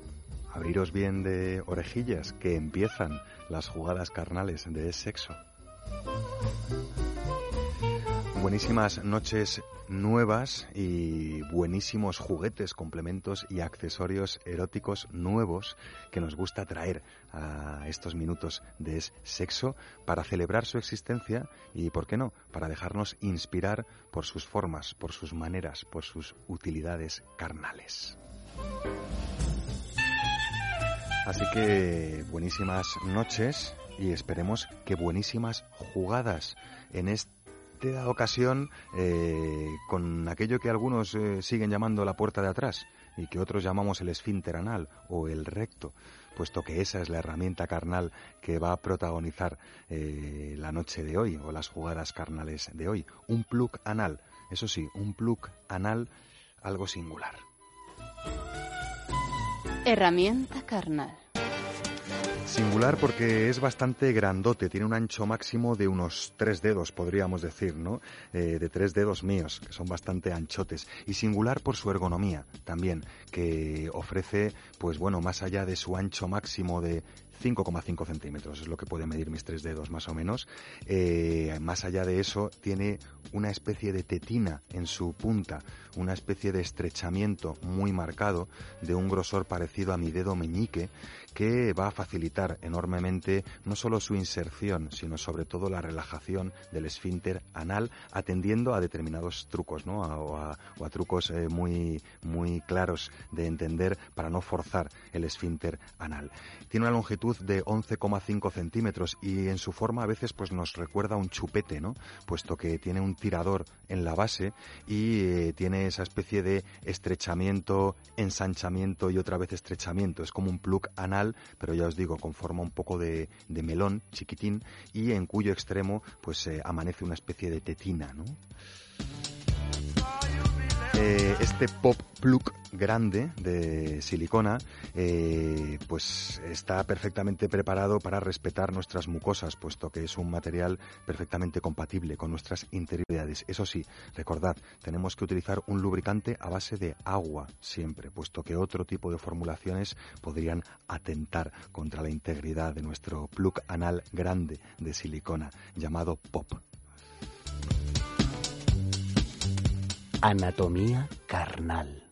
Abriros bien de orejillas, que empiezan las jugadas carnales de sexo. Buenísimas noches nuevas y buenísimos juguetes, complementos y accesorios eróticos nuevos que nos gusta traer a estos minutos de sexo para celebrar su existencia y, ¿por qué no?, para dejarnos inspirar por sus formas, por sus maneras, por sus utilidades carnales. Así que buenísimas noches y esperemos que buenísimas jugadas en esta ocasión eh, con aquello que algunos eh, siguen llamando la puerta de atrás y que otros llamamos el esfínter anal o el recto, puesto que esa es la herramienta carnal que va a protagonizar eh, la noche de hoy o las jugadas carnales de hoy. Un plug anal, eso sí, un plug anal algo singular. Herramienta carnal. Singular porque es bastante grandote, tiene un ancho máximo de unos tres dedos, podríamos decir, ¿no? Eh, de tres dedos míos, que son bastante anchotes. Y singular por su ergonomía también, que ofrece, pues bueno, más allá de su ancho máximo de 5,5 centímetros, es lo que puede medir mis tres dedos más o menos. Eh, más allá de eso, tiene una especie de tetina en su punta, una especie de estrechamiento muy marcado de un grosor parecido a mi dedo meñique que va a facilitar enormemente no solo su inserción, sino sobre todo la relajación del esfínter anal, atendiendo a determinados trucos, ¿no? A- o, a, o a trucos eh, muy, muy claros de entender para no forzar el esfínter anal. Tiene una longitud de 11,5 centímetros y en su forma a veces pues nos recuerda a un chupete, ¿no? Puesto que tiene un tirador en la base y eh, tiene esa especie de estrechamiento, ensanchamiento y otra vez estrechamiento. Es como un plug anal, pero ya os digo, con forma un poco de, melón chiquitín y en cuyo extremo pues eh, amanece una especie de tetina, ¿no? Eh, este pop plug grande de silicona eh, pues está perfectamente preparado para respetar nuestras mucosas puesto que es un material perfectamente compatible con nuestras interioridades. Eso sí recordad tenemos que utilizar un lubricante a base de agua siempre puesto que otro tipo de formulaciones podrían atentar contra la integridad de nuestro plug anal grande de silicona llamado pop Anatomía carnal.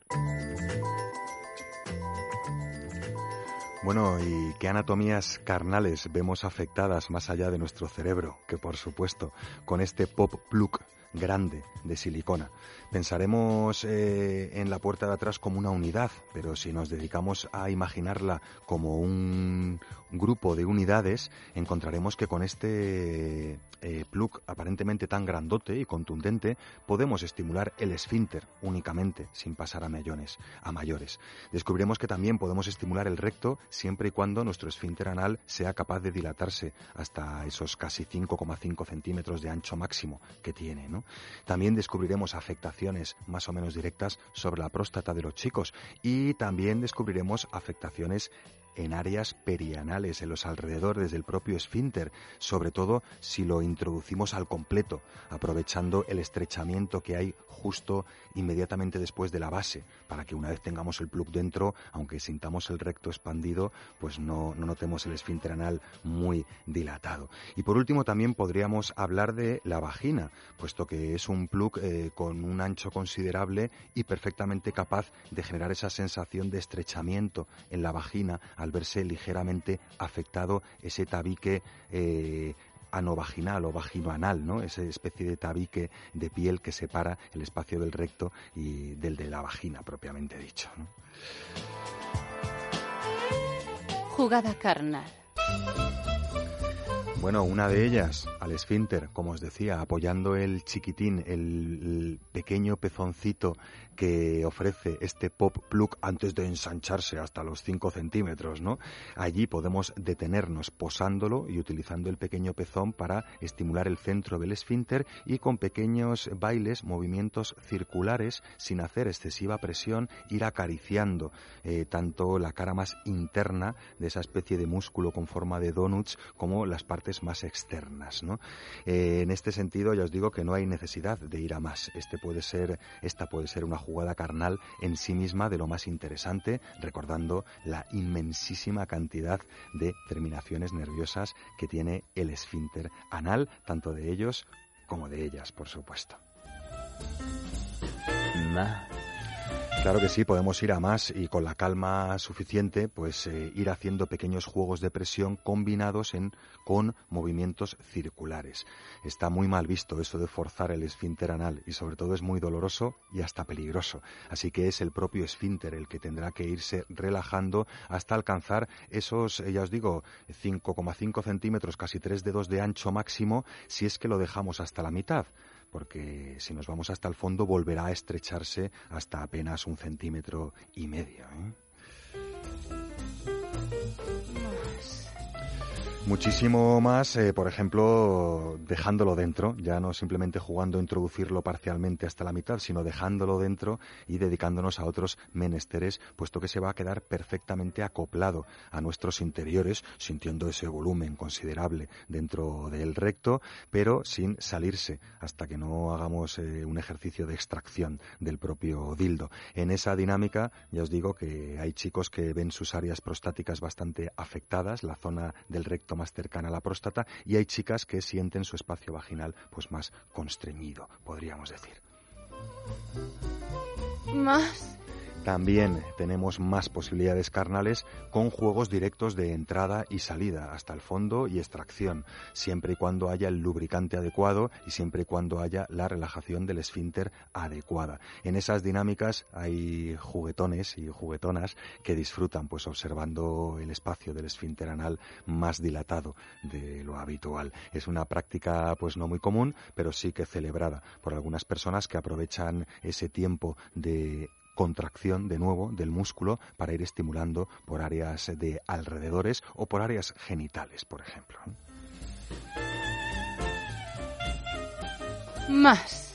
Bueno, ¿y qué anatomías carnales vemos afectadas más allá de nuestro cerebro? Que por supuesto, con este pop plug grande de silicona. Pensaremos eh, en la puerta de atrás como una unidad, pero si nos dedicamos a imaginarla como un grupo de unidades, encontraremos que con este eh, plug aparentemente tan grandote y contundente podemos estimular el esfínter únicamente, sin pasar a mayores. A mayores. Descubriremos que también podemos estimular el recto siempre y cuando nuestro esfínter anal sea capaz de dilatarse hasta esos casi 5,5 centímetros de ancho máximo que tiene. También descubriremos afectaciones más o menos directas sobre la próstata de los chicos y también descubriremos afectaciones en áreas perianales, en los alrededores del propio esfínter, sobre todo si lo introducimos al completo, aprovechando el estrechamiento que hay justo inmediatamente después de la base, para que una vez tengamos el plug dentro, aunque sintamos el recto expandido, pues no, no notemos el esfínter anal muy dilatado. Y por último también podríamos hablar de la vagina, puesto que es un plug eh, con un ancho considerable y perfectamente capaz de generar esa sensación de estrechamiento en la vagina al verse ligeramente afectado ese tabique eh, anovaginal o vaginoanal, ¿no? Esa especie de tabique de piel que separa el espacio del recto y del de la vagina propiamente dicho. Jugada carnal. Bueno, una de ellas, al esfínter, como os decía, apoyando el chiquitín, el, pequeño pezoncito que ofrece este pop plug antes de ensancharse hasta los 5 centímetros, ¿no? Allí podemos detenernos posándolo y utilizando el pequeño pezón para estimular el centro del esfínter y con pequeños bailes, movimientos circulares, sin hacer excesiva presión, ir acariciando eh, tanto la cara más interna de esa especie de músculo con forma de donuts como las partes más externas, ¿no? Eh, en este sentido, ya os digo que no hay necesidad de ir a más. Este puede ser, esta puede ser una jugada carnal en sí misma de lo más interesante, recordando la inmensísima cantidad de terminaciones nerviosas que tiene el esfínter anal, tanto de ellos como de ellas, por supuesto. Claro que sí, podemos ir a más y con la calma suficiente, pues eh, ir haciendo pequeños juegos de presión combinados en, con movimientos circulares. Está muy mal visto eso de forzar el esfínter anal y sobre todo es muy doloroso y hasta peligroso. Así que es el propio esfínter el que tendrá que irse relajando hasta alcanzar esos, eh, ya os digo, 5,5 centímetros, casi 3 dedos de ancho máximo, si es que lo dejamos hasta la mitad porque si nos vamos hasta el fondo volverá a estrecharse hasta apenas un centímetro y medio. ¿eh? Muchísimo más, eh, por ejemplo, dejándolo dentro, ya no simplemente jugando a introducirlo parcialmente hasta la mitad, sino dejándolo dentro y dedicándonos a otros menesteres, puesto que se va a quedar perfectamente acoplado a nuestros interiores, sintiendo ese volumen considerable dentro del recto, pero sin salirse hasta que no hagamos eh, un ejercicio de extracción del propio dildo. En esa dinámica, ya os digo que hay chicos que ven sus áreas prostáticas bastante afectadas, la zona del recto más cercana a la próstata, y hay chicas que sienten su espacio vaginal pues más constreñido, podríamos decir. Más. También tenemos más posibilidades carnales con juegos directos de entrada y salida hasta el fondo y extracción, siempre y cuando haya el lubricante adecuado y siempre y cuando haya la relajación del esfínter adecuada. En esas dinámicas hay juguetones y juguetonas que disfrutan pues observando el espacio del esfínter anal más dilatado de lo habitual. Es una práctica pues no muy común, pero sí que celebrada por algunas personas que aprovechan ese tiempo de contracción de nuevo del músculo para ir estimulando por áreas de alrededores o por áreas genitales, por ejemplo. Más.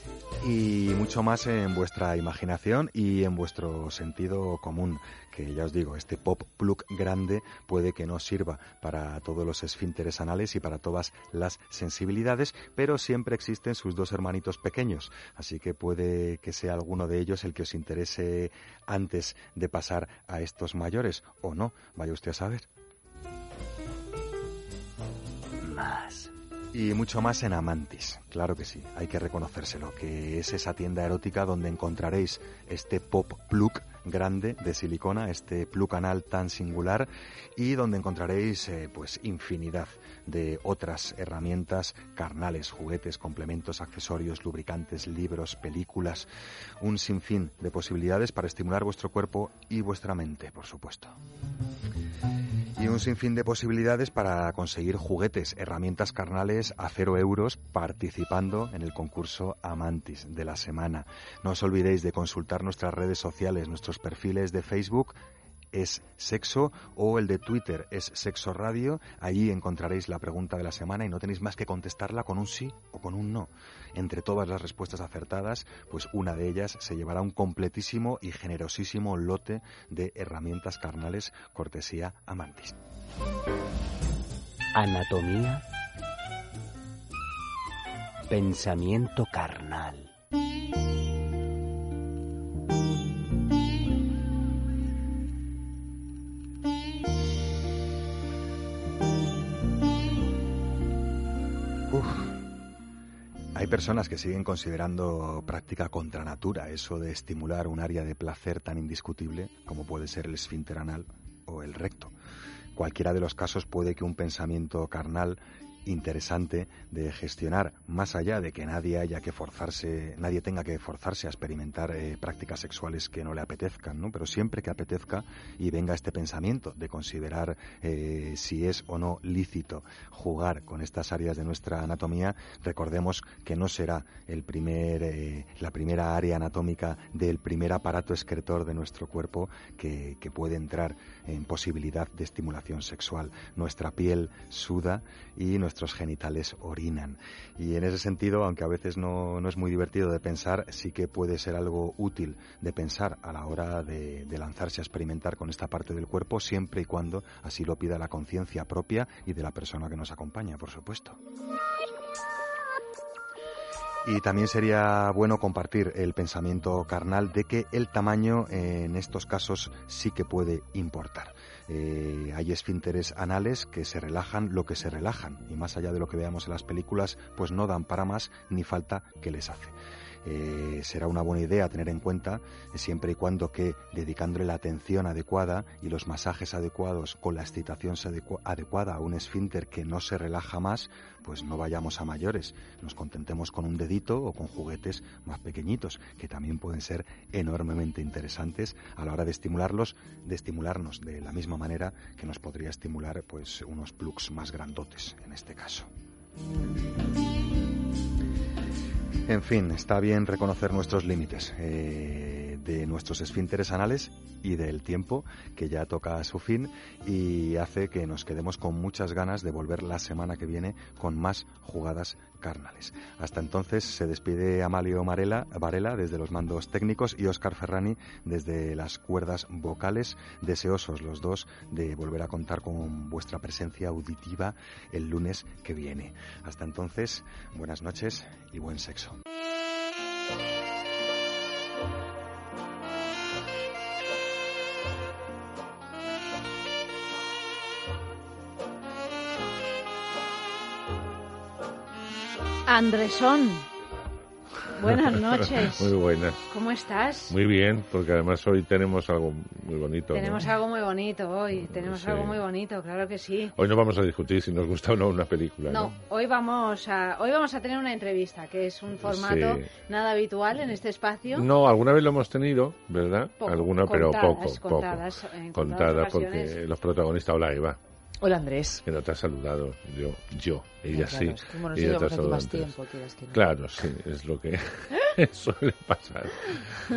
Y mucho más en vuestra imaginación y en vuestro sentido común, que ya os digo, este pop plug grande puede que no sirva para todos los esfínteres anales y para todas las sensibilidades, pero siempre existen sus dos hermanitos pequeños, así que puede que sea alguno de ellos el que os interese antes de pasar a estos mayores, o no, vaya usted a saber. Más. Y mucho más en Amantis, claro que sí, hay que reconocérselo, que es esa tienda erótica donde encontraréis este pop plug grande de silicona, este plug anal tan singular y donde encontraréis eh, pues infinidad de otras herramientas carnales, juguetes, complementos, accesorios, lubricantes, libros, películas, un sinfín de posibilidades para estimular vuestro cuerpo y vuestra mente, por supuesto y un sinfín de posibilidades para conseguir juguetes, herramientas carnales a cero euros participando en el concurso Amantis de la semana. No os olvidéis de consultar nuestras redes sociales, nuestros perfiles de Facebook es sexo o el de Twitter es sexo radio. Allí encontraréis la pregunta de la semana y no tenéis más que contestarla con un sí o con un no. Entre todas las respuestas acertadas, pues una de ellas se llevará un completísimo y generosísimo lote de herramientas carnales cortesía Amantis. Anatomía. Pensamiento carnal. Hay personas que siguen considerando práctica contra natura eso de estimular un área de placer tan indiscutible como puede ser el esfínter anal o el recto. Cualquiera de los casos puede que un pensamiento carnal interesante de gestionar más allá de que nadie haya que forzarse, nadie tenga que forzarse a experimentar eh, prácticas sexuales que no le apetezcan, ¿no? Pero siempre que apetezca y venga este pensamiento de considerar eh, si es o no lícito jugar con estas áreas de nuestra anatomía, recordemos que no será el primer, eh, la primera área anatómica del primer aparato excretor de nuestro cuerpo que, que puede entrar en posibilidad de estimulación sexual. Nuestra piel suda y nuestros genitales orinan. Y en ese sentido, aunque a veces no, no, es muy divertido de pensar, sí que puede ser algo útil de pensar a la hora de, de lanzarse a experimentar con esta parte del cuerpo, siempre y cuando así lo pida la conciencia propia y de la persona que nos acompaña, por supuesto. Y también sería bueno compartir el pensamiento carnal de que el tamaño en estos casos sí que puede importar. Eh, hay esfínteres anales que se relajan lo que se relajan y más allá de lo que veamos en las películas, pues no dan para más ni falta que les hace. Eh, será una buena idea tener en cuenta eh, siempre y cuando que dedicándole la atención adecuada y los masajes adecuados con la excitación adecuada a un esfínter que no se relaja más, pues no vayamos a mayores, nos contentemos con un dedito o con juguetes más pequeñitos que también pueden ser enormemente interesantes a la hora de estimularlos, de estimularnos de la misma manera que nos podría estimular pues unos plugs más grandotes en este caso. En fin, está bien reconocer nuestros límites. Eh, de nuestros esfínteres anales y del tiempo que ya toca a su fin y hace que nos quedemos con muchas ganas de volver la semana que viene con más jugadas carnales. Hasta entonces se despide Amalio Varela desde los mandos técnicos y Óscar Ferrani desde las cuerdas vocales, deseosos los dos de volver a contar con vuestra presencia auditiva el lunes que viene. Hasta entonces, buenas noches y buen sexo. Andresón, buenas noches. Muy buenas. ¿Cómo estás? Muy bien, porque además hoy tenemos algo muy bonito. ¿no? Tenemos algo muy bonito hoy, tenemos Sí. algo muy bonito, claro que sí. Hoy no vamos a discutir si nos gusta o no una película. No, No, hoy vamos a hoy vamos a tener una entrevista, que es un formato Sí. nada habitual en este espacio. No, alguna vez lo hemos tenido, ¿verdad? Poco, alguna, pero contadas, poco, contadas, poco. contadas Contadas, porque los protagonistas, hola Eva, Hola Andrés. que no te ha saludado, yo, yo, ella claro, sí. es como nos ella te llevamos ha aquí saludado más antes. tiempo, quieras que no. Claro, sí, es lo que suele pasar.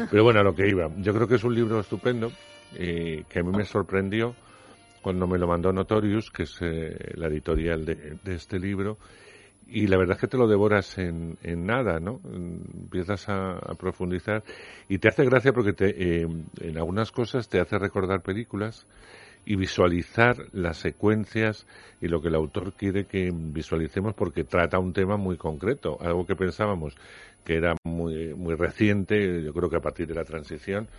Pero bueno, a lo que iba. Yo creo que es un libro estupendo eh, que a mí me sorprendió cuando me lo mandó Notorious, que es eh, la editorial de, de este libro. Y la verdad es que te lo devoras en, en nada, ¿no? Empiezas a, a profundizar y te hace gracia porque te, eh, en algunas cosas te hace recordar películas y visualizar las secuencias y lo que el autor quiere que visualicemos porque trata un tema muy concreto, algo que pensábamos que era muy, muy reciente, yo creo que a partir de la transición,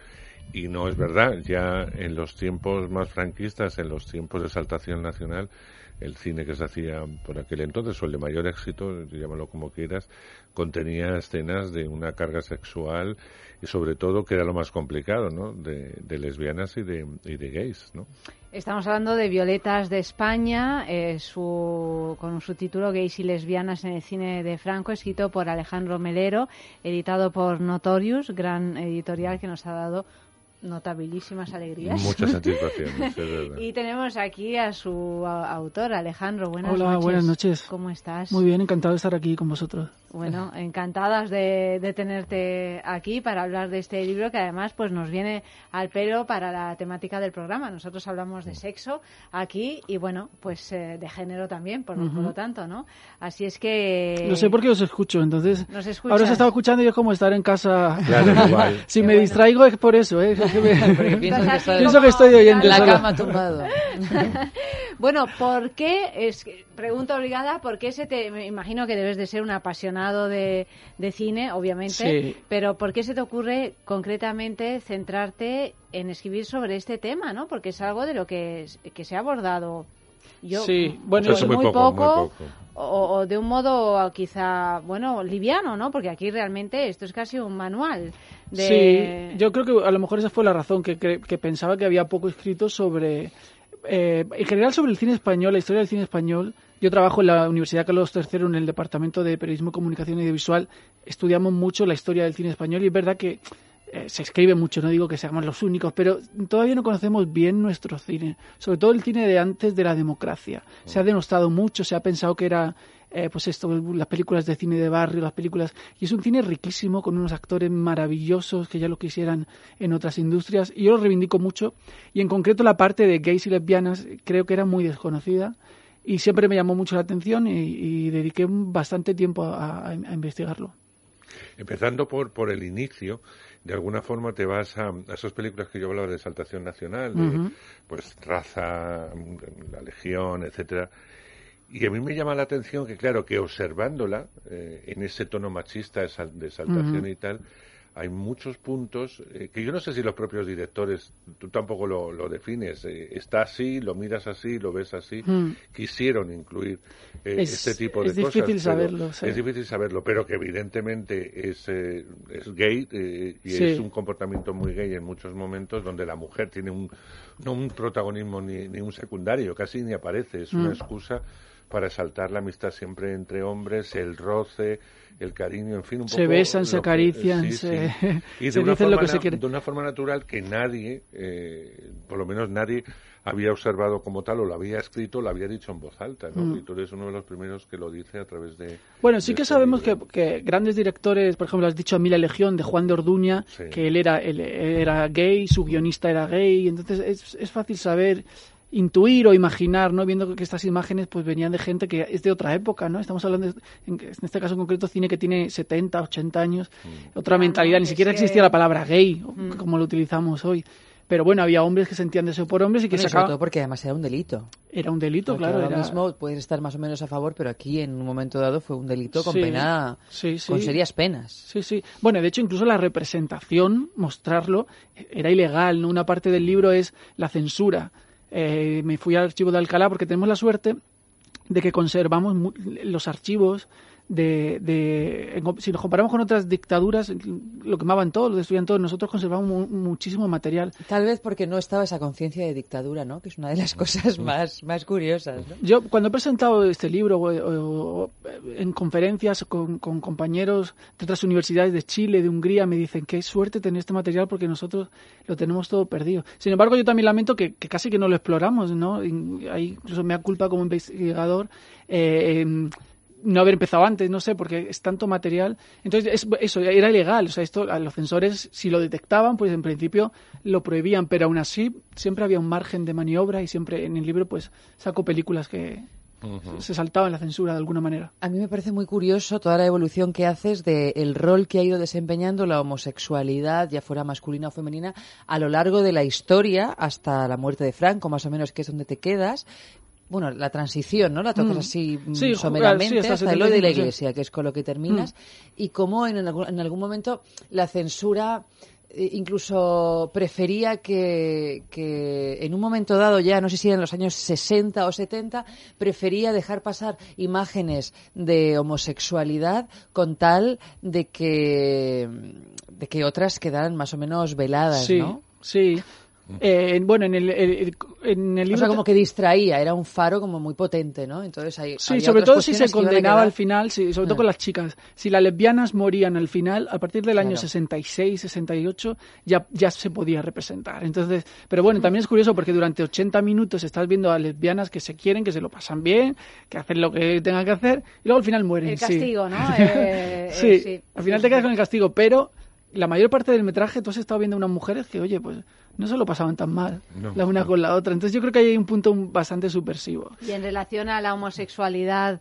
y no es verdad, ya en los tiempos más franquistas, en los tiempos de exaltación nacional, el cine que se hacía por aquel entonces, o el de mayor éxito, llámalo como quieras, contenía escenas de una carga sexual y sobre todo, que era lo más complicado, ¿no?, de, de lesbianas y de, gays, ¿no? Estamos hablando de Violetas de España, eh, su, con un subtítulo Gays y lesbianas en el cine de Franco, escrito por Alejandro Melero, editado por Notorious, gran editorial que nos ha dado notabilísimas alegrías. Muchas satisfacciones, y tenemos aquí a su autor, Alejandro. Buenas Hola, noches. buenas noches. ¿Cómo estás? Muy bien, encantado de estar aquí con vosotros. Bueno, encantadas de, de tenerte aquí para hablar de este libro que además pues nos viene al pelo para la temática del programa. Nosotros hablamos de sexo aquí y bueno, pues eh, de género también, por, Ujú. por lo tanto, ¿no? Así es que... No sé por qué os escucho, entonces. ¿Nos escuchas? Ahora os estaba escuchando y es como estar en casa. Claro, igual. si me distraigo es por eso, ¿eh? Es que me- Porque piensas que estás Pienso que estoy oyendo en la solo. cama tumbado. bueno, ¿por qué? Es, que- pregunta obligada, ¿por qué se te... Me imagino que debes de ser un apasionado de, de cine, obviamente, Sí. pero ¿por qué se te ocurre concretamente centrarte en escribir sobre este tema, no? Porque es algo de lo que, que se ha abordado yo Sí, bueno, pues muy, muy poco, poco, muy poco. O, o de un modo quizá, bueno, liviano, ¿no? Porque aquí realmente esto es casi un manual de... Sí, yo creo que a lo mejor esa fue la razón, que, que, que pensaba que había poco escrito sobre, eh, en general sobre el cine español, la historia del cine español. Yo trabajo en la Universidad Carlos III en el Departamento de Periodismo, Comunicación y Audiovisual. Estudiamos mucho la historia del cine español y es verdad que eh, se escribe mucho, no digo que seamos los únicos, pero todavía no conocemos bien nuestro cine, sobre todo el cine de antes de la democracia. Se ha denostado mucho, se ha pensado que era eh, pues esto, las películas de cine de barrio, las películas. Y es un cine riquísimo, con unos actores maravillosos que ya lo quisieran en otras industrias. Y yo lo reivindico mucho. Y en concreto la parte de gays y lesbianas creo que era muy desconocida. Y siempre me llamó mucho la atención y, y dediqué bastante tiempo a, a- a investigarlo. Empezando por, por el inicio, de alguna forma te vas a, a esas películas que yo hablaba de exaltación nacional, de, pues raza, la legión, etcétera. Y a mí me llama la atención que, claro, que observándola eh, en ese tono machista de exal- de exaltación Ujú. y tal, hay muchos puntos eh, que yo no sé si los propios directores, tú tampoco lo, lo defines, eh, está así, lo miras así, lo ves así, Mm. quisieron incluir eh, Es- este tipo de es cosas. difícil pero saberlo, sí. Es difícil saberlo, pero que evidentemente es, eh, es gay y Sí. es un comportamiento muy gay en muchos momentos donde la mujer tiene un, no un protagonismo ni, ni un secundario, casi ni aparece, es una Mm. excusa para exaltar la amistad siempre entre hombres, el roce, el cariño, en fin, un Se poco besan, se lo que- acarician, sí, se- sí. Y de se una dicen lo que se quiere. De una forma natural que nadie, eh, por lo menos nadie, había observado como tal, o lo había escrito, lo había dicho en voz alta, ¿no? Mm. Y tú eres uno de los primeros que lo dice a través de... Bueno, sí de que este sabemos que, que grandes directores, por ejemplo, has dicho a Mila Legión de Juan de Orduña, Sí. que él era, él era gay, su guionista era gay, entonces es, es fácil saber intuir o imaginar, ¿no? Viendo que estas imágenes pues venían de gente que es de otra época, ¿no? Estamos hablando, de- en, este caso en concreto, cine que tiene 70, 80 años, Mm. otra mentalidad, ni siquiera existía la palabra gay, Mm. como lo utilizamos hoy. Pero bueno, había hombres que sentían deseo por hombres y que Bueno, sacaban... todo porque además era un delito. Era un delito, Porque claro. ahora era- mismo puedes estar más o menos a favor, pero aquí en un momento dado fue un delito con Sí, pena, sí, sí. con serias penas. Sí, sí. Bueno, de hecho, incluso la representación, mostrarlo, era ilegal. ¿no? Una parte del libro es la censura. Eh, me fui al archivo de Alcalá porque tenemos la suerte de que conservamos los archivos de, de- si nos comparamos con otras dictaduras lo quemaban todo, lo destruían todo nosotros conservamos mu- muchísimo material Tal vez porque no estaba esa conciencia de dictadura, ¿no? Que es una de las cosas más, más curiosas, ¿no? Yo, cuando he presentado este libro o- o- o en conferencias con, con compañeros de otras universidades de Chile, de Hungría, me dicen qué suerte tener este material porque nosotros lo tenemos todo perdido. Sin embargo, yo también lamento que, que casi que no lo exploramos, ¿no? Hay incluso me da culpa como investigador. eh, em, no haber empezado antes, no sé, porque es tanto material. Entonces, es- eso era ilegal. O sea, esto a los censores, si lo detectaban, pues en principio lo prohibían, pero aún así siempre había un margen de maniobra y siempre en el libro, pues saco películas que se saltaban la censura de alguna manera. A mí me parece muy curioso toda la evolución que haces del rol que ha ido desempeñando la homosexualidad, ya fuera masculina o femenina, a lo largo de la historia hasta la muerte de Franco, más o menos, que es donde te quedas. Bueno, la transición, ¿no? La tocas Mm. así mm, Sí, someramente sí, hasta hasta lo de la 75, sí. iglesia, que es con lo que terminas. Y cómo en algún, en algún momento la censura eh, incluso prefería que, que en un momento dado, ya no sé si en los años 60 o 70, prefería dejar pasar imágenes de homosexualidad con tal de que, de que otras quedaran más o menos veladas, Sí, ¿no? sí. Eh, bueno, en el, el- en el O libro... sea, como que distraía, era un faro como muy potente, ¿no? Entonces hay, Sí, había sobre otras todo si se condenaba quedar- al final, sí, sobre todo Ah. con las chicas. Si las lesbianas morían al final, a partir del año Claro. 66, 68, ya, ya se podía representar. Entonces, pero bueno, también es curioso porque durante 80 minutos estás viendo a lesbianas que se quieren, que se lo pasan bien, que hacen lo que tengan que hacer, y luego al final mueren. El sí. castigo, ¿no? Eh, eh, sí, sí, al final sí, te quedas sí. con el castigo, pero la mayor parte del metraje tú has estado viendo unas mujeres que, oye, pues no se lo pasaban tan mal, No. la una con la otra. Entonces yo creo que ahí hay un punto bastante subversivo. Y en relación a la homosexualidad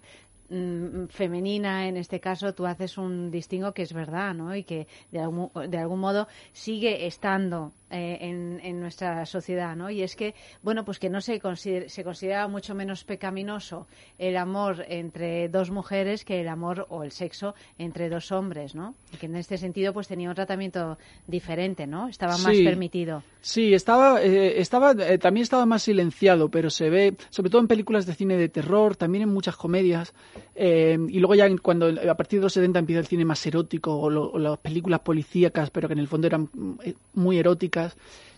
mm, femenina, en este caso, tú haces un distingo que es verdad, ¿no? Y que de algún, de algún modo sigue estando eh, en, en nuestra sociedad, ¿no? Y es que, bueno, pues que no se, consider- se considera mucho menos pecaminoso el amor entre dos mujeres que el amor o el sexo entre dos hombres, ¿no? Y que en este sentido, pues tenía un tratamiento diferente, ¿no? Estaba más Sí. permitido. Sí, estaba, eh, estaba eh, también estaba más silenciado, pero se ve, sobre todo en películas de cine de terror, también en muchas comedias, eh, y luego ya cuando a partir de los 70 empieza el cine más erótico o, lo- o las películas policíacas, pero que en el fondo eran eh, muy eróticas,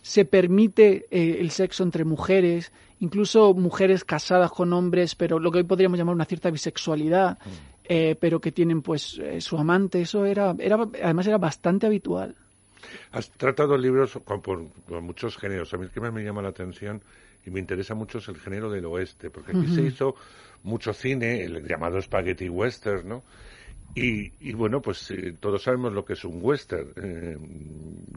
se permite eh, el sexo entre mujeres, incluso mujeres casadas con hombres, pero lo que hoy podríamos llamar una cierta bisexualidad, eh, pero que tienen pues eh, su amante, eso era, era, además era bastante habitual. Has tratado libros con, por- con muchos géneros. A mí el que más me llama la atención y me interesa mucho es el género del oeste, porque aquí se hizo mucho cine, el llamado spaghetti western, ¿no? Y, y bueno, pues eh, todos sabemos lo que es un western. Eh,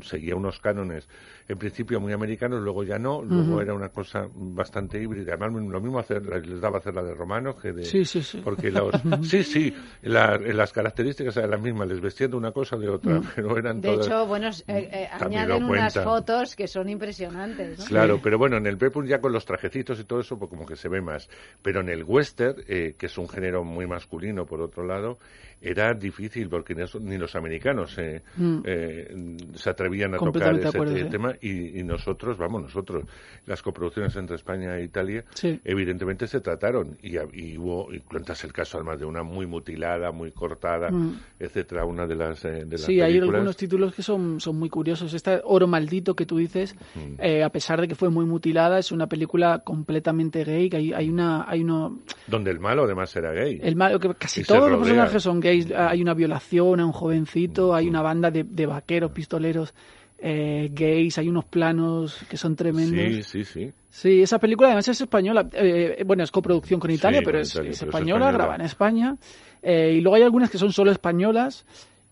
seguía unos cánones, en principio muy americanos, luego ya no, luego era una cosa bastante híbrida. Además, lo mismo hacer, les daba hacer la de Romano que de... Sí, sí, sí. Porque los, sí, sí, la- las características eran las mismas, les vestían de una cosa o de otra, pero eran De todas... hecho, bueno, eh, eh, añaden unas fotos que son impresionantes, ¿no? Claro, pero bueno, en el Pepun ya con los trajecitos y todo eso, pues como que se ve más. Pero en el western, eh, que es un género muy masculino, por otro lado, era difícil porque ni los- ni los americanos eh, Mm. eh, se atrevían a tocar ese acuerdo, tema y, y nosotros, vamos, nosotros, las coproducciones entre España e Italia, Sí. evidentemente se trataron y, hubo, y cuentas el caso además de una muy mutilada, muy cortada, Mm. etcétera, una de las, eh, de las Sí, hay algunos títulos que son, son muy curiosos. Esta Oro Maldito que tú dices, Mm. eh, a pesar de que fue muy mutilada, es una película completamente gay. Que hay, hay una, hay uno, Donde el malo además era gay. el malo que casi todos los personajes son gays. Hay una violación a un jovencito, hay una banda de, de vaqueros, pistoleros eh, gays, hay unos planos que son tremendos. Sí, sí, sí. Sí, esa película además es española. eh, bueno, es coproducción con Italia, Sí, pero es, Italia, es pero es española, española. graba en España. Eh, y luego hay algunas que son solo españolas.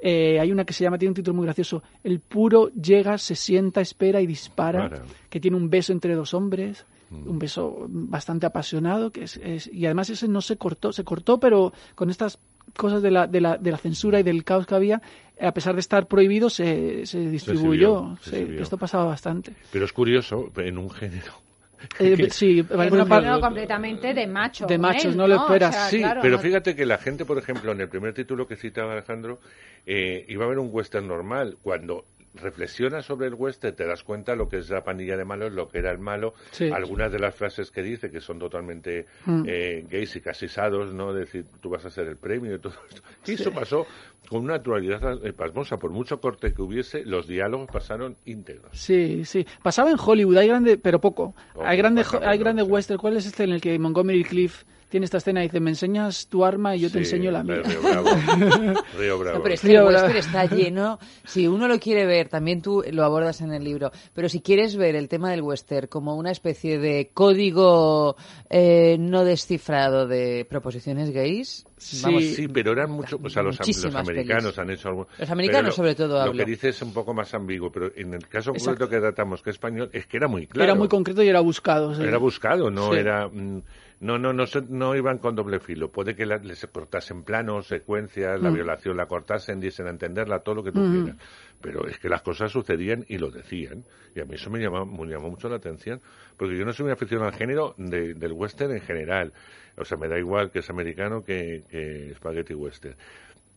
Eh, hay una que se llama, tiene un título muy gracioso, El puro llega, se sienta, espera y dispara, Dispara. que tiene un beso entre dos hombres, Mm. un beso bastante apasionado, que es, es- y además ese no se cortó, se cortó, pero con estas cosas de la, de la, de la censura y del caos que había, a pesar de estar prohibido, se, se distribuyó. se Sí, exhibió. esto pasaba bastante. Pero es curioso, en un género. Eh, sí, un parte- género completamente de macho. De machos, él, no lo O esperas. sea, Sí, claro, pero no- fíjate que la gente, por ejemplo, en el primer título que citaba Alejandro, eh, iba a ver un western normal. Cuando reflexionas sobre el western, te das cuenta lo que es la pandilla de malos, lo que era el malo, Sí. algunas de las frases que dice que son totalmente Mm. eh, gays y casi sados, ¿no? Decir, tú vas a ser el premio y todo esto. Y Sí. eso pasó con una naturalidad eh, pasmosa. Por mucho corte que hubiese, los diálogos pasaron íntegros. Sí, sí. Pasaba en Hollywood, hay grande, pero poco. Poco, hay grande, hay grande western. ¿Cuál es este en el que Montgomery Cliff tiene esta escena y dice, me enseñas tu arma y yo te enseño la mía? Río Bravo. Río Bravo. No, pero es que Sí, el ahora- western está lleno. Si uno lo quiere ver, también tú lo abordas en el libro. Pero si quieres ver el tema del western como una especie de código eh, no descifrado de proposiciones gays, vamos, sí, pero eran mucho, o sea, los, americanos pelis. han hecho algo. Los americanos, lo- sobre todo, Lo hablo. que dice es un poco más ambiguo, pero en el caso Exacto. concreto que tratamos, que es español, es que era muy claro. Era muy concreto y era buscado. sí. Era buscado, no Sí. era. mm, No, no, no, no iban con doble filo. Puede que la- les cortasen planos, secuencias, la Mm. violación la cortasen, diesen a entenderla, todo lo que tú Ujú. quieras. Pero es que las cosas sucedían y lo decían. Y a mí eso me llamó, me llamó mucho la atención. Porque yo no soy muy aficionado al género de- del western en general. O sea, me da igual que es americano que, que spaghetti western.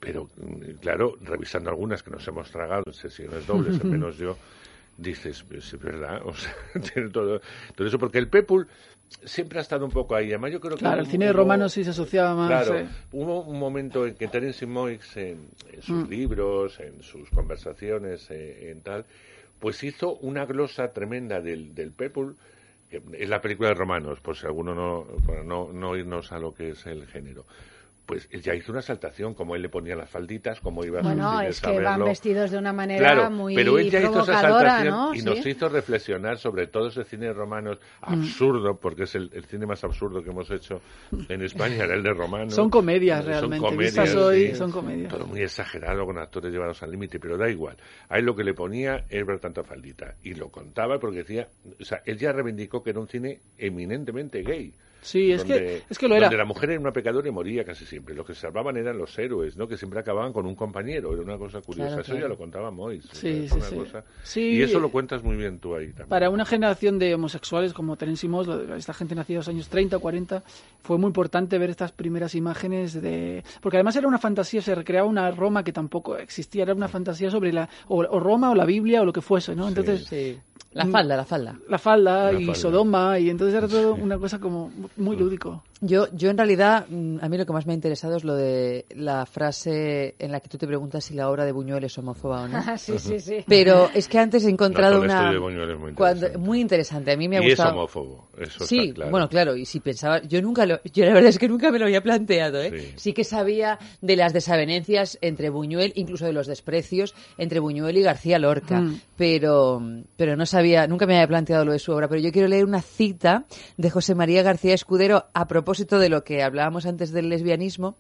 Pero, mm, claro, revisando algunas que nos hemos tragado en sesiones dobles, al menos yo, dices, pues es verdad, o sea, tiene todo, todo eso, porque el Pepul siempre ha estado un poco ahí. Además, yo creo que Claro, el cine hubo- romano sí se asociaba más. Claro, eh. hubo un momento en que Terence Moix, en, en sus Mm. libros, en sus conversaciones, eh, en tal, pues hizo una glosa tremenda del, del Pepul, que es la película de romanos, por si alguno no, para no, no irnos a lo que es el género. Pues él ya hizo una saltación, como él le ponía las falditas, como iba a Bueno, es que van vestidos de una manera Claro, muy pero ella hizo esa ¿no? y Sí. nos hizo reflexionar sobre todo ese cine de romanos absurdo, porque es el, el cine más absurdo que hemos hecho en España, era el de romanos. Son comedias Son realmente. comedias, Vistas hoy, sí. son comedias. Todo muy exagerado, con actores llevados al límite, pero da igual. A él lo que le ponía es ver tanta faldita. Y lo contaba porque decía, o sea, él ya reivindicó que era un cine eminentemente gay. Sí, es que, es que lo era. Donde la mujer era una pecadora y moría casi siempre. Los que salvaban eran los héroes, ¿no? Que siempre acababan con un compañero. Era una cosa curiosa. Claro, eso claro. ya lo contaba Mois. Sí, sí, sí. cosa- Sí. Y eso lo cuentas muy bien tú ahí también. Para una generación de homosexuales como Terence y Moss, esta gente nacida en los años 30 o 40, fue muy importante ver estas primeras imágenes de... Porque además era una fantasía, se recreaba una Roma que tampoco existía, era una fantasía sobre la... O, o Roma o la Biblia o lo que fuese, ¿no? Entonces... Sí. La falda, la falda. La falda La y falda. Sodoma y entonces era todo una cosa como muy lúdico. Yo, yo en realidad, mm, a mí lo que más me ha interesado es lo de la frase en la que tú te preguntas si la obra de Buñuel es homófoba o no. Ah, sí, sí, sí. Pero es que antes he encontrado No, una... de Buñuel es muy cuando- muy interesante. A mí me ha y es gustado... homófobo, eso Sí, está claro. bueno, claro, y si pensaba, yo nunca lo, yo la verdad es que nunca me lo había planteado, ¿eh? Sí. Sí, que sabía de las desavenencias entre Buñuel, incluso de los desprecios entre Buñuel y García Lorca, Mm. pero, pero no sabía, nunca me había planteado lo de su obra, pero yo quiero leer una cita de José María García Escudero a propósito de lo que hablábamos antes del lesbianismo,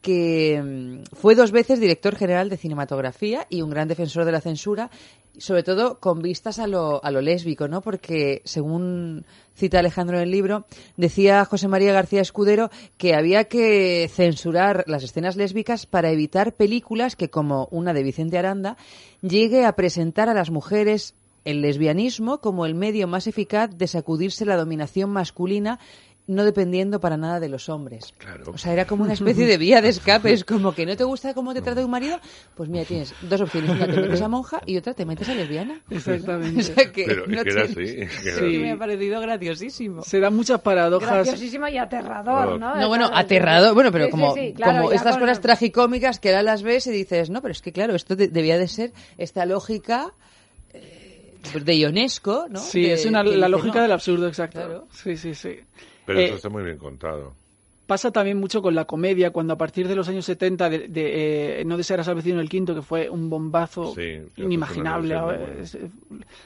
que mm, fue dos veces director general de cinematografía y un gran defensor de la censura, sobre todo con vistas a lo, a lo lésbico, ¿no? Porque, según cita Alejandro en el libro, decía José María García Escudero que había que censurar las escenas lésbicas para evitar películas que, como una de Vicente Aranda, llegue a presentar a las mujeres el lesbianismo como el medio más eficaz de sacudirse la dominación masculina no dependiendo para nada de los hombres. Claro. O sea, era como una especie de vía de escape. Es como que no te gusta cómo te trata un marido, pues mira, tienes dos opciones. Una te metes a monja y otra te metes a lesbiana. Exactamente. O sea que Pero es no que era tienes- así, Sí, me ha parecido graciosísimo. Se dan muchas paradojas. Graciosísimo y aterrador, ¿no? No, bueno, aterrador. Bueno, pero sí, como, sí, claro, como estas cosas tragicómicas que ahora las ves y dices, no, pero es que claro, esto de- debía de ser esta lógica eh, de Ionesco, ¿no? Sí, De- es una, la dice, lógica no, del absurdo, exacto. Claro. Sí, sí, sí. Pero Eh, eso está muy bien contado. Pasa también mucho con la comedia, cuando a partir de los años 70, de, de, eh, No desearás al vecino el quinto, que fue un bombazo Sí, inimaginable. eh,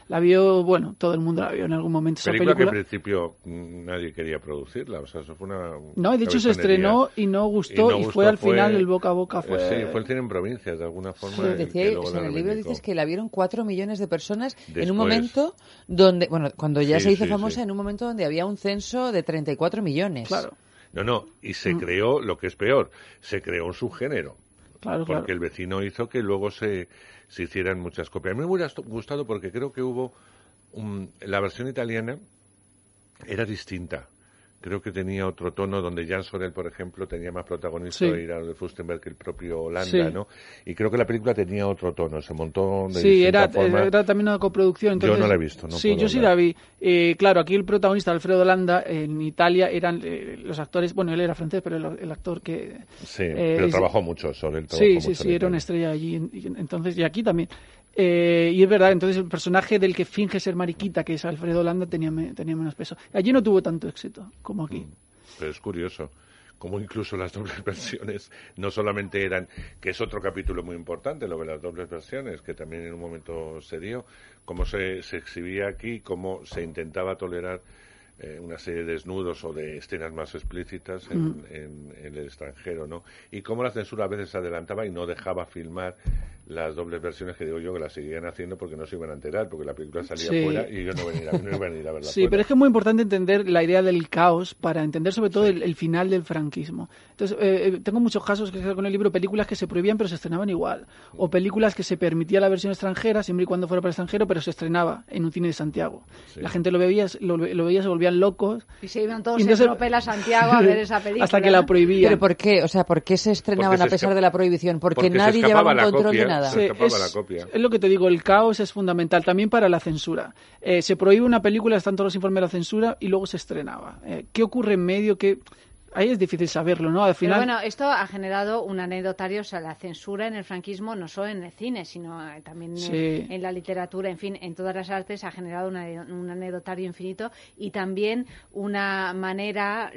La vio, bueno, todo el mundo la vio en algún momento esa Película, película. que al principio mm, nadie quería producirla, o sea, eso fue una... No, y de hecho se estrenó y no gustó, y, no fue gustó, al final el boca a boca. Fue... Sí, fue el cine en provincias, de alguna forma. Decía, luego o sea, en el libro dices que la vieron cuatro millones de personas en un momento donde, bueno, cuando ya Sí, se hizo sí, famosa, sí. en un momento donde había un censo de 34 millones. Claro. No, no, y se Mm. creó, lo que es peor, se creó un subgénero. Claro, porque claro. el vecino hizo que luego se, se hicieran muchas copias. A mí me hubiera gustado porque creo que hubo un- la versión italiana era distinta. Creo que tenía otro tono donde Jan Sorel, por ejemplo, tenía más protagonista Sí. de Irán de Fustenberg que el propio Holanda, Sí. ¿no? Y creo que la película tenía otro tono, se montó de Sí, era, forma. era también una coproducción. Yo Entonces, no la he visto, no Sí, yo sí la vi. Eh, claro, aquí el protagonista, Alfredo Landa, en Italia eran eh, los actores, bueno, él era francés, pero el, el actor que... Sí, eh, pero es- trabajó mucho, Sorel trabajó Sí, mucho sí, sí, era una estrella allí. entonces, y aquí también. Eh, y es verdad, entonces el personaje del que finge ser mariquita, que es Alfredo Landa, tenía, me- tenía menos peso. Allí no tuvo tanto éxito como aquí. Mm. Pero es curioso como incluso las dobles versiones no solamente eran, que es otro capítulo muy importante, lo de las dobles versiones, que también en un momento se dio, cómo se, se exhibía aquí, cómo se intentaba tolerar eh, una serie de desnudos o de escenas más explícitas en, Mm. en- en el extranjero, ¿no? Y cómo la censura a veces se adelantaba y no dejaba filmar las dobles versiones que digo yo que las seguían haciendo porque no se iban a enterar, porque la película salía Sí. fuera y ellos no iban a ir a, no iban a, ir a verla Sí, fuera. pero es que es muy importante entender la idea del caos para entender sobre todo el, el final del franquismo. Entonces, eh, eh, tengo muchos casos que con el libro, películas que se prohibían pero se estrenaban igual. O películas que se permitía la versión extranjera, siempre y cuando fuera para el extranjero, pero se estrenaba en un cine de Santiago. Sí. La gente lo veía, lo, lo veía, se volvían locos. Y se iban todos entonces- en tropel a Santiago a ver esa película. Hasta que la prohibían. ¿Pero por qué? O sea, ¿por qué se estrenaban a pesar de la prohibición? Porque, porque nadie llevaba un control de nada. Se escapaba es, la copia. es lo que te digo, el caos es fundamental también para la censura. Eh, se prohíbe una película, están todos los informes de la censura y luego se estrenaba. Eh, ¿Qué ocurre en medio? que Ahí es difícil saberlo, ¿no? Al Pero final, bueno, esto ha generado un anecdotario, o sea, la censura en el franquismo no solo en el cine, sino eh, también en- Sí. en la literatura, en fin, en todas las artes ha generado una- un anecdotario infinito y también una manera,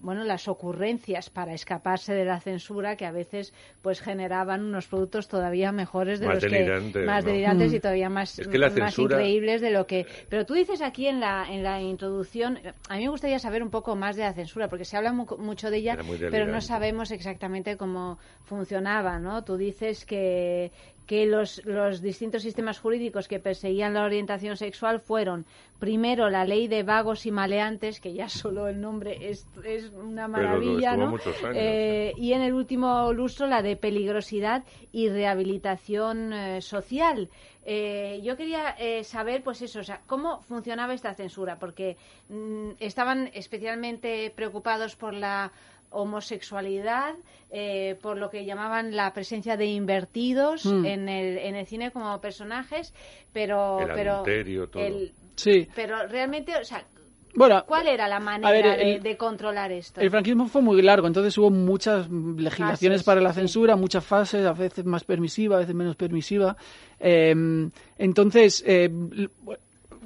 bueno, las ocurrencias para escaparse de la censura que a veces pues generaban unos productos todavía mejores de Más los delirantes, que más ¿no? delirantes y Mm. todavía más, Es que la más censura- increíbles de lo que pero tú dices aquí en la en la introducción a mí me gustaría saber un poco más de la censura porque se habla mu- mucho de ella pero no sabemos exactamente cómo funcionaba no tú dices que que los, los distintos sistemas jurídicos que perseguían la orientación sexual fueron primero la ley de vagos y maleantes que ya solo el nombre es, es una maravilla ¿no? años, Eh, y en el último lustro la de peligrosidad y rehabilitación eh, social. Eh, yo quería eh, saber, pues eso, o sea, cómo funcionaba esta censura, porque mm, estaban especialmente preocupados por la homosexualidad, eh, por lo que llamaban la presencia de invertidos Mm. en, el, en el cine como personajes, pero El pero adulterio, todo. el- sí. pero realmente, o sea, Bueno, ¿cuál era la manera ver, de, el- de controlar esto? El franquismo fue muy largo, entonces hubo muchas legislaciones Fases, para la sí. censura, muchas fases, a veces más permisiva, a veces menos permisiva. Eh, entonces, eh, l-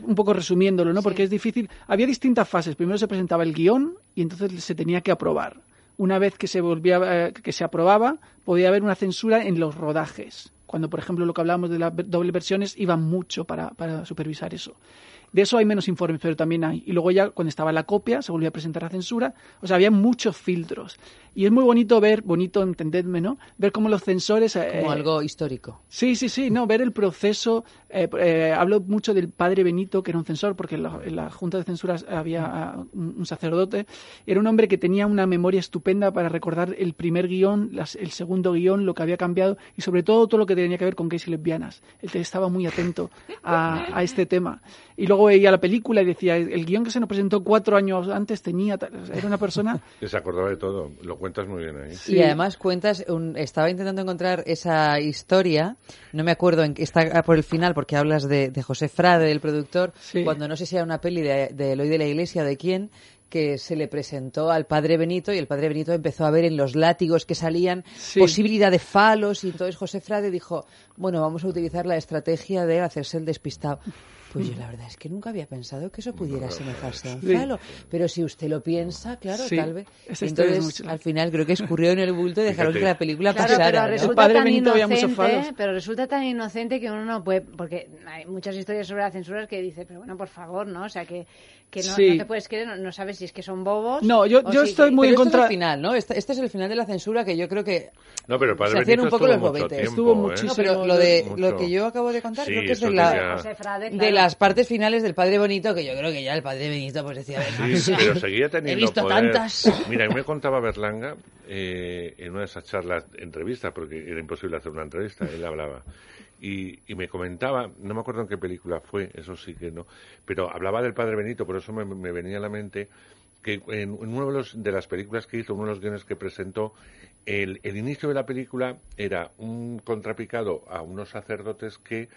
un poco resumiéndolo, ¿no? Porque es difícil. Había distintas fases. Primero se presentaba el guion y entonces se tenía que aprobar. Una vez que se volvía, eh, que se aprobaba, podía haber una censura en los rodajes. Cuando, por ejemplo, lo que hablábamos de las dobles versiones, iban mucho para, para supervisar eso. De eso hay menos informes, pero también hay. Y luego ya cuando estaba la copia, se volvía a presentar la censura. O sea, había muchos filtros. Y es muy bonito ver, bonito, entendedme, ¿no? Ver cómo los censores... eh, Como algo histórico. Sí, sí, sí, no, ver el proceso. eh, eh, hablo mucho del padre Benito, que era un censor, porque en la, en la Junta de Censuras había ah, un, un sacerdote. Era un hombre que tenía una memoria estupenda para recordar el primer guion, las- el segundo guion, lo que había cambiado y sobre todo todo lo que tenía que ver con gays y lesbianas. Él estaba muy atento a, a este tema. Y luego veía la película y decía, el guion que se nos presentó cuatro años antes tenía... Era una persona... Que se acordaba de todo. Lo cuentas muy bien ahí. Y además cuentas, un- estaba intentando encontrar esa historia, no me acuerdo, en, que está por el final, porque hablas de, de José Frade, el productor, cuando no sé si era una peli de, de Eloy de la Iglesia o de quién, que se le presentó al padre Benito y el padre Benito empezó a ver en los látigos que salían Sí. posibilidad de falos y entonces José Frade dijo, bueno, vamos a utilizar la estrategia de hacerse el despistado. Pues yo la verdad es que nunca había pensado que eso pudiera asemejarse a un Sí. falo. Pero si usted lo piensa, claro, Sí, tal vez. esa es Entonces, mucho- al final creo que escurrió en el bulto y dejaron Fíjate. que la película Claro, pasara. pero ¿no? resulta tan había muchos inocente, falos. pero resulta tan inocente que uno no puede, porque hay muchas historias sobre la censura que dice, pero bueno, por favor, ¿no? O sea, que, que no, Sí. no te puedes creer, no, no sabes si es que son bobos. No, yo- yo si estoy muy en esto es contra- el final, ¿no? Este, este es el final de la censura que yo creo que No, pero padre se hacían un poco estuvo los bobetes. tiempo, Estuvo ¿eh? muchísimo. No, pero lo de Mucho. lo que yo acabo de contar Sí, creo que es de, la, las partes finales del Padre Bonito, que yo creo que ya el Padre Benito pues decía, "Venga, Sí, pero seguía teniendo he visto poder. tantas. Mira, me contaba Berlanga eh, en una de esas charlas, entrevistas, porque era imposible hacer una entrevista, él hablaba. Y, y me comentaba, no me acuerdo en qué película fue, eso sí que no, pero hablaba del Padre Benito, por eso me, me venía a la mente que en uno de, los- de las películas que hizo, uno de los guiones que presentó, el, el inicio de la película era un contrapicado a unos sacerdotes que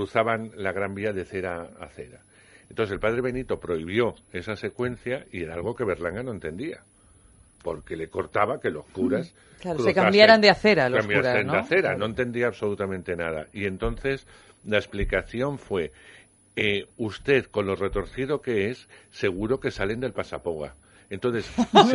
cruzaban la Gran Vía de cera a cera. Entonces el padre Benito prohibió esa secuencia y era algo que Berlanga no entendía. Porque le cortaba que los curas. Claro, se cambiaran de acera los curas, de ¿no? acera, Claro. no entendía absolutamente nada. Y entonces la explicación fue: eh, usted, con lo retorcido que es, seguro que salen del pasapoga. Entonces, se-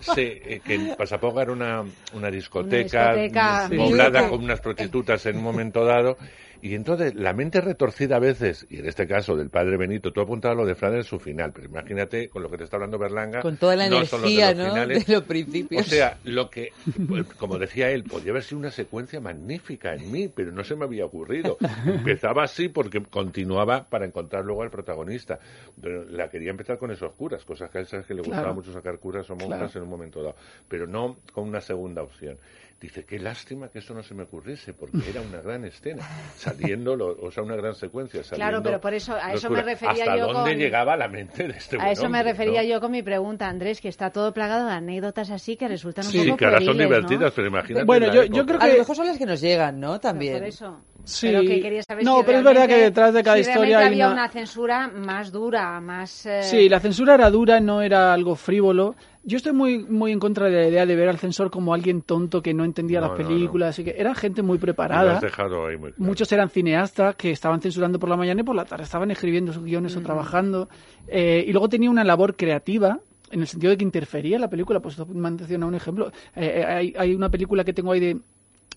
se- eh, que en Pasapoga era una, una discoteca, discoteca mm, poblada Sí. con unas prostitutas en un momento dado. Y entonces la mente retorcida a veces, y en este caso del padre Benito, tú apuntabas lo de Frade en su final, pero imagínate con lo que te está hablando Berlanga. Con toda la no los de energía, los ¿no? finales. De los principios. O sea, lo que, pues, como decía él, podría haber sido una secuencia magnífica en mí, pero no se me había ocurrido. Empezaba así porque continuaba para encontrar luego al protagonista. Pero la quería empezar con esos curas, cosas que a él sabes que le gustaba mucho sacar curas o monjas Claro. en un momento dado, pero no con una segunda opción. Dice, qué lástima que eso no se me ocurriese, porque era una gran escena, saliendo, lo- o sea, una gran secuencia. Saliendo Claro, pero por eso- a eso me refería ¿Hasta yo dónde con- llegaba la mente de este A buen eso me refería no? yo con mi pregunta, Andrés, que está todo plagado de anécdotas así que resultan un Sí, poco que ahora son divertidas, pero imagínate. Bueno, yo- yo creo A lo que- mejor son las que nos llegan, ¿no? También. Por eso. Sí. Pero que quería saber No, si pero es verdad que detrás de cada si historia hay había una- una censura más dura, más... eh, Sí, la censura era dura, no era algo frívolo. Yo estoy muy, muy en contra de la idea de ver al censor como alguien tonto que no entendía No, las no, no. películas. Así que era gente muy preparada. has dejado ahí muy claro. Muchos eran cineastas que estaban censurando por la mañana y por la tarde estaban escribiendo sus guiones o trabajando. Eh, y luego tenía una labor creativa en el sentido de que interfería en la película. Pues esto me han mencionado un ejemplo. Eh, eh, hay, hay una película que tengo ahí de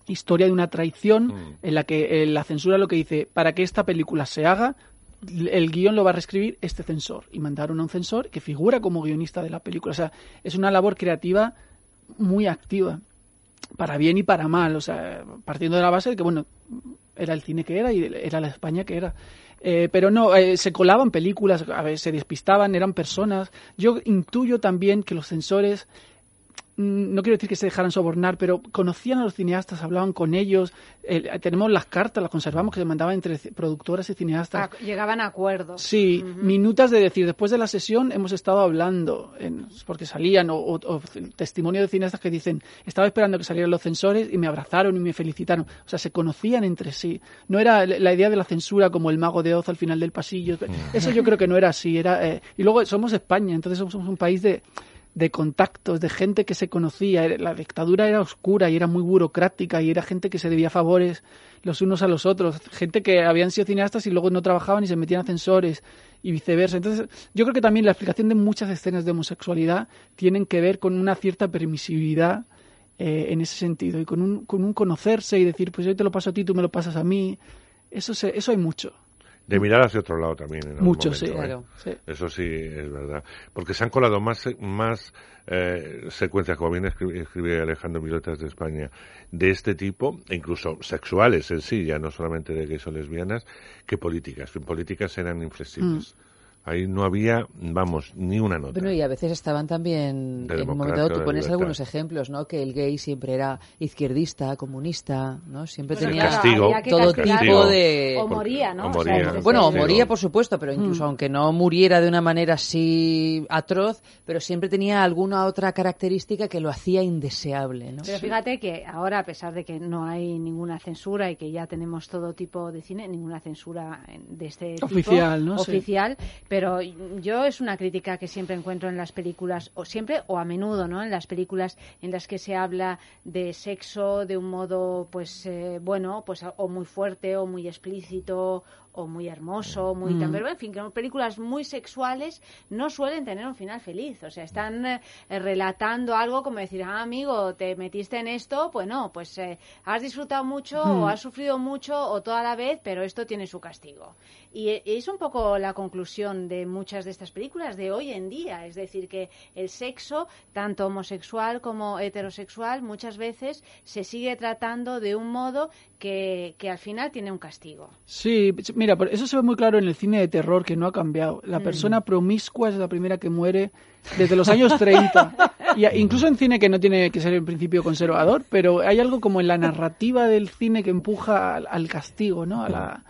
historia de una traición Mm. en la que eh, la censura lo que dice, para que esta película se haga, el guion lo va a reescribir este censor. Y mandaron a un censor que figura como guionista de la película. O sea, es una labor creativa muy activa, para bien y para mal. O sea, partiendo de la base de que, bueno, era el cine que era y era la España que era. Eh, pero no, eh, se colaban películas, a ver, se despistaban, eran personas. Yo intuyo también que los censores no quiero decir que se dejaran sobornar, pero conocían a los cineastas, hablaban con ellos. eh, tenemos las cartas, las conservamos, que se mandaban entre productoras y cineastas. a- llegaban a acuerdos. Sí, minutas de decir, después de la sesión hemos estado hablando, en- porque salían, o, o- o testimonio de cineastas que dicen, estaba esperando que salieran los censores y me abrazaron y me felicitaron. O sea, se conocían entre sí. No era la la idea de la censura como el mago de Oz al final del pasillo. Eso yo creo que no era así. Era, eh, y luego somos España, entonces somos un país de de contactos, de gente que se conocía. La dictadura era oscura y era muy burocrática y era gente que se debía favores los unos a los otros. Gente que habían sido cineastas y luego no trabajaban y se metían ascensores y viceversa. Entonces, yo creo que también la explicación de muchas escenas de homosexualidad tienen que ver con una cierta permisividad eh, en ese sentido y con un, con un conocerse y decir, pues yo te lo paso a ti, tú me lo pasas a mí. Eso, se, eso hay mucho. De mirar hacia otro lado también. En Mucho, momento, sí, ¿eh? claro, sí. Eso sí es verdad. Porque se han colado más, más eh, secuencias, como bien escri- escribe Alejandro Milotas de España, de este tipo, e incluso sexuales en sí, ya no solamente de gays o lesbianas, que políticas. En políticas eran inflexibles. Ahí no había, vamos, ni una nota. Bueno, y a veces estaban también, De en un momento dado, tú pones libertad. algunos ejemplos, ¿no? Que el gay siempre era izquierdista, comunista, ¿no? Siempre Bueno, tenía Castigo, todo tipo de... O moría, ¿no? O O sea, moría. Bueno, o moría, por supuesto, pero incluso Mm. aunque no muriera de una manera así atroz, pero siempre tenía alguna otra característica que lo hacía indeseable, ¿no? Pero fíjate que ahora, a pesar de que no hay ninguna censura y que ya tenemos todo tipo de cine, ninguna censura en- de este tipo, Oficial, ¿no? Sí. Pero yo es una crítica que siempre encuentro en las películas, o siempre o a menudo, ¿no? En las películas en las que se habla de sexo de un modo, pues, eh, bueno, pues o muy fuerte o muy explícito o muy hermoso, muy Mm. tan- pero en fin, que películas muy sexuales no suelen tener un final feliz, o sea, están eh, relatando algo como decir, ah, amigo, te metiste en esto, pues no, pues eh, has disfrutado mucho Mm. o has sufrido mucho o toda la vez, pero esto tiene su castigo. Y es un poco la conclusión de muchas de estas películas de hoy en día, es decir, que el sexo, tanto homosexual como heterosexual, muchas veces se sigue tratando de un modo que, que al final tiene un castigo. Sí, mira, eso se ve muy claro en el cine de terror que no ha cambiado. La Mm. persona promiscua es la primera que muere desde los años 30. Y incluso en cine que no tiene que ser en principio conservador, pero hay algo como en la narrativa del cine que empuja al, al castigo, ¿no? A la,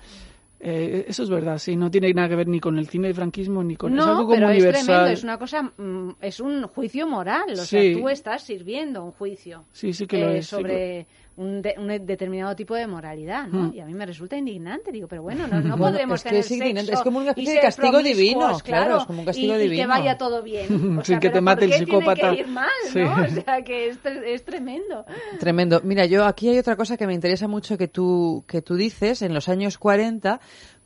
eh, eso es verdad, sí, no tiene nada que ver ni con el cine del franquismo ni con... es No, algo como pero es universal. tremendo, es una cosa, mm, es un juicio moral, o Sí. sea, tú estás sirviendo un juicio Sí, sí que lo eh, es, sí sobre un, de- un determinado tipo de moralidad, ¿no? Mm. Y a mí me resulta indignante, digo, pero bueno, no, no Bueno, podremos es que tener es indignante, sexo es como una especie de castigo divino, claro, es como un castigo y, y que divino. vaya todo bien. O Sin sea, que te mate ¿por el psicópata. que ir mal, Sí. ¿no? O sea, que es, es tremendo. Tremendo. Mira, yo aquí hay otra cosa que me interesa mucho que tú, que tú dices en los años 40,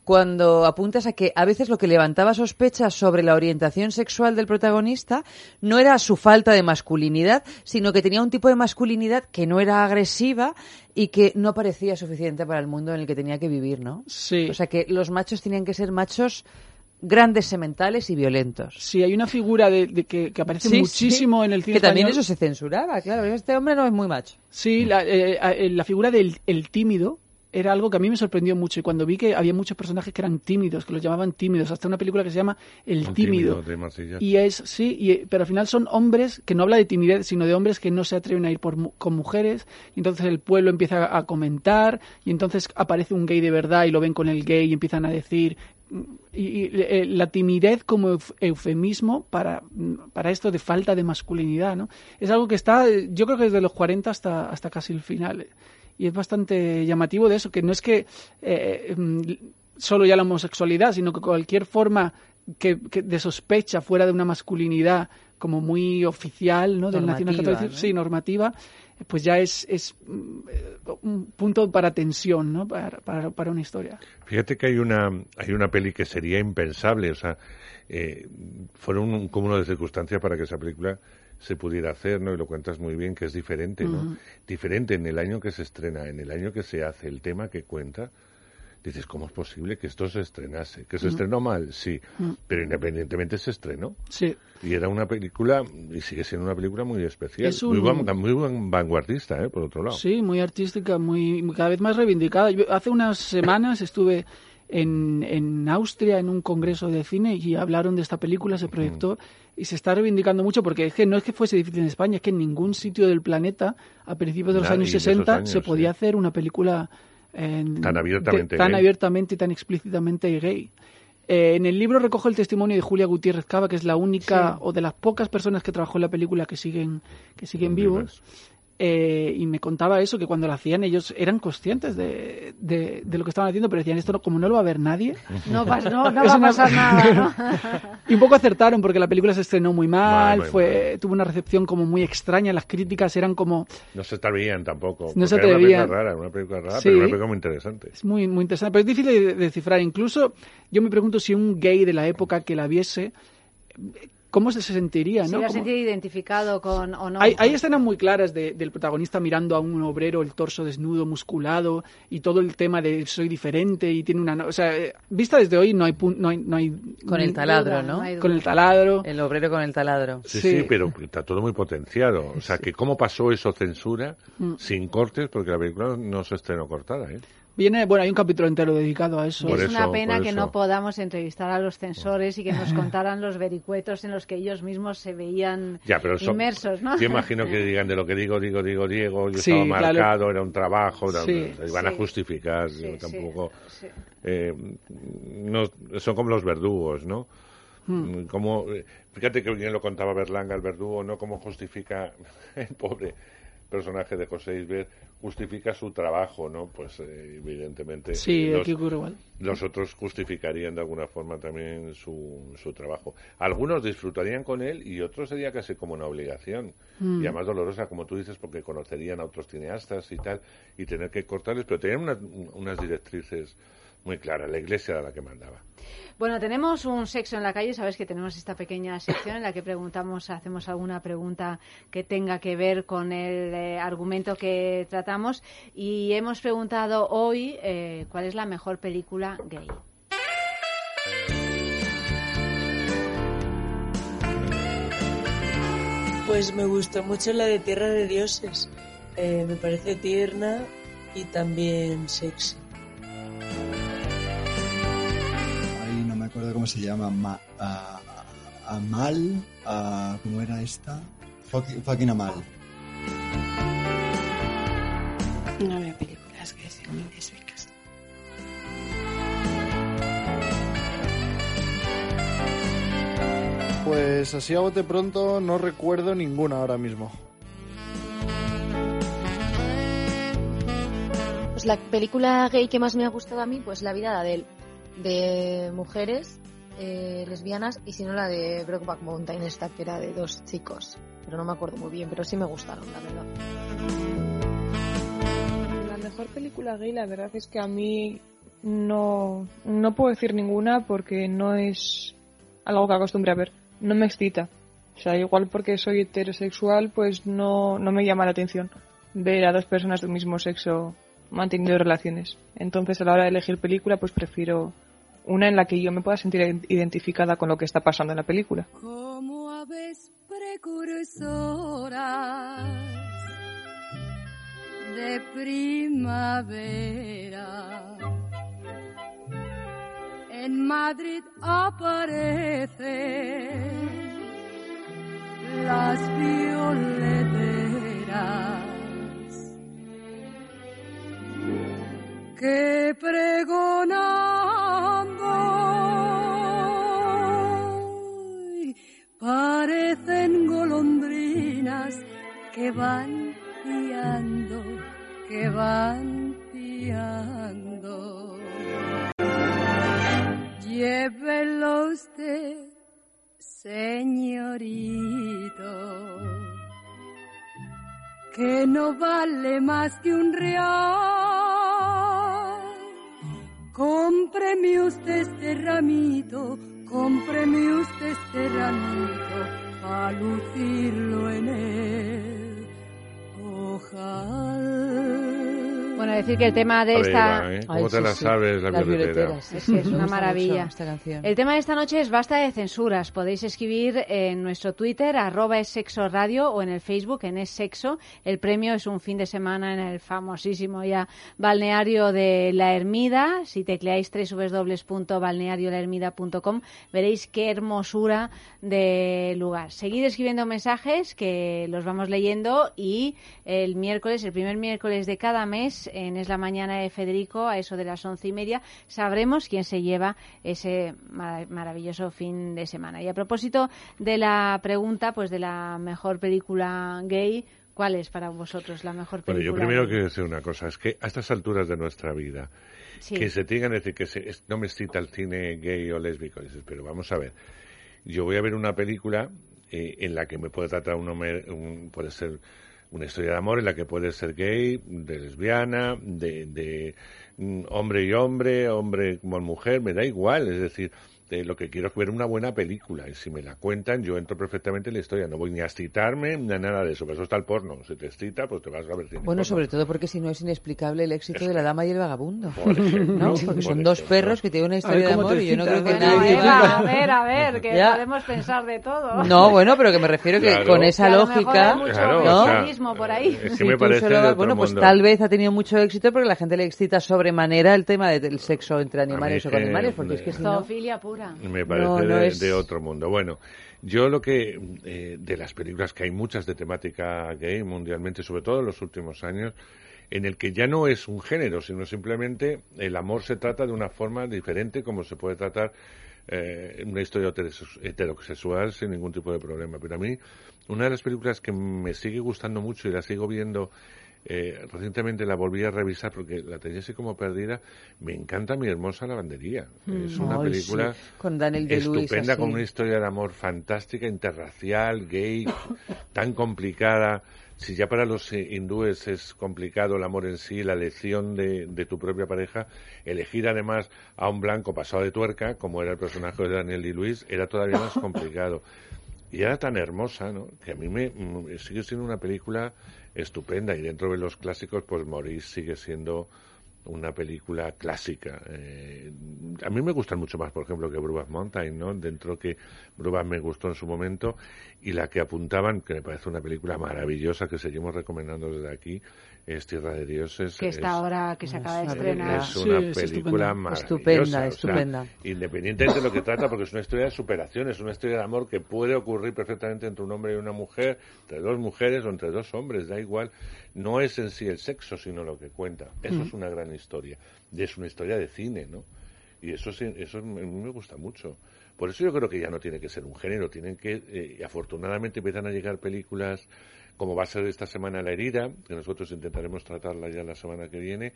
cuando apuntas a que a veces lo que levantaba sospechas sobre la orientación sexual del protagonista no era su falta de masculinidad, sino que tenía un tipo de masculinidad que no era agresiva y que no parecía suficiente para el mundo en el que tenía que vivir, ¿no? Sí. O sea que los machos tenían que ser machos grandes, sementales y violentos. Sí, hay una figura de, de que, que aparece Sí, muchísimo sí. en el cine Que también español. eso se censuraba, claro. Este hombre no es muy macho. Sí, la, eh, eh, la figura del el tímido era algo que a mí me sorprendió mucho y cuando vi que había muchos personajes que eran tímidos, que los llamaban tímidos, hasta una película que se llama El Un tímido. Marsella. Y es, sí, y, eh, pero al final son hombres que no habla de timidez, sino de hombres que no se atreven a ir por, con mujeres. Y entonces el pueblo empieza a, a comentar y entonces aparece un gay de verdad y lo ven con el gay y empiezan a decir... mm, Y, y, eh, la timidez como euf- eufemismo para, mm, para esto de falta de masculinidad, ¿no? Es algo que está, eh, yo creo que desde los 40 hasta, hasta casi el final. Eh. Y es bastante llamativo de eso, que no es que eh, mm, solo ya la homosexualidad, sino que cualquier forma que, que de sospecha fuera de una masculinidad como muy oficial, ¿no? Del Normativa, nacionalcatolicismo, ¿no? sí, normativa, pues ya es, es mm, eh, un punto para tensión, ¿no? Para, para, para una historia. Fíjate que hay una, hay una peli que sería impensable, o sea, eh, fueron un cúmulo de circunstancias para que esa película se pudiera hacer, ¿no? Y lo cuentas muy bien, que es diferente, ¿no? Ujú. Diferente en el año que se estrena, en el año que se hace, el tema que cuenta. Dices, ¿cómo es posible que esto se estrenase? ¿Que se estrenó mal? Sí, pero independientemente se estrenó. Sí. Y era una película, y sigue siendo una película muy especial, Es un- muy, van- muy van- vanguardista, ¿eh? Por otro lado. Sí, muy artística, muy cada vez más reivindicada. Yo hace unas semanas estuve en, en Austria en un congreso de cine y hablaron de esta película, se proyectó y se está reivindicando mucho porque es que no es que fuese difícil en España, es que en ningún sitio del planeta a principios de los años y de esos 60 años, se podía sí. hacer una película en- Tan abiertamente de- tan gay. abiertamente y tan explícitamente gay. Eh, en el libro recojo el testimonio de Julia Gutiérrez Cava, que es la única Sí. o de las pocas personas que trabajó en la película que siguen, que siguen vivos. Eh, y me contaba eso, que cuando lo hacían ellos eran conscientes de, de, de lo que estaban haciendo, pero decían, esto no- como no lo va a ver nadie. No, pas- no, no va a pasar nada, ¿no? y un poco acertaron porque la película se estrenó muy mal, Mal, muy fue tuvo una recepción como muy extraña, las críticas eran como... No se atrevían tampoco. No se porque era atrevían. Una película rara, una película rara, Sí. pero una película muy interesante. Es muy, muy interesante, pero es difícil de descifrar. Incluso yo me pregunto si un gay de la época que la viese, ¿cómo se sentiría? ¿no? Como- sentido identificado con o no. Hay, hay escenas muy claras de- del protagonista mirando a un obrero, el torso desnudo, musculado, y todo el tema de soy diferente y tiene una... no- O sea, eh, vista desde hoy no hay... pun- No hay, no hay Con el taladro, ¿no? Con el taladro. El obrero con el taladro. Sí, sí, pero está todo muy potenciado. O sea, que cómo pasó eso censura Mm. sin cortes, porque la película no se estrenó cortada, ¿eh? Viene, bueno, hay un capítulo entero dedicado a eso. es una pena que no podamos entrevistar a los censores y que nos contaran los vericuetos en los que ellos mismos se veían Ya, pero eso- inmersos, ¿no? Yo imagino que digan de lo que digo, digo, digo, Diego, yo Sí, estaba claro. marcado, era un trabajo, era- Sí, van a sí. justificar, Sí, yo sí, tampoco... sí. eh, no, son como los verdugos, ¿no? Hmm. Como, fíjate que bien lo contaba Berlanga, el verdugo, ¿no? Cómo justifica el pobre personaje de José Isbert, justifica su trabajo, ¿no? Pues eh, evidentemente Sí, los, aquí ocurre igual. los otros justificarían de alguna forma también su, su trabajo. Algunos disfrutarían con él y otros sería casi como una obligación. Mm. Y además dolorosa, como tú dices, porque conocerían a otros cineastas y tal, y tener que cortarles, pero tenían unas, unas directrices muy claras. La iglesia era la que mandaba. Bueno, tenemos un sexo en la calle, sabes que tenemos esta pequeña sección en la que preguntamos, hacemos alguna pregunta que tenga que ver con el eh, argumento que tratamos y hemos preguntado hoy eh, cuál es la mejor película gay. Pues me gustó mucho la de Tierra de Dioses. Eh, me parece tierna y también sexy. Acuerdo cómo se llama. Ma- a- a- Amal. a- ¿Cómo era esta? Fucking, fucking Amal. No veo películas que sean muy lésbicas. Pues así a bote pronto no recuerdo ninguna ahora mismo. Pues la película gay que más me ha gustado a mí, pues La vida de Adele, de mujeres eh, lesbianas, y si no la de Brokeback Mountain, esta que era de dos chicos, pero no me acuerdo muy bien, pero sí me gustaron, la verdad. La mejor película gay, la verdad es que a mí no, no puedo decir ninguna porque no es algo que acostumbre a ver. No me excita. O sea, igual porque soy heterosexual, pues no, no me llama la atención ver a dos personas del mismo sexo manteniendo relaciones. Entonces, a la hora de elegir película, pues prefiero una en la que yo me pueda sentir identificada con lo que está pasando en la película. como aves precursoras de primavera. En Madrid aparecen las violeteras que pregonando parecen golondrinas que van piando, que van piando. Llévelo usted, señorito, que no vale más que un real. Cómpreme usted este ramito, cómpreme usted este ramito, a lucirlo en el ojal. Bueno, decir que el tema de esta... va, ¿eh? ¿Cómo te la sabes, la Las violetera? violeteras, sí, Es que es me una maravilla. esta canción. El tema de esta noche es basta de censuras. Podéis escribir en nuestro Twitter, arroba es sexo radio, o en el Facebook, en es sexo. El premio es un fin de semana en el famosísimo ya balneario de La Ermida. Si tecleáis www.balneariolahermida.com veréis qué hermosura de lugar. Seguid escribiendo mensajes que los vamos leyendo y el miércoles, el primer miércoles de cada mes, en Es la Mañana de Federico, a eso de las once y media, sabremos quién se lleva ese mara- maravilloso fin de semana. Y a propósito de la pregunta, pues de la mejor película gay, ¿cuál es para vosotros la mejor Bueno, película? yo primero quiero decir una cosa, es que a estas alturas de nuestra vida, Sí. que se tengan que decir que se- no me excita el cine gay o lésbico, dices, pero vamos a ver, yo voy a ver una película eh, en la que me puede tratar un hombre, un- puede ser una historia de amor en la que puede ser gay, de lesbiana, de, de mm, hombre y hombre, hombre como mujer, me da igual, es decir, eh, lo que quiero es ver una buena película. Y si me la cuentan, yo entro perfectamente en la historia. No voy ni a excitarme ni a nada de eso. Por eso está el porno. Si te excita, pues te vas a ver cine Bueno, porno. sobre todo porque si no es inexplicable el éxito de La Dama y el Vagabundo. Por ejemplo, ¿no? por Porque son ejemplo. dos perros que tienen una historia de amor y yo no creo que Bueno, nadie... Eva, a ver, a ver, que Ya. podemos pensar de todo. No, bueno, pero que me refiero que Claro. con esa Que lógica... mucho Claro, ¿no? o sea, feminismo por ahí. Es que Si me parece solo- de otro bueno, pues mundo. tal vez ha tenido mucho éxito porque la gente le excita sobremanera el tema de- del sexo entre animales es o con que- animales, porque es que si no... Me parece No, no de, es- de otro mundo. Bueno, yo lo que eh, de las películas que hay muchas de temática gay mundialmente, sobre todo en los últimos años, en el que ya no es un género, sino simplemente el amor se trata de una forma diferente como se puede tratar eh, una historia heterosex- heterosexual sin ningún tipo de problema. Pero a mí, una de las películas que me sigue gustando mucho y la sigo viendo eh, recientemente la volví a revisar porque la tenía así como perdida. Me encanta mi hermosa lavandería. Es una Ay, película sí, con Daniel Day-Lewis, estupenda, con una historia de amor fantástica, interracial, gay, tan complicada. Si ya para los hindúes es complicado el amor en sí, la elección de, de tu propia pareja, elegir además a un blanco pasado de tuerca, como era el personaje de Daniel Day-Lewis, era todavía más complicado. Y era tan hermosa, ¿no? Que a mí me, mm, sigue siendo una película estupenda. Y dentro de los clásicos, pues Maurice sigue siendo una película clásica. Eh, a mí me gustan mucho más, por ejemplo, que Brubac Mountain, ¿no? Dentro que Brubac me gustó en su momento y la que apuntaban, que me parece una película maravillosa que seguimos recomendando desde aquí, es Tierra de Dioses. Que está es- ahora, que se acaba de estrenar. es una Sí, es película estupenda. maravillosa. Estupenda, o sea, estupenda. independientemente de lo que trata, porque es una historia de superación, es una historia de amor que puede ocurrir perfectamente entre un hombre y una mujer, entre dos mujeres o entre dos hombres, da igual. No es en sí el sexo, sino lo que cuenta. Eso es una gran historia. Y es una historia de cine, ¿no? Y eso, sí- eso a mí me gusta mucho. Por eso yo creo que ya no tiene que ser un género, tienen que, eh, afortunadamente empiezan a llegar películas como va a ser esta semana La herida, que nosotros intentaremos tratarla ya la semana que viene,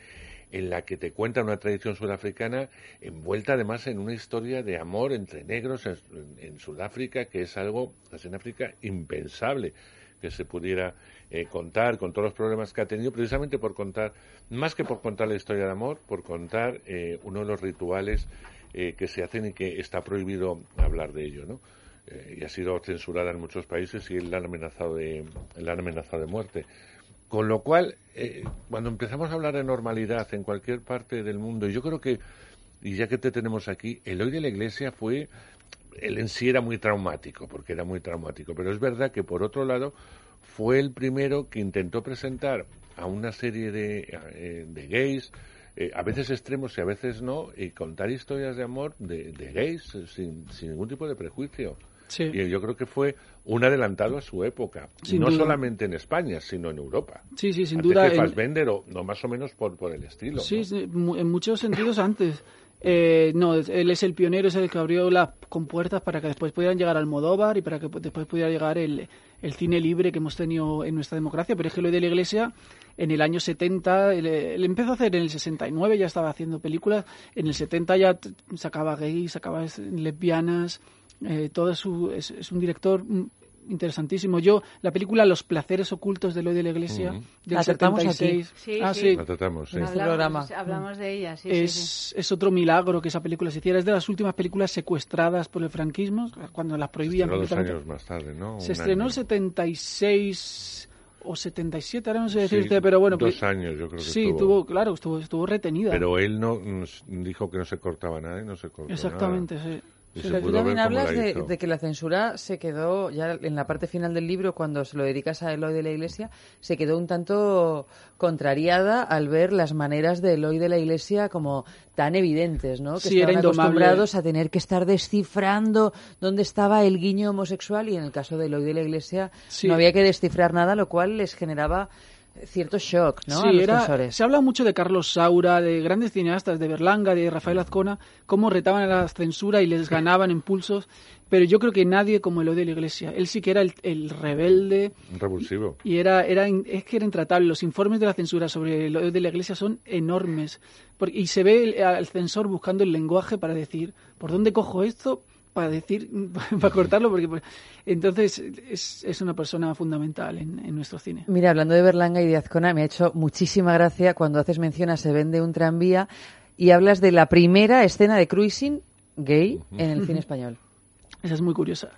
en la que te cuenta una tradición sudafricana envuelta además en una historia de amor entre negros en, Sudáfrica, que es algo, pues, en África, impensable que se pudiera eh, contar con todos los problemas que ha tenido, precisamente por contar, más que por contar la historia de amor, por contar eh, uno de los rituales eh, que se hacen y que está prohibido hablar de ello, ¿no? Eh, y ha sido censurada en muchos países y la han amenazado de, la han amenazado de muerte. Con lo cual, eh, cuando empezamos a hablar de normalidad en cualquier parte del mundo, yo creo que, y ya que te tenemos aquí, el hoy de la Iglesia fue, él en sí era muy traumático, porque era muy traumático, pero es verdad que por otro lado fue el primero que intentó presentar a una serie de, eh, gays, eh, a veces extremos y a veces no, y contar historias de amor de, de gays sin, sin ningún tipo de prejuicio. Sí. Y yo creo que fue un adelantado a su época, Sin no duda. solamente en España, sino en Europa. Sí, sí, sin Antes duda. que en- Fassbender, o no más o menos por, por el estilo. Sí, ¿no? en muchos sentidos antes. Eh, no, él es el pionero, es el que abrió las compuertas para que después pudieran llegar Almodóvar y para que pu- después pudiera llegar el, el cine libre que hemos tenido en nuestra democracia. Pero es que lo de la Iglesia, en el año 70, él, él empezó a hacer en el 69, ya estaba haciendo películas. En el 70 ya sacaba gays, sacaba es- lesbianas. Eh, todo su, es, es un director mm, interesantísimo. Yo, la película Los placeres ocultos de Eloy de la Iglesia, Ujú. del La tratamos aquí. 76. Sí, ah, sí. sí. La tratamos, sí. En este Hablamos, programa. hablamos de ella, sí, es, sí, sí. es otro milagro que esa película se hiciera. Es de las últimas películas secuestradas por el franquismo, cuando las prohibían Estrenó dos años más tarde, ¿no? Se Un estrenó el 76 o 77, ahora no sé Sí, decirte, pero bueno. dos pues- años yo creo que Sí, estuvo. tuvo, claro, estuvo, estuvo retenida. Pero él no dijo que no se cortaba nada y no se cortó Exactamente, nada. sí. Y Pero se tú también hablas la de, que la censura se quedó, ya en la parte final del libro, cuando se lo dedicas a Eloy de la Iglesia, se quedó un tanto contrariada al ver las maneras de Eloy de la Iglesia como tan evidentes, ¿no? Que Sí, estaban acostumbrados a tener que estar descifrando dónde estaba el guiño homosexual y en el caso de Eloy de la Iglesia Sí. no había que descifrar nada, lo cual les generaba cierto shock, ¿no? Sí, a los era- se habla mucho de Carlos Saura, de grandes cineastas, de Berlanga, de Rafael Azcona, cómo retaban a la censura y les ganaban impulsos, pero yo creo que nadie como Eloy de la Iglesia. Él sí que era el, el rebelde Un revulsivo. y era, era es que era intratable. Los informes de la censura sobre Eloy de la Iglesia son enormes Porque- y se ve el- al censor buscando el lenguaje para decir, ¿por dónde cojo esto? Para decir, para cortarlo, porque pues, entonces es, es una persona fundamental en, en nuestro cine. Mira, hablando de Berlanga y de Azcona, me ha hecho muchísima gracia cuando haces mención a Se vende un tranvía y hablas de la primera escena de cruising gay en el cine español. Esa es muy curiosa.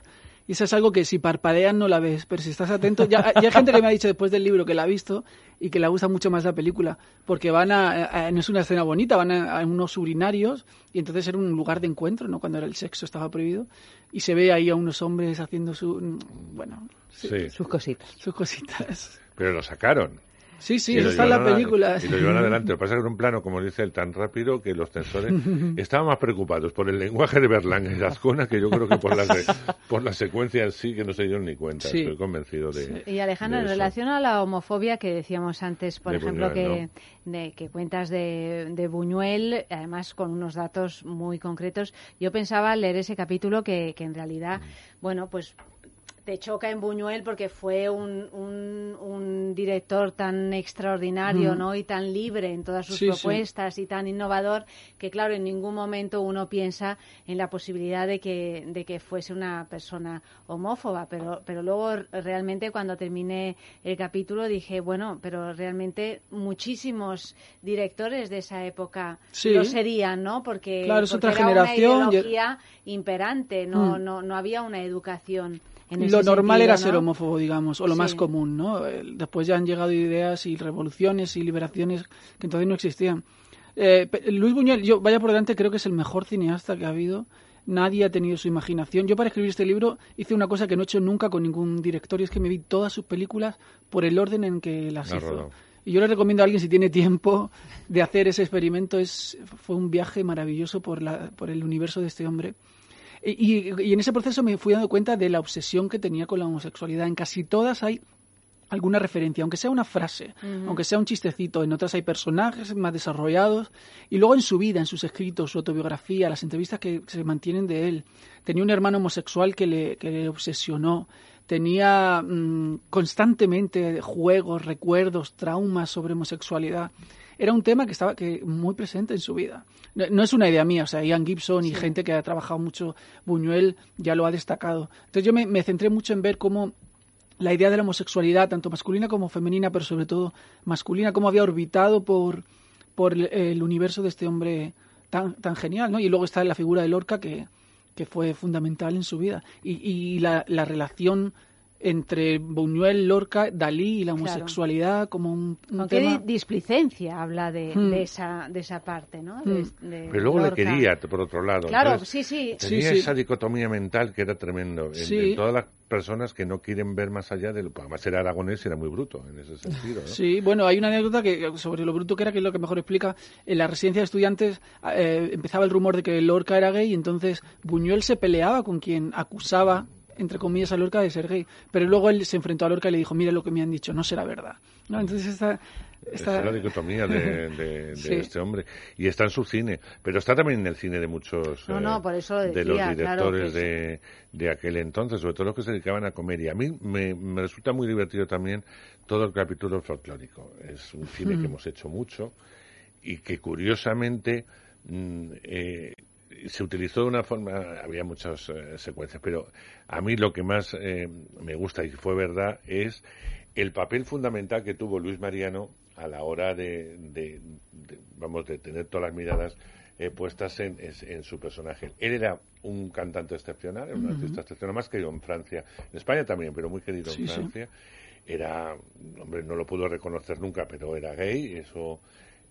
Y esa es algo que si parpadeas no la ves, pero si estás atento, ya, ya hay gente que me ha dicho después del libro que la ha visto y que le gusta mucho más la película, porque van a, a- no es una escena bonita, van a, a unos urinarios y entonces era un lugar de encuentro, ¿no? Cuando era el sexo estaba prohibido y se ve ahí a unos hombres haciendo su, bueno, Sí. sus cositas. sus cositas. Pero lo sacaron. Sí, sí, Y eso está en la a- película. y lo llevan adelante. Lo que pasa es que era un plano, como dice él, tan rápido que los tensores estaban más preocupados por el lenguaje de Berlanga y Azcona que yo creo que por la, por la secuencia en sí, que no se dieron ni cuenta. Sí. Estoy convencido de. Y Alejandra, de en eso. relación a la homofobia que decíamos antes, por De ejemplo, Buñuel, que, de, que cuentas de, de Buñuel, además con unos datos muy concretos, yo pensaba al leer ese capítulo que, que en realidad, bueno, pues te choca en Buñuel porque fue un, un, un director tan extraordinario Mm. ¿no? y tan libre en todas sus Sí, sí. propuestas y tan innovador que, claro, en ningún momento uno piensa en la posibilidad de que, de que fuese una persona homófoba. Pero, pero luego, realmente, cuando terminé el capítulo, dije, bueno, pero realmente muchísimos directores de esa época Sí. lo serían, ¿no? Porque, Claro, es porque otra era generación una ideología imperante, no, Mm. no, no había una educación. En lo normal sentido, era ¿no? ser homófobo, digamos, o lo Sí. más común, ¿no? Después ya han llegado ideas y revoluciones y liberaciones que entonces no existían. Eh, Luis Buñuel, yo vaya por delante, creo que es el mejor cineasta que ha habido. Nadie ha tenido su imaginación. Yo para escribir este libro hice una cosa que no he hecho nunca con ningún director y es que me vi todas sus películas por el orden en que las Ha hizo. Y yo le recomiendo a alguien si tiene tiempo de hacer ese experimento. Es, fue un viaje maravilloso por, la, por el universo de este hombre. Y, y- en ese proceso me fui dando cuenta de la obsesión que tenía con la homosexualidad. En casi todas hay alguna referencia, aunque sea una frase, Ujú. aunque sea un chistecito. En otras hay personajes más desarrollados. Y luego en su vida, en sus escritos, su autobiografía, las entrevistas que se mantienen de él. Tenía un hermano homosexual que le, que le obsesionó. Tenía mm, constantemente juegos, recuerdos, traumas sobre homosexualidad. Era un tema que estaba que muy presente en su vida. No, no es una idea mía, o sea, Ian Gibson y gente que ha trabajado mucho, Buñuel ya lo ha destacado. Entonces yo me, me centré mucho en ver cómo la idea de la homosexualidad, tanto masculina como femenina, pero sobre todo masculina, cómo había orbitado por, por el, universo de este hombre tan, tan genial, ¿no? Y luego está la figura de Lorca que, que fue fundamental en su vida. Y, y la relación entre Buñuel, Lorca, Dalí y la Claro. homosexualidad como un, un Con qué tema... displicencia habla de, Hmm. de esa, de esa parte, ¿no? De- Hmm. de Pero luego le quería, por otro lado. Claro, Entonces, sí, sí. Tenía Sí, sí. esa dicotomía mental que era tremendo. En, Sí. en todas las personas que no quieren ver más allá de lo. Además, era aragonés y era muy bruto en ese sentido. ¿no? Sí, bueno, hay una anécdota que sobre lo bruto que era, que es lo que mejor explica. En la residencia de estudiantes eh, empezaba el rumor de que Lorca era gay y entonces Buñuel se peleaba con quien acusaba, entre comillas, a Lorca de ser gay. Pero luego él se enfrentó a Lorca y le dijo, mire lo que me han dicho, no será verdad. ¿No? Entonces esta... esta- Esa es la dicotomía de, de- de Sí. este hombre. Y está en su cine, pero está también en el cine de muchos No, eh, no, por eso lo de decía, los claro, directores de, de aquel entonces, sobre todo los que se dedicaban a comedia. A mí me, me resulta muy divertido también todo el capítulo folclórico. Es un cine Mm. que hemos hecho mucho y que curiosamente mm, eh, se utilizó de una forma, había muchas eh, secuencias, pero a mí lo que más eh, me gusta y fue verdad es el papel fundamental que tuvo Luis Mariano a la hora de, de- de, vamos, de tener todas las miradas eh, puestas en, en su personaje. Él era un cantante excepcional, era un artista excepcional, más querido en Francia, en España también, pero muy querido Sí, en sí. Francia. Era, hombre, no lo pudo reconocer nunca, pero era gay, eso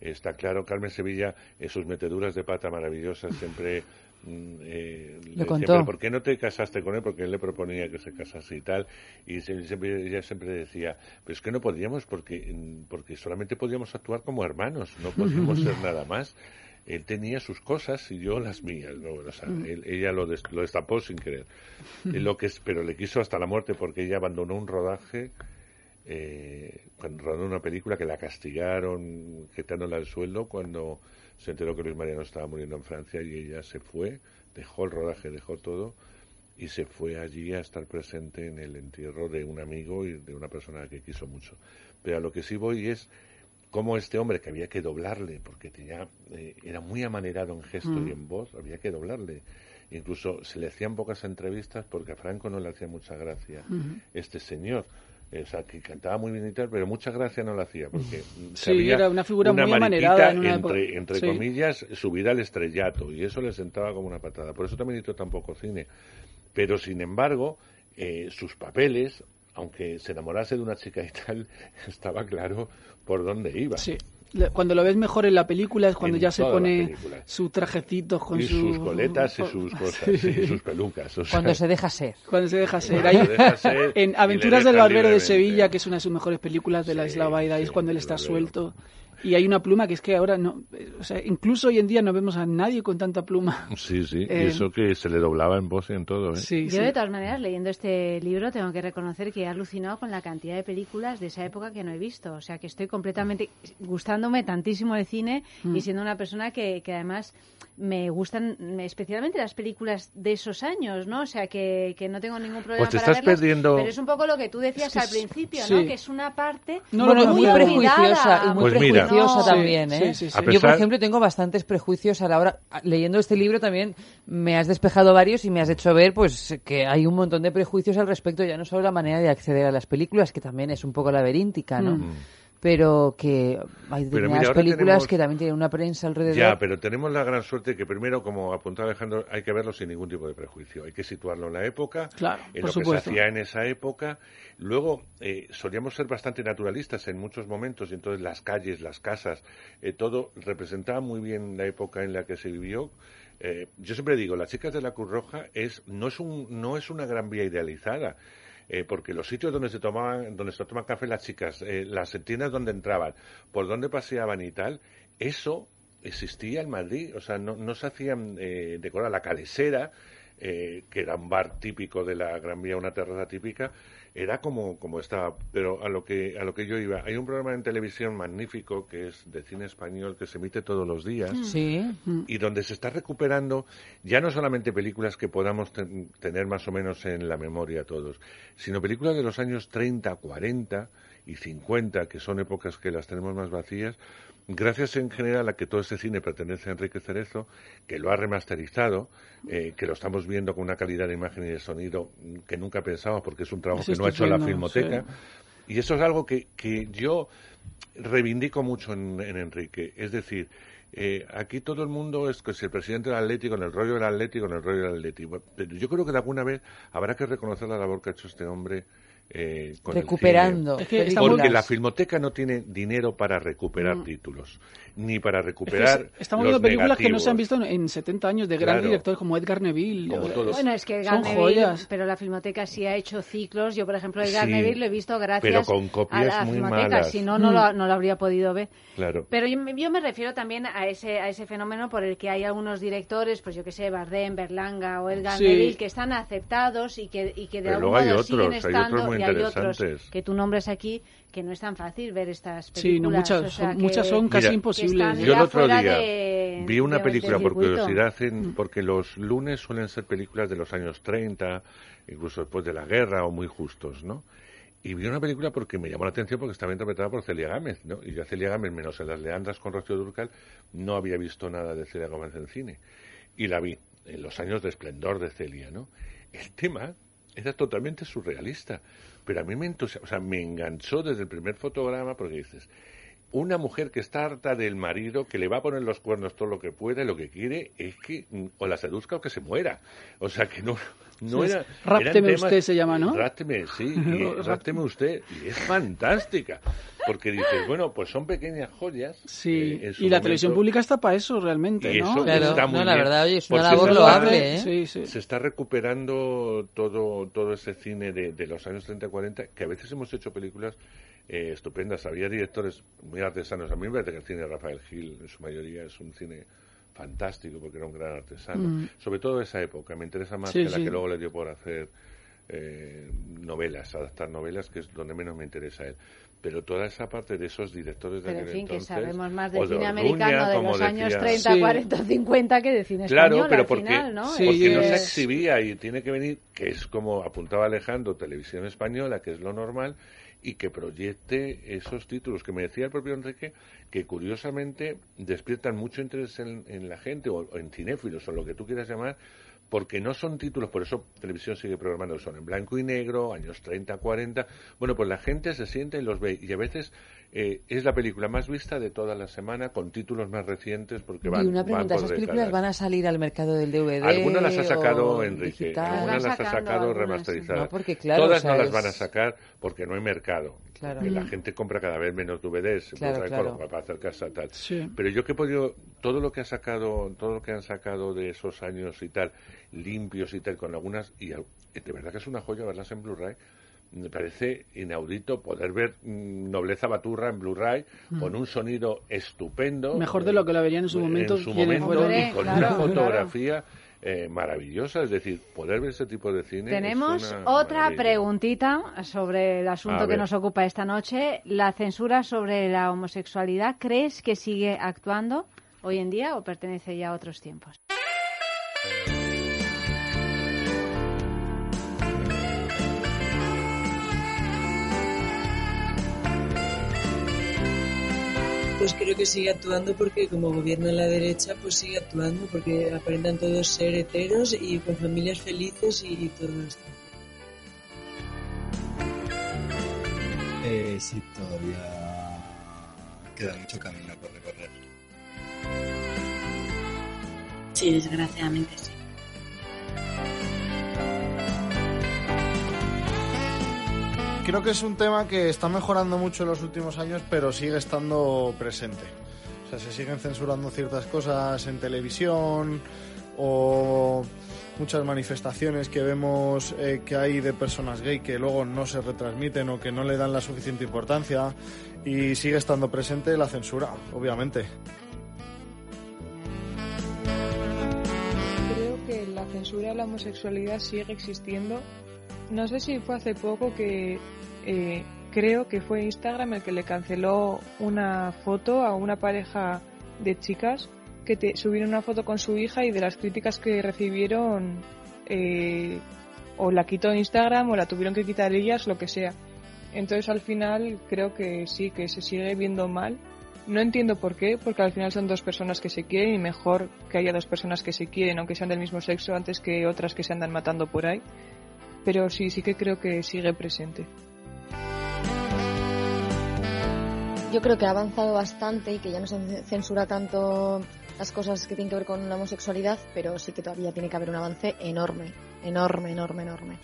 está claro. Carmen Sevilla, en sus meteduras de pata maravillosas, siempre mm, eh, le decía, contó. "¿Pero ¿por qué no te casaste con él? Porque él le proponía que se casase y tal. Y siempre, ella siempre decía, pero es que no podíamos porque, mm, porque solamente podíamos actuar como hermanos, no podíamos ser nada más. Él tenía sus cosas y yo las mías. ¿no? O sea, Mm. él- ella lo, des- lo destapó sin querer. Lo que es, pero le quiso hasta la muerte porque ella abandonó un rodaje eh, cuando rodó una película que la castigaron quitándola el sueldo cuando se enteró que Luis Mariano estaba muriendo en Francia y ella se fue, dejó el rodaje, dejó todo y se fue allí a estar presente en el entierro de un amigo y de una persona que quiso mucho. Pero a lo que sí voy es cómo este hombre que había que doblarle, porque tenía, eh, era muy amanerado en gesto Mm. y en voz, había que doblarle. Incluso se le hacían pocas entrevistas porque a Franco no le hacía mucha gracia este señor. O sea, que cantaba muy bien y tal, pero mucha gracia no la hacía, porque mm, Sí, era una figura muy mariquita amanerada en una entre, época. entre Sí. comillas, subir al estrellato, y eso le sentaba como una patada. Por eso también hizo tan poco cine. Pero, sin embargo, eh, sus papeles, aunque se enamorase de una chica y tal, estaba claro por dónde iba. Sí. Cuando lo ves mejor en la película es cuando En ya se pone películas. su trajecito con y sus coletas y sus cosas, Sí. y sus pelucas. o sea, Cuando se deja ser. Cuando se deja ser. Cuando Ahí- se deja ser y en Aventuras del Barbero de. Sevilla, que es una de sus mejores películas de la Isla Baida, es cuando él está suelto. Y hay una pluma que es que ahora no. O sea, incluso hoy en día no vemos a nadie con tanta pluma. Sí, sí, y Eh, eso que se le doblaba en voz y en todo, ¿eh? Yo, de todas maneras, leyendo este libro, tengo que reconocer que he alucinado con la cantidad de películas de esa época que no he visto. O sea, que estoy completamente gustándome tantísimo el cine Mm. y siendo una persona que, que además me gustan especialmente las películas de esos años, ¿no? O sea, que, que no tengo ningún problema Pues te para estás verlas, perdiendo- Pero es un poco lo que tú decías Es que al principio, sí. ¿no? Que es una parte muy, muy prejuiciosa muy Pues prejuiciosa No, también, ¿eh? sí, sí, sí. A Yo, por pesar- ejemplo, tengo bastantes prejuicios a la hora... Leyendo este libro también me has despejado varios y me has hecho ver pues que hay un montón de prejuicios al respecto, ya no solo la manera de acceder a las películas, que también es un poco laberíntica, ¿no? Mm. Pero que hay determinadas películas tenemos- que también tienen una prensa alrededor. Ya, pero tenemos la gran suerte que primero, como apuntaba Alejandro, hay que verlo sin ningún tipo de prejuicio. Hay que situarlo en la época, Claro, en lo que se hacía en esa época. Luego, eh, solíamos ser bastante naturalistas en muchos momentos, y entonces las calles, las casas, eh, todo representaba muy bien la época en la que se vivió. Eh, yo siempre digo, las chicas de la Cruz Roja es, no, es un, no es una gran vía idealizada. Eh, porque los sitios donde se tomaban, donde se toman café las chicas, eh, las tiendas donde entraban, por donde paseaban y tal, eso existía en Madrid, o sea, no, no se hacían eh, decorar. La calesera, eh, que era un bar típico de la Gran Vía, una terraza típica, era como, como estaba. Pero a lo que a lo que yo iba, hay un programa en televisión magnífico que es de cine español que se emite todos los días Sí. y donde se está recuperando ya no solamente películas que podamos ten- tener más o menos en la memoria todos, sino películas de los años 30, 40 y 50, que son épocas que las tenemos más vacías, gracias en general a que todo ese cine pertenece a Enrique Cerezo, que lo ha remasterizado, eh, que lo estamos viendo con una calidad de imagen y de sonido que nunca pensábamos, porque es un trabajo que no ha hecho la Filmoteca. sí. Y eso es algo que, que yo reivindico mucho en, en Enrique. Es decir, eh, aquí todo el mundo es que si el presidente del Atlético, en el rollo del Atlético, en el rollo del Atlético. Pero yo creo que de alguna vez habrá que reconocer la labor que ha hecho este hombre. Eh, con el Recuperando cine. Es que Porque la filmoteca no tiene dinero para recuperar Mm. títulos, ni para Es que recuperar. es- estamos los viendo películas que no se han visto en, en 70 años de grandes Claro. directores como Edgar Neville. Como o- todos. Bueno, es que Son Neville, joyas. pero la Filmoteca sí ha hecho ciclos. Yo, por ejemplo, Edgar Sí, Neville lo he visto gracias pero con copias a la muy Filmoteca. malas. Si no, no, Mm. lo, no lo habría podido ver. Claro. Pero yo, me- yo me refiero también a ese, a ese fenómeno por el que hay algunos directores, pues yo que sé, Bardem, Berlanga o Edgar Sí. Neville, que están aceptados y que, y que de Pero algún luego hay modo otros, siguen hay otros muy y hay otros interesantes. que tú nombres aquí que no es tan fácil ver estas películas. Sí, no, muchas, o sea, son, muchas que- son casi Mira, imposibles. Yo el ya otro día de- vi una de- película por curiosidad, en- porque los lunes suelen ser películas de los años 30, incluso después de la guerra o muy justos, ¿no? Y vi una película porque me llamó la atención porque estaba interpretada por Celia Gámez, ¿no? Y yo a Celia Gámez, menos en Las Leandras con Rocío Durcal, no había visto nada de Celia Gómez en cine. Y la vi en los años de esplendor de Celia, ¿no? El tema era totalmente surrealista, pero a mí me, entusi- o sea, me enganchó desde el primer fotograma porque dices, una mujer que está harta del marido, que le va a poner los cuernos todo lo que pueda y lo que quiere es que mm, o la seduzca o que se muera. O sea, que no, no Sí, era... es- Rápteme temas- usted se llama, ¿no? Rápteme, sí, y, rápteme usted. Y es fantástica, porque dices, bueno, pues son pequeñas joyas. Sí, eh, y la momento, televisión pública está para eso realmente, y ¿no? eso Claro, está muy no, la bien. verdad, oye, es Por una labor se loable, está- ¿eh? Sí, sí. Se está recuperando todo, todo ese cine de, de los años 30-40, que a veces hemos hecho películas eh, estupendas. Había directores muy artesanos. A mí me parece que el cine de Rafael Gil, en su mayoría, es un cine fantástico porque era un gran artesano. Mm. Sobre todo esa época. Me interesa más Sí, que la sí. que luego le dio por hacer eh, novelas, adaptar novelas, que es donde menos me interesa él. Pero toda esa parte de esos directores de Pero en fin, que entonces, sabemos más de cine americano de los años decía- 30, Sí. 40, 50 que de cine Claro, español pero al porque, final, ¿no? Sí, porque no se exhibía y tiene que venir, que es como apuntaba Alejandro, televisión española, que es lo normal, y que proyecte esos títulos que me decía el propio Enrique, que curiosamente despiertan mucho interés en, en la gente, o, o en cinéfilos, o lo que tú quieras llamar, porque no son títulos, por eso televisión sigue programando, son en blanco y negro, años 30, 40. Bueno, pues la gente se sienta y los ve. Y a veces eh, es la película más vista de toda la semana con títulos más recientes porque van, y una van pregunta, por ¿esas películas décadas. van a salir al mercado del DVD? Algunas las ha sacado Enrique, digital? algunas las ha sacado remasterizadas. No, porque claro, Todas o sea, no las van a sacar porque no hay mercado. Claro. Porque la gente compra cada vez menos DVDs Claro, claro. para acercarse a tal. Sí. Pero yo que he podido, todo lo que ha sacado, todo lo que han sacado de esos años y tal, limpios y tal, con algunas, y de verdad que es una joya verlas en Blu-ray. Me parece inaudito poder ver mm, Nobleza Baturra en Blu-ray Mm. con un sonido estupendo. Mejor de lo que la verían en su momento En su momento y con una claro, fotografía eh, maravillosa. Es decir, poder ver ese tipo de cine. es Tenemos una otra maravilla. preguntita sobre el asunto que nos ocupa esta noche. La censura sobre la homosexualidad, ¿crees que sigue actuando hoy en día o pertenece ya a otros tiempos? Pues creo que sigue actuando porque como gobierna la derecha, pues sigue actuando porque aparentan todos ser heteros y con familias felices y todo esto. Eh, sí, todavía queda mucho camino por recorrer. Sí, desgraciadamente sí. Creo que es un tema que está mejorando mucho en los últimos años, pero sigue estando presente. O sea, se siguen censurando ciertas cosas en televisión o muchas manifestaciones que vemos eh, que hay de personas gay que luego no se retransmiten o que no le dan la suficiente importancia y sigue estando presente la censura, obviamente. Creo que la censura a la homosexualidad sigue existiendo. No sé si fue hace poco que eh, creo que fue Instagram el que le canceló una foto a una pareja de chicas que te, subieron una foto con su hija y de las críticas que recibieron eh, o la quitó Instagram o la tuvieron que quitar ellas, lo que sea. Entonces al final creo que sí, que se sigue viendo mal. No entiendo por qué, porque al final son dos personas que se quieren y mejor que haya dos personas que se quieren, aunque sean del mismo sexo, antes que otras que se andan matando por ahí. Pero sí, sí que creo que sigue presente. Yo creo que ha avanzado bastante y que ya no se censura tanto las cosas que tienen que ver con la homosexualidad, pero sí que todavía tiene que haber un avance enorme, enorme, enorme, enorme.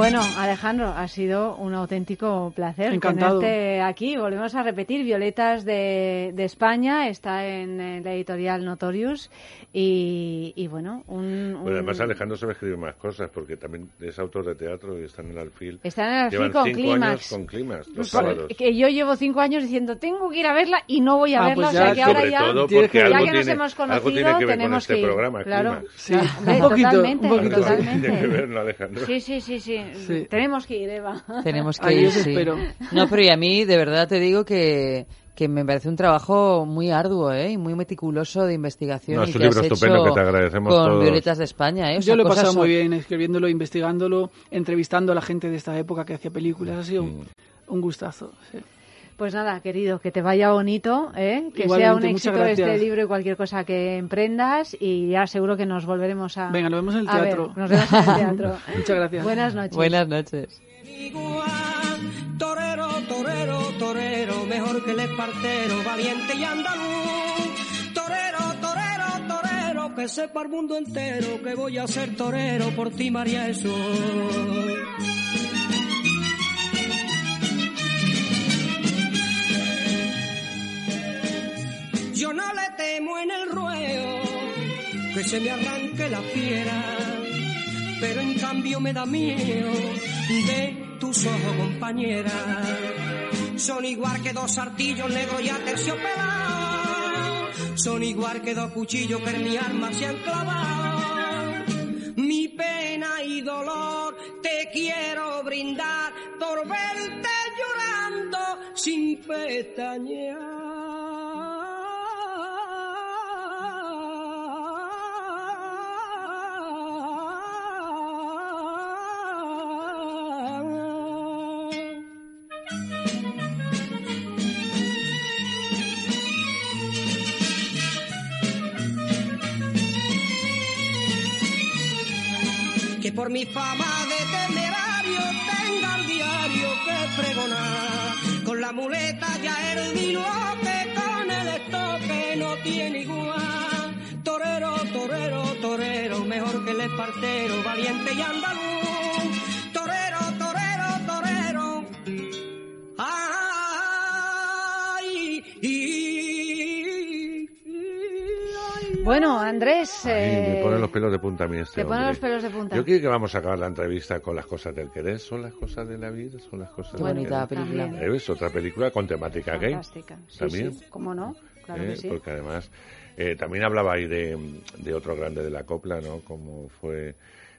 Bueno, Alejandro, ha sido un auténtico placer Encantado. tenerte aquí. Volvemos a repetir, Violetas de, de España está en, la editorial Notorious y, y bueno, un, un- Bueno, además Alejandro sabe escribir más cosas porque también es autor de teatro y está en el alfil. Está en el Alfil Llevan con Clímax. con Clímax, los Por- sábados. que yo llevo cinco años diciendo tengo que ir a verla y no voy a Ah, verla, pues o sea ya- que ahora Sobre ya, todo porque que- algo ya que nos tiene, hemos algo conocido, tiene que ver con tenemos este que ir. programa, Claro. Sí, un poquito, totalmente, un poquito. totalmente. Tiene que verlo, Alejandro. Sí, sí, sí, sí, Sí. Tenemos que ir, Eva. Tenemos que Ahí ir, sí. espero. No, pero y a mí, de verdad te digo que, que me parece un trabajo muy arduo ¿eh? y muy meticuloso de investigación. No, es un que has libro estupendo hecho que te agradecemos Con todos. Violetas de España. ¿eh? O sea, Yo lo he pasado muy bien escribiéndolo, investigándolo, entrevistando a la gente de esta época que hacía películas. Ha sido Mm. un gustazo. sí. Pues nada, querido, que te vaya bonito, ¿eh? que sea Igualmente, un muchas éxito este libro y cualquier cosa que emprendas y ya seguro que nos volveremos a... Venga, nos vemos en el a ver. teatro. Nos vemos en el teatro. Muchas gracias. Buenas noches. Buenas noches. Torero, torero, torero, mejor que el espartero, valiente y andaluz. Torero, torero, torero, que sepa el mundo entero que voy a ser torero por ti, María Jesús. Yo no le temo en el ruedo que se me arranque la fiera, pero en cambio me da miedo de tus ojos, compañera. Son igual que dos artillos negros ya terciopelados, son igual que dos cuchillos que en mi alma se han clavado. Mi pena y dolor te quiero brindar por verte llorando sin pestañear. Por mi fama de temerario tenga el diario que pregonar. Con la muleta ya el dilote, con el estoque no tiene igual. Torero, torero, torero, mejor que el espartero, valiente y andaluz. Bueno, Andrés, Ay, eh, me pone los pelos de punta a mí este te pone hombre. los pelos de punta. Yo creo que vamos a acabar la entrevista con las cosas del querer. ¿Son las cosas de la vida? ¿Son las cosas Qué del bonita querer? película. Eh, ¿ves? Otra película con temática gay. Fantástica. Sí, También. sí, ¿Cómo no? Claro Eh, que sí. Porque además eh, también hablaba ahí de, de otro grande de la copla, ¿no? Como fue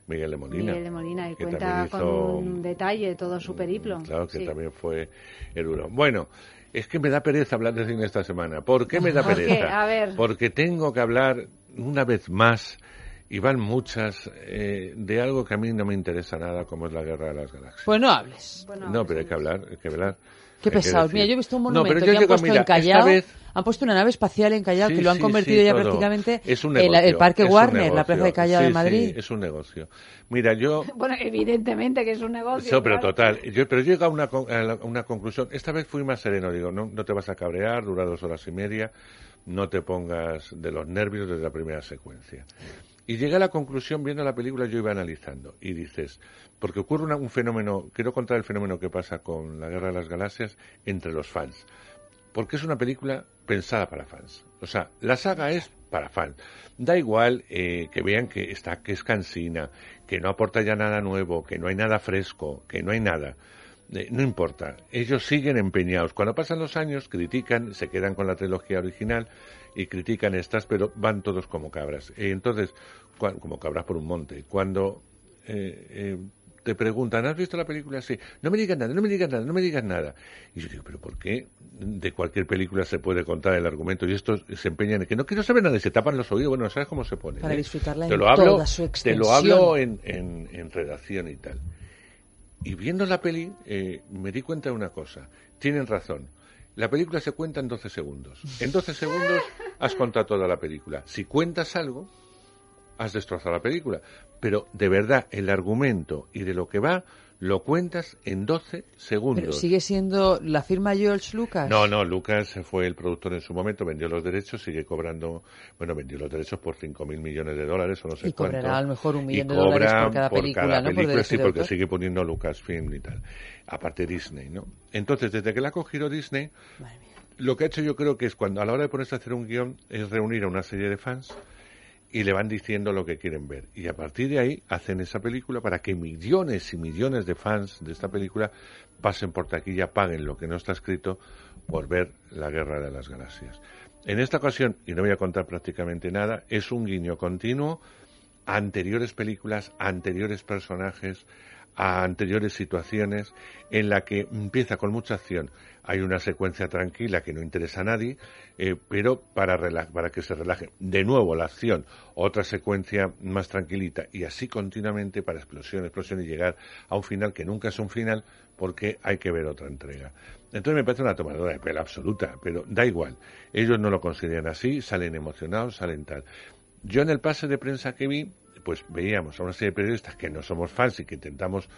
Miguel de Molina. Miguel de Molina, y que cuenta también con hizo- un detalle todo su periplo. Claro, que Sí. también fue el duro. Bueno, es que me da pereza hablar de cine esta semana. ¿Por qué me da pereza? A ver. Porque tengo que hablar una vez más, y van muchas, eh, de algo que a mí no me interesa nada, como es la Guerra de las Galaxias. Pues no hables. no, pero hay que hablar, hay que hablar. Qué pesados. Mira, yo he visto un No, monumento pero que yo han puesto mira, en Callao. vez- Han puesto una nave espacial en Callao Sí, que lo han sí, convertido sí, ya todo. prácticamente Es un el, negocio, el Parque es un Warner, la. Plaza de Callao Sí, de sí, Madrid. es un negocio. Mira, yo Bueno, evidentemente que es un negocio. Sí, pero claro. total. Yo, pero llega a una, con- a la- a una conclusión. Esta vez fui más sereno. Digo, no, no te vas a cabrear, dura dos horas y media. No te pongas de los nervios desde la primera secuencia. Y llegué a la conclusión, viendo la película, yo iba analizando. Y dices, porque ocurre una- un fenómeno, quiero contar el fenómeno que pasa con la Guerra de las Galaxias entre los fans. Porque es una película pensada para fans. O sea, la saga es para fans. Da igual eh, que vean que está, que es cansina, que no aporta ya nada nuevo, que no hay nada fresco, que no hay nada. Eh, no importa, ellos siguen empeñados. Cuando pasan los años, critican, se quedan con la trilogía original y critican estas, pero van todos como cabras. Eh, entonces, como cabras por un monte. Cuando eh, eh, te preguntan, ¿has visto la película? Sí. No me digas nada, no me digas nada, no me digas nada. Y yo digo, ¿pero por qué de cualquier película se puede contar el argumento? Y estos se empeñan en que no quiero saber nada y se tapan los oídos. Bueno, ¿sabes cómo se pone? Para eh? disfrutarla te en lo hablo, toda su Te lo extensión. hablo en, en, en redacción y tal. Y viendo la peli, eh, me di cuenta de una cosa. Tienen razón. La película se cuenta en 12 segundos. En 12 segundos has contado toda la película. Si cuentas algo, has destrozado la película. Pero de verdad, el argumento y de lo que va, lo cuentas en 12 segundos. Pero sigue siendo la firma George Lucas. No, no, Lucas fue el productor en su momento, vendió los derechos, sigue cobrando, bueno, vendió los derechos por 5.000 millones de dólares o no sé Y cobrará cuánto. a lo mejor un Y millón de dólares por cada película, ¿no? Por película, derecho sí, de porque autor. sigue poniendo Lucasfilm y tal. Aparte Disney, ¿no? Entonces, desde que la ha cogido Disney, lo que ha hecho yo creo que es cuando a la hora de ponerse a hacer un guion es reunir a una serie de fans y le van diciendo lo que quieren ver. Y a partir de ahí hacen esa película para que millones y millones de fans de esta película pasen por taquilla, paguen lo que no está escrito por ver la Guerra de las Galaxias. En esta ocasión, y no voy a contar prácticamente nada, es un guiño continuo anteriores películas, anteriores personajes, a anteriores situaciones en la que empieza con mucha acción. Hay una secuencia tranquila que no interesa a nadie, eh, pero para, para que se relaje. De nuevo la acción, otra secuencia más tranquilita y así continuamente para explosión, explosión y llegar a un final que nunca es un final porque hay que ver otra entrega. Entonces me parece una tomadora de pelo absoluta, pero da igual. Ellos no lo consideran así, salen emocionados, salen tal. Yo en el pase de prensa que vi, pues veíamos a una serie de periodistas que no somos fans y que intentamos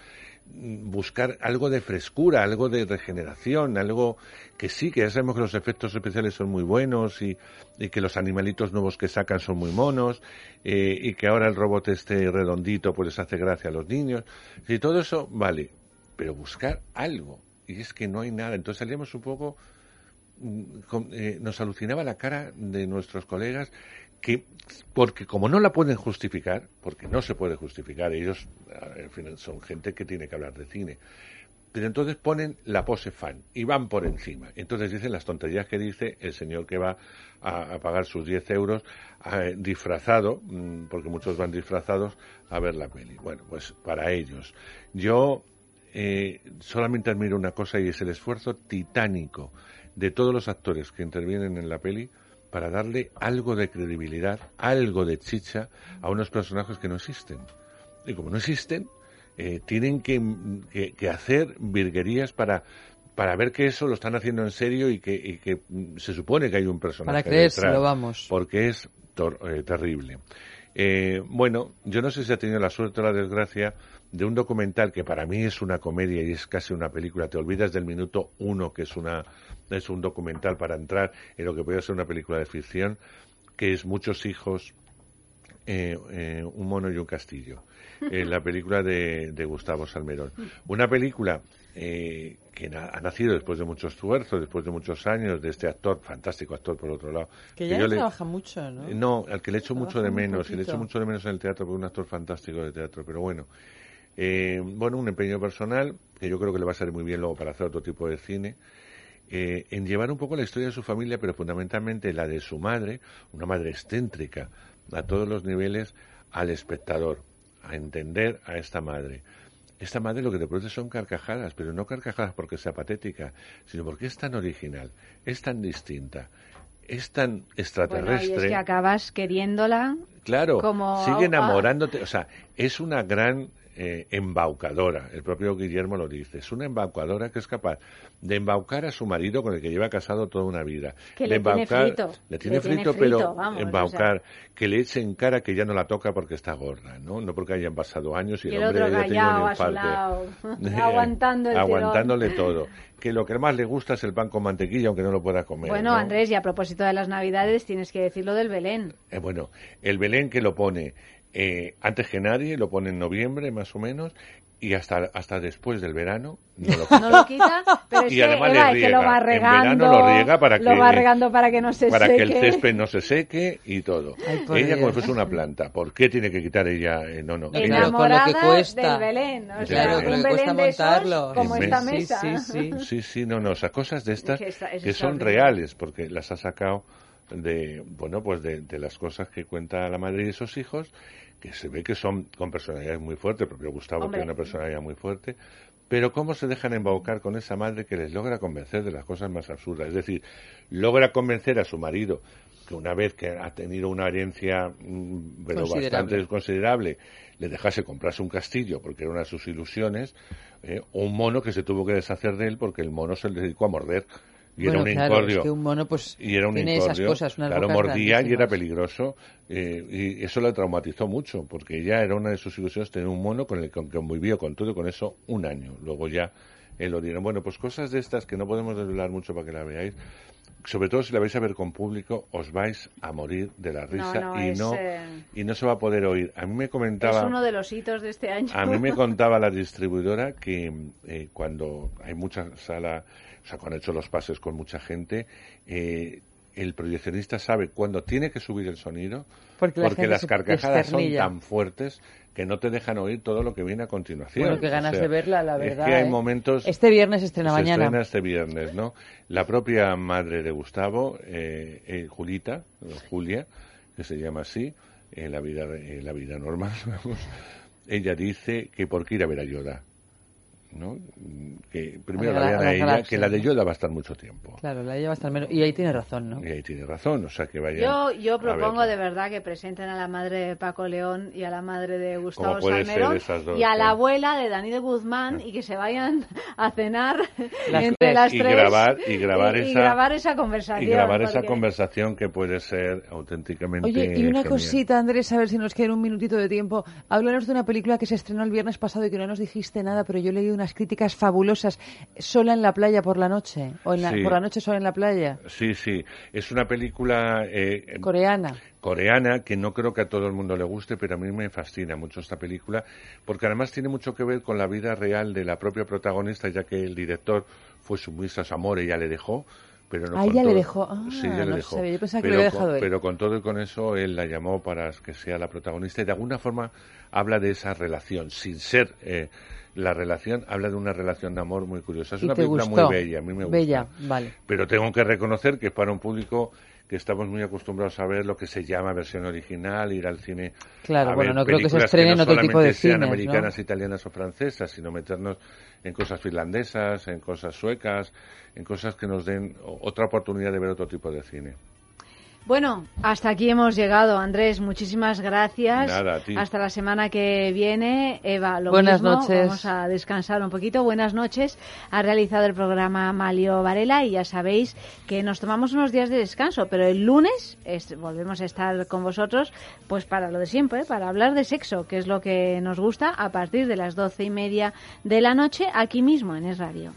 buscar algo de frescura, algo de regeneración, algo que sí, que ya sabemos que los efectos especiales son muy buenos y, y que los animalitos nuevos que sacan son muy monos eh, y que ahora el robot este redondito pues les hace gracia a los niños. Y todo eso, vale, pero buscar algo. Y es que no hay nada. Entonces salíamos un poco mm, eh, nos alucinaba la cara de nuestros colegas que porque como no la pueden justificar porque no se puede justificar ellos eh, son gente que tiene que hablar de cine pero entonces ponen la pose fan y van por encima. Entonces dicen las tonterías que dice el señor que va a, a pagar sus 10 euros eh, disfrazado, mm, porque muchos van disfrazados a ver la peli. Bueno, pues para ellos. Yo eh, solamente admiro una cosa y es el esfuerzo titánico de todos los actores que intervienen en la peli para darle algo de credibilidad, algo de chicha a unos personajes que no existen. Y como no existen, eh, tienen que, que- que hacer virguerías para para ver que eso lo están haciendo en serio y que, y que mm, se supone que hay un personaje Para creérselo, vamos. porque es tor- eh, terrible Eh, bueno, yo no sé si ha tenido la suerte o la desgracia de un documental que para mí es una comedia y es casi una película. Te olvidas del minuto uno, que es, una, es un documental para entrar en lo que puede ser una película de ficción, que es Muchos hijos, eh, eh, un mono y un castillo. Eh, la película de, de Gustavo Salmerón. Una película eh, que na- ha nacido después de mucho esfuerzo, después de muchos años, de este actor, fantástico actor por otro lado. Que ya yo no le- trabaja mucho, ¿no? No, al que le echo mucho de menos, y le echo mucho de menos en el teatro, porque es un actor fantástico de teatro, pero bueno. Eh, bueno, un empeño personal, que yo creo que le va a salir muy bien luego para hacer otro tipo de cine, eh, en llevar un poco la historia de su familia, pero fundamentalmente la de su madre, una madre excéntrica, a todos los niveles, al espectador, a entender a esta madre. Esta madre lo que te produce son carcajadas, pero no carcajadas porque sea patética, sino porque es tan original, es tan distinta, es tan Bueno, extraterrestre. y es que acabas queriéndola Claro, como sigue enamorándote. O sea, es una gran eh, embaucadora. El propio Guillermo lo dice. Es una embaucadora que es capaz de embaucar a su marido con el que lleva casado toda una vida. Que le tiene embaucar- frito. Le tiene Le tiene frito, pero vamos, embaucar. Que le eche en cara que ya no la toca porque está gorda, ¿no? No porque hayan pasado años y el el hombre haya tenido un infarto. lado, aguantando el tirón. Aguantándole todo. Que lo que más le gusta es el pan con mantequilla, aunque no lo pueda comer. Bueno, ¿no? Andrés, y a propósito de las Navidades, tienes que decir lo del Belén. Eh, bueno, el Belén que lo pone eh, antes que nadie, lo pone en noviembre más o menos, y hasta, hasta después del verano no lo No lo quita, pero es Y que, además le Eva, es que lo riega. En verano lo riega para lo que- va regando para que no se para seque. que el césped no se seque y todo. Ay, ella como Dios. si fuese una planta. ¿Por qué tiene que quitar ella? eh, no, no. No, ella- con lo que Enamorada cuesta. del Belén. O sea, Claro, con lo un que cuesta montarlo. como Sí, esta sí, mesa. sí, sí. Sí, sí, no, no, o sea, cosas de estas Que está- es que son reales, porque las ha sacado de, bueno, pues de, de las cosas que cuenta la madre y esos hijos, que se ve que son con personalidades muy fuertes, el propio Gustavo Hombre. tiene una personalidad muy fuerte, pero cómo se dejan embaucar con esa madre que les logra convencer de las cosas más absurdas, es decir, logra convencer a su marido que una vez que ha tenido una herencia mm, pero Considerable. bastante considerable, le dejase comprarse un castillo porque era una de sus ilusiones, eh, o un mono que se tuvo que deshacer de él porque el mono se le dedicó a morder. Y Bueno, era un claro, incordio. es que un mono, pues, y era un tiene esas incordio. cosas, unas claro, mordía y era peligroso. eh, y eso la traumatizó mucho, porque ella era una de sus ilusiones tener un mono con el que convivió con todo y con eso un año. Luego ya él lo dieron. Bueno, pues cosas de estas que no podemos desvelar mucho para que la veáis. Sobre todo si la vais a ver con público, os vais a morir de la risa no, y es, no eh, y no se va a poder oír. A mí me Es comentaba uno de los hitos de este año. a mí me contaba la distribuidora que eh, cuando hay mucha sala, o sea, cuando ha hecho los pases con mucha gente, eh, el proyeccionista sabe cuándo tiene que subir el sonido, Porque la las carcajadas son tan fuertes que no te dejan oír todo lo que viene a continuación. Bueno, qué O ganas sea, de verla, la es verdad. que hay ¿eh? momentos... Este viernes estrena se mañana. estrena este viernes, ¿no? La propia madre de Gustavo, eh, eh, Julita, Julia, que se llama así, en la vida, en la vida normal, vamos, ella dice que por qué ir a ver a Yoda, ¿no? Que primero A la la- vean a a la ella, galaxia. que la de Yoda va a estar mucho tiempo. Claro, la lleva hasta el menos. Y ahí tiene razón, ¿no? Y ahí tiene razón, o sea, que vayan Yo, yo a propongo de verdad que presenten a la madre de Paco León y a la madre de Gustavo Salmerón dos, y a la abuela de Dani de Guzmán y que se vayan a cenar Las entre tres. las Y tres grabar- y grabar y esa- grabar esa conversación. Y grabar esa porque- conversación que puede ser auténticamente Oye, y una genial. cosita, Andrés, a ver si nos queda un minutito de tiempo. Háblanos de una película que se estrenó el viernes pasado y que no nos dijiste nada, pero yo leí unas críticas fabulosas. ¿Sola en la playa por la noche? ¿O en la- Sí. por la noche sola en la playa? Sí, sí. Es una película eh, Coreana. coreana que no creo que a todo el mundo le guste, pero a mí me fascina mucho esta película, porque además tiene mucho que ver con la vida real de la propia protagonista, ya que el director fue sumisa a su amor y ya le dejó. Pero no Ah, ya le dejó. Ah, sí, ya le dejó. Yo pensaba que pero lo había con- él. Pero con todo y con eso, él la llamó para que sea la protagonista y de alguna forma habla de esa relación, sin ser eh, la relación, habla de una relación de amor muy curiosa. Es ¿Y una película gustó? muy bella, a mí me gusta. Bella, vale. Pero tengo que reconocer que es para un público que estamos muy acostumbrados a ver lo que se llama versión original, ir al cine. Claro, a bueno, ver no creo que se películas estrene en no otro tipo de sean cines, ¿no? americanas, italianas o francesas, sino meternos en cosas finlandesas, en cosas suecas, en cosas que nos den otra oportunidad de ver otro tipo de cine. Bueno, hasta aquí hemos llegado, Andrés. Muchísimas gracias. Nada, a ti. Hasta la semana que viene. Eva, lo Buenas mismo. noches. Vamos a descansar un poquito. Buenas noches. Ha realizado el programa Malio Varela y ya sabéis que nos tomamos unos días de descanso, pero el lunes es- volvemos a estar con vosotros, pues para lo de siempre, para hablar de sexo, que es lo que nos gusta, a partir de las doce y media de la noche, aquí mismo en Es Radio.